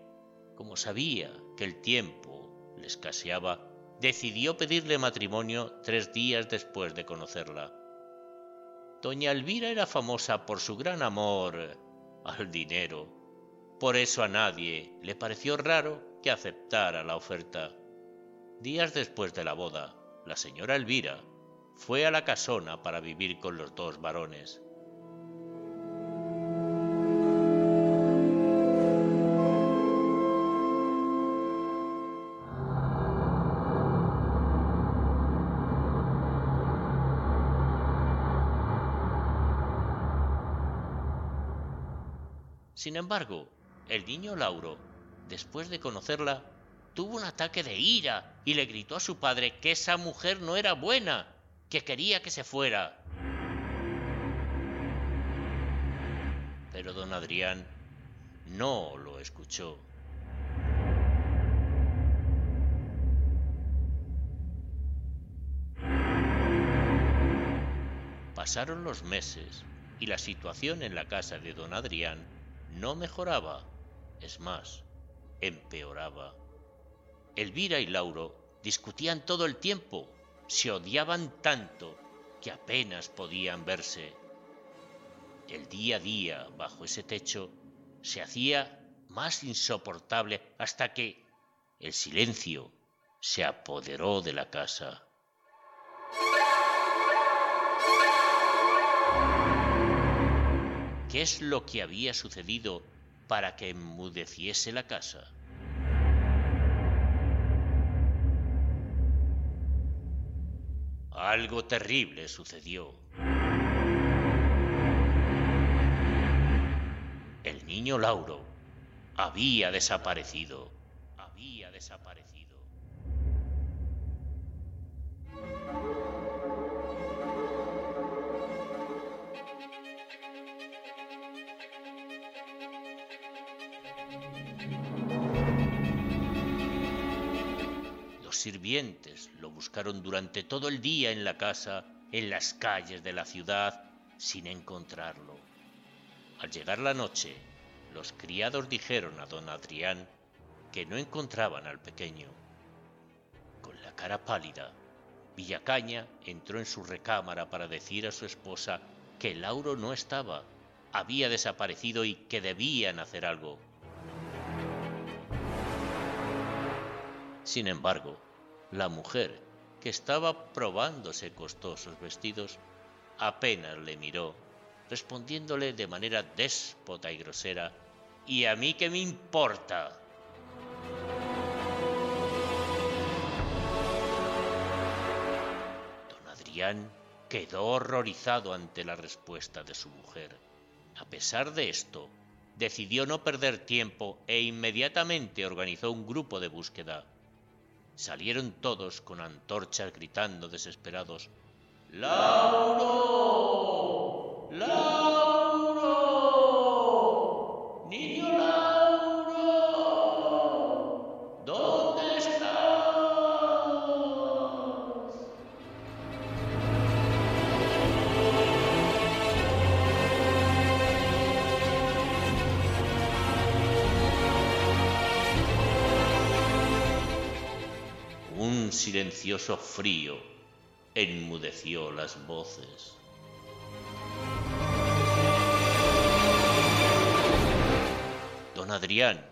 como sabía que el tiempo le escaseaba, decidió pedirle matrimonio tres días después de conocerla. Doña Elvira era famosa por su gran amor al dinero Por eso a nadie le pareció raro que aceptara la oferta. Días después de la boda, la señora Elvira fue a la casona para vivir con los dos varones. Sin embargo, el niño Lauro, después de conocerla, tuvo un ataque de ira y le gritó a su padre que esa mujer no era buena, que quería que se fuera. Pero don Adrián no lo escuchó. Pasaron los meses y la situación en la casa de don Adrián no mejoraba, es más, empeoraba. Elvira y Lauro discutían todo el tiempo, se odiaban tanto que apenas podían verse. El día a día bajo ese techo se hacía más insoportable hasta que el silencio se apoderó de la casa. ¿Qué es lo que había sucedido para que enmudeciese la casa? Algo terrible sucedió. El niño Lauro había desaparecido. Había desaparecido. Sirvientes lo buscaron durante todo el día en la casa, en las calles de la ciudad, sin encontrarlo. Al llegar la noche, los criados dijeron a don Adrián que no encontraban al pequeño. Con la cara pálida, Villacaña entró en su recámara para decir a su esposa que Lauro no estaba, había desaparecido y que debían hacer algo. Sin embargo, la mujer, que estaba probándose costosos vestidos, apenas le miró, respondiéndole de manera déspota y grosera, ¿Y a mí qué me importa? Don Adrián quedó horrorizado ante la respuesta de su mujer. A pesar de esto, decidió no perder tiempo e inmediatamente organizó un grupo de búsqueda. Salieron todos con antorchas gritando desesperados. ¡Lauro! ¡Lauro! Silencioso frío enmudeció las voces. Don Adrián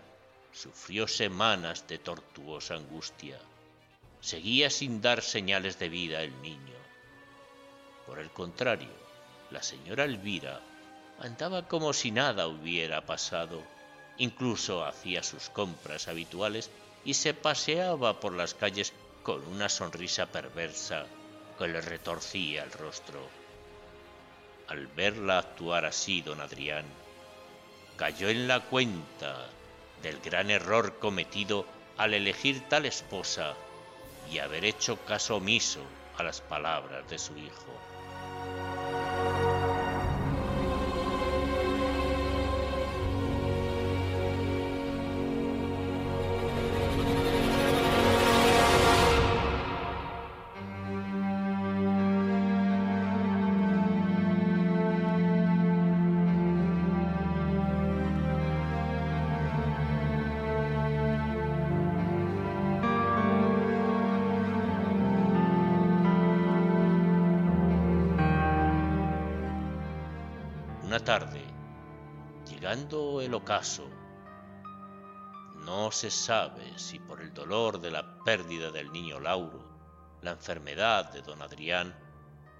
sufrió semanas de tortuosa angustia. Seguía sin dar señales de vida el niño. Por el contrario, la señora Elvira andaba como si nada hubiera pasado. Incluso hacía sus compras habituales y se paseaba por las calles con una sonrisa perversa que le retorcía el rostro. Al verla actuar así, don Adrián, cayó en la cuenta del gran error cometido al elegir tal esposa y haber hecho caso omiso a las palabras de su hijo. Una tarde, llegando el ocaso, No se sabe si por el dolor de la pérdida del niño Lauro, la enfermedad de don Adrián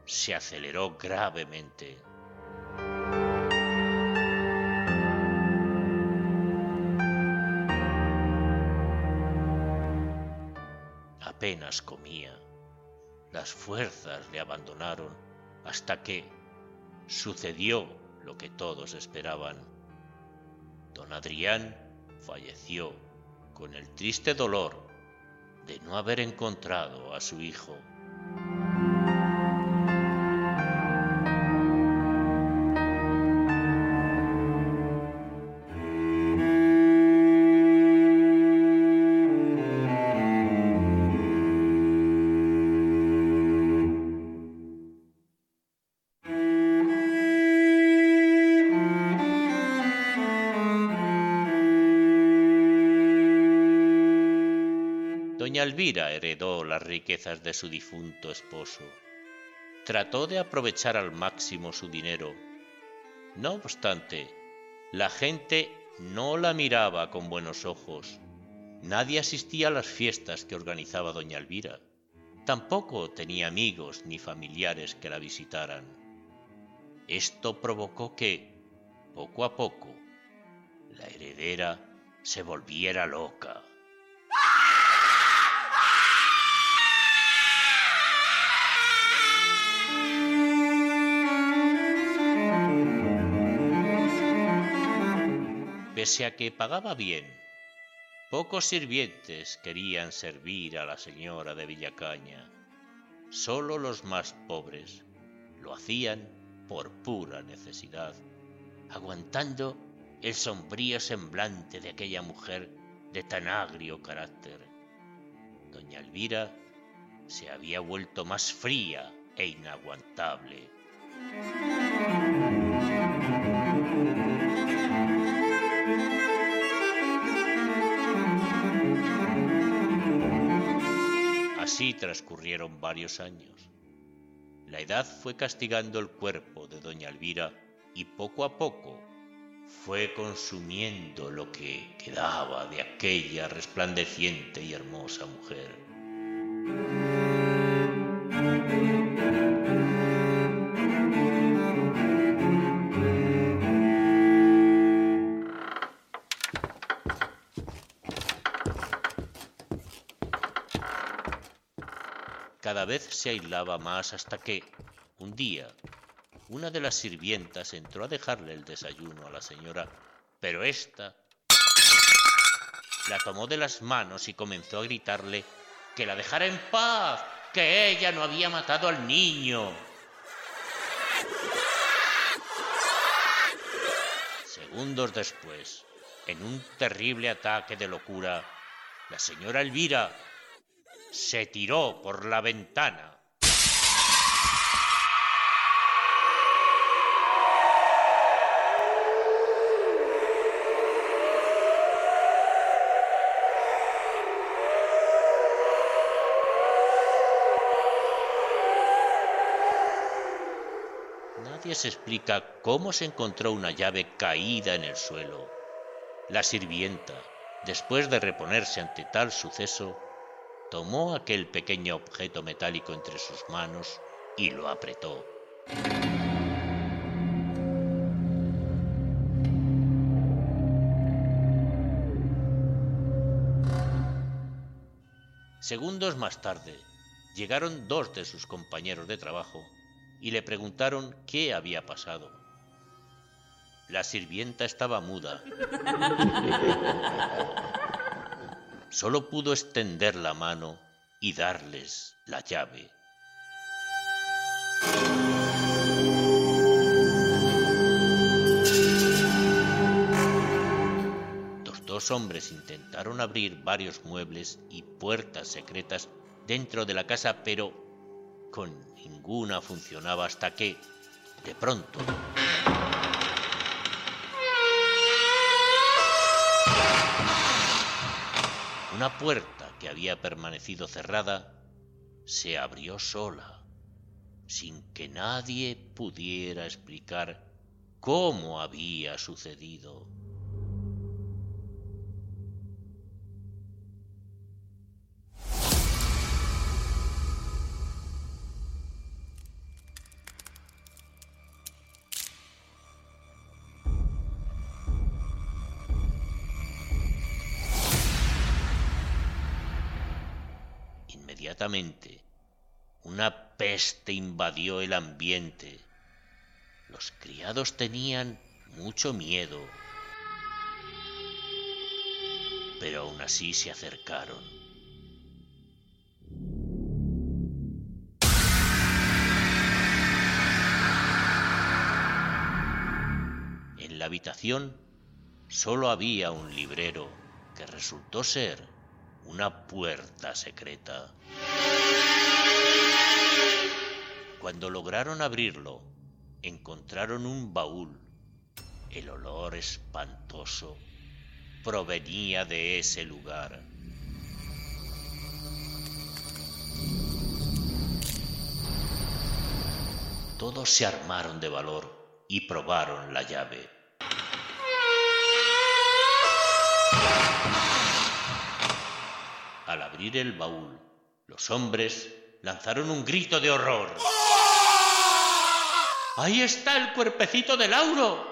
se aceleró gravemente. Apenas comía. Las fuerzas le abandonaron hasta que sucedió lo que todos esperaban. Don Adrián falleció con el triste dolor de no haber encontrado a su hijo. Elvira heredó las riquezas de su difunto esposo. Trató de aprovechar al máximo su dinero. No obstante, la gente no la miraba con buenos ojos. Nadie asistía a las fiestas que organizaba doña Elvira. Tampoco tenía amigos ni familiares que la visitaran. Esto provocó que, poco a poco, la heredera se volviera loca. Pese a que pagaba bien, pocos sirvientes querían servir a la señora de Villacaña. Solo los más pobres lo hacían por pura necesidad, aguantando el sombrío semblante de aquella mujer de tan agrio carácter. Doña Elvira se había vuelto más fría e inaguantable. Así transcurrieron varios años. La edad fue castigando el cuerpo de doña Elvira y poco a poco fue consumiendo lo que quedaba de aquella resplandeciente y hermosa mujer. Vez se aislaba más hasta que, un día, una de las sirvientas entró a dejarle el desayuno a la señora, pero ésta la tomó de las manos y comenzó a gritarle que la dejara en paz, que ella no había matado al niño. Segundos después, en un terrible ataque de locura, la señora Elvira se tiró por la ventana. Nadie se explica cómo se encontró una llave caída en el suelo. La sirvienta, después de reponerse ante tal suceso, tomó aquel pequeño objeto metálico entre sus manos y lo apretó. Segundos más tarde, llegaron dos de sus compañeros de trabajo y le preguntaron qué había pasado. La sirvienta estaba muda. Solo pudo extender la mano y darles la llave. Los dos hombres intentaron abrir varios muebles y puertas secretas dentro de la casa, pero con ninguna funcionaba hasta que, de pronto, una puerta que había permanecido cerrada se abrió sola, sin que nadie pudiera explicar cómo había sucedido. Una peste invadió el ambiente. Los criados tenían mucho miedo, pero aún así se acercaron. En la habitación solo había un librero que resultó ser una puerta secreta. Cuando lograron abrirlo, encontraron un baúl. El olor espantoso provenía de ese lugar. Todos se armaron de valor y probaron la llave. Al abrir el baúl, los hombres lanzaron un grito de horror. ¡Ahí está el cuerpecito de Lauro!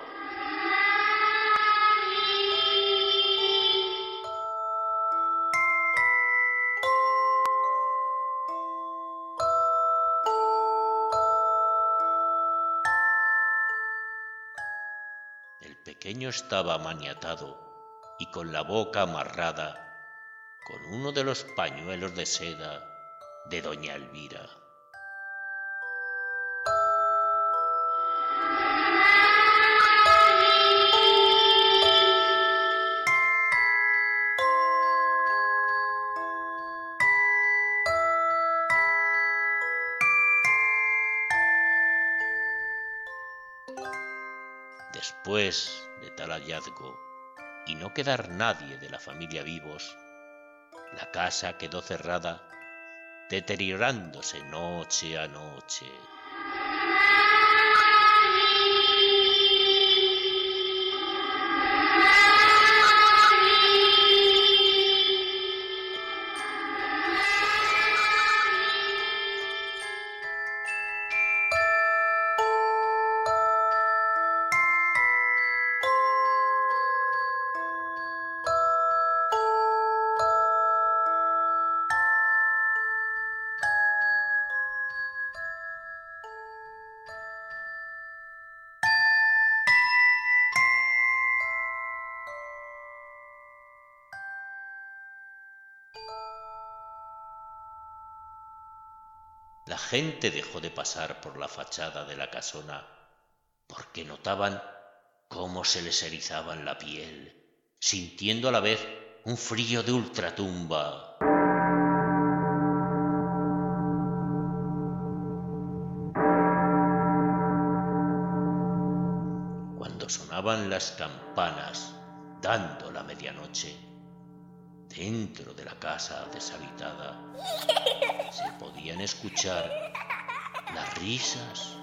El pequeño estaba maniatado y con la boca amarrada con uno de los pañuelos de seda de doña Elvira. Después de tal hallazgo y no quedar nadie de la familia vivos, la casa quedó cerrada, deteriorándose noche a noche. Gente dejó de pasar por la fachada de la casona porque notaban cómo se les erizaban la piel, sintiendo a la vez un frío de ultratumba. Cuando sonaban las campanas dando la medianoche, dentro de la casa deshabitada, se podían escuchar las risas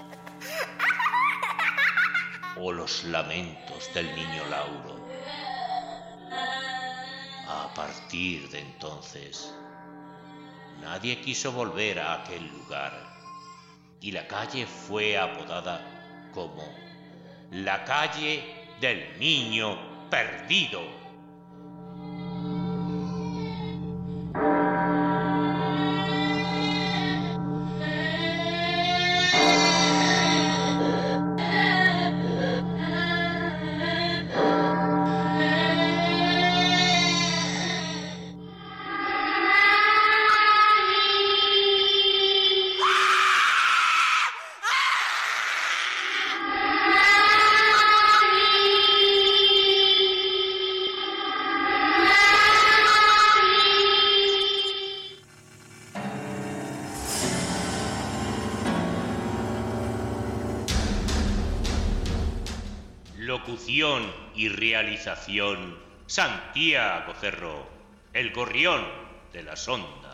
o los lamentos del niño Lauro. A partir de entonces, nadie quiso volver a aquel lugar y la calle fue apodada como la calle del niño perdido. Realización Santiago Cerro, el gorrión de las ondas.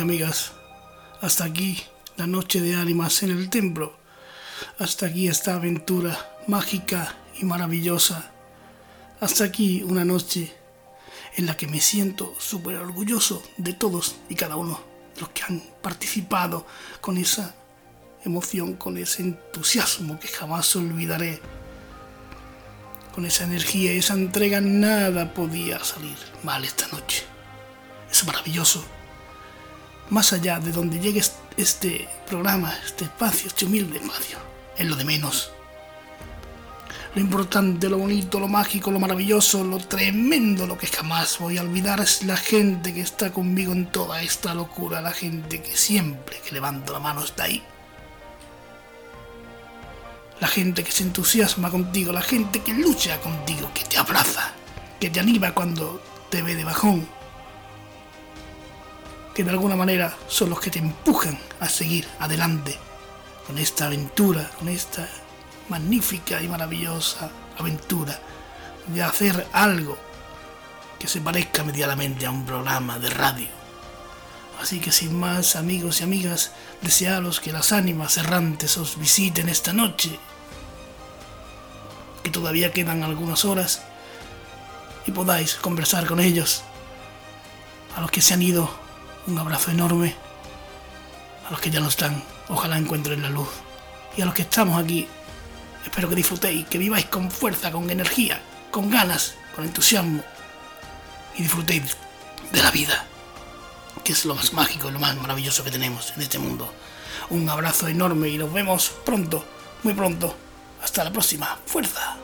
Amigas, hasta aquí la noche de ánimas en el templo. Hasta aquí esta aventura mágica y maravillosa. Hasta aquí una noche en la que me siento súper orgulloso de todos y cada uno de los que han participado con esa emoción, con ese entusiasmo que jamás olvidaré. Con esa energía y esa entrega nada podía salir mal esta noche. Es maravilloso. Más allá de donde llegue este programa, este espacio, este humilde espacio, es lo de menos lo importante, lo bonito, lo mágico, lo maravilloso, lo tremendo, lo que jamás voy a olvidar es la gente que está conmigo en toda esta locura, la gente que siempre que levanto la mano está ahí. La gente que se entusiasma contigo, la gente que lucha contigo, que te abraza, que te anima cuando te ve de bajón, que de alguna manera son los que te empujan a seguir adelante con esta aventura, con esta magnífica y maravillosa aventura de hacer algo que se parezca medianamente a un programa de radio. Así que sin más amigos y amigas, desearos que las ánimas errantes os visiten esta noche, que todavía quedan algunas horas, y podáis conversar con ellos. A los que se han ido, un abrazo enorme. A los que ya no están, ojalá encuentren la luz. Y a los que estamos aquí, Espero que disfrutéis, que viváis con fuerza, con energía, con ganas, con entusiasmo y disfrutéis de la vida, que es lo más mágico y lo más maravilloso que tenemos en este mundo. Un abrazo enorme y nos vemos pronto, muy pronto. Hasta la próxima. Fuerza.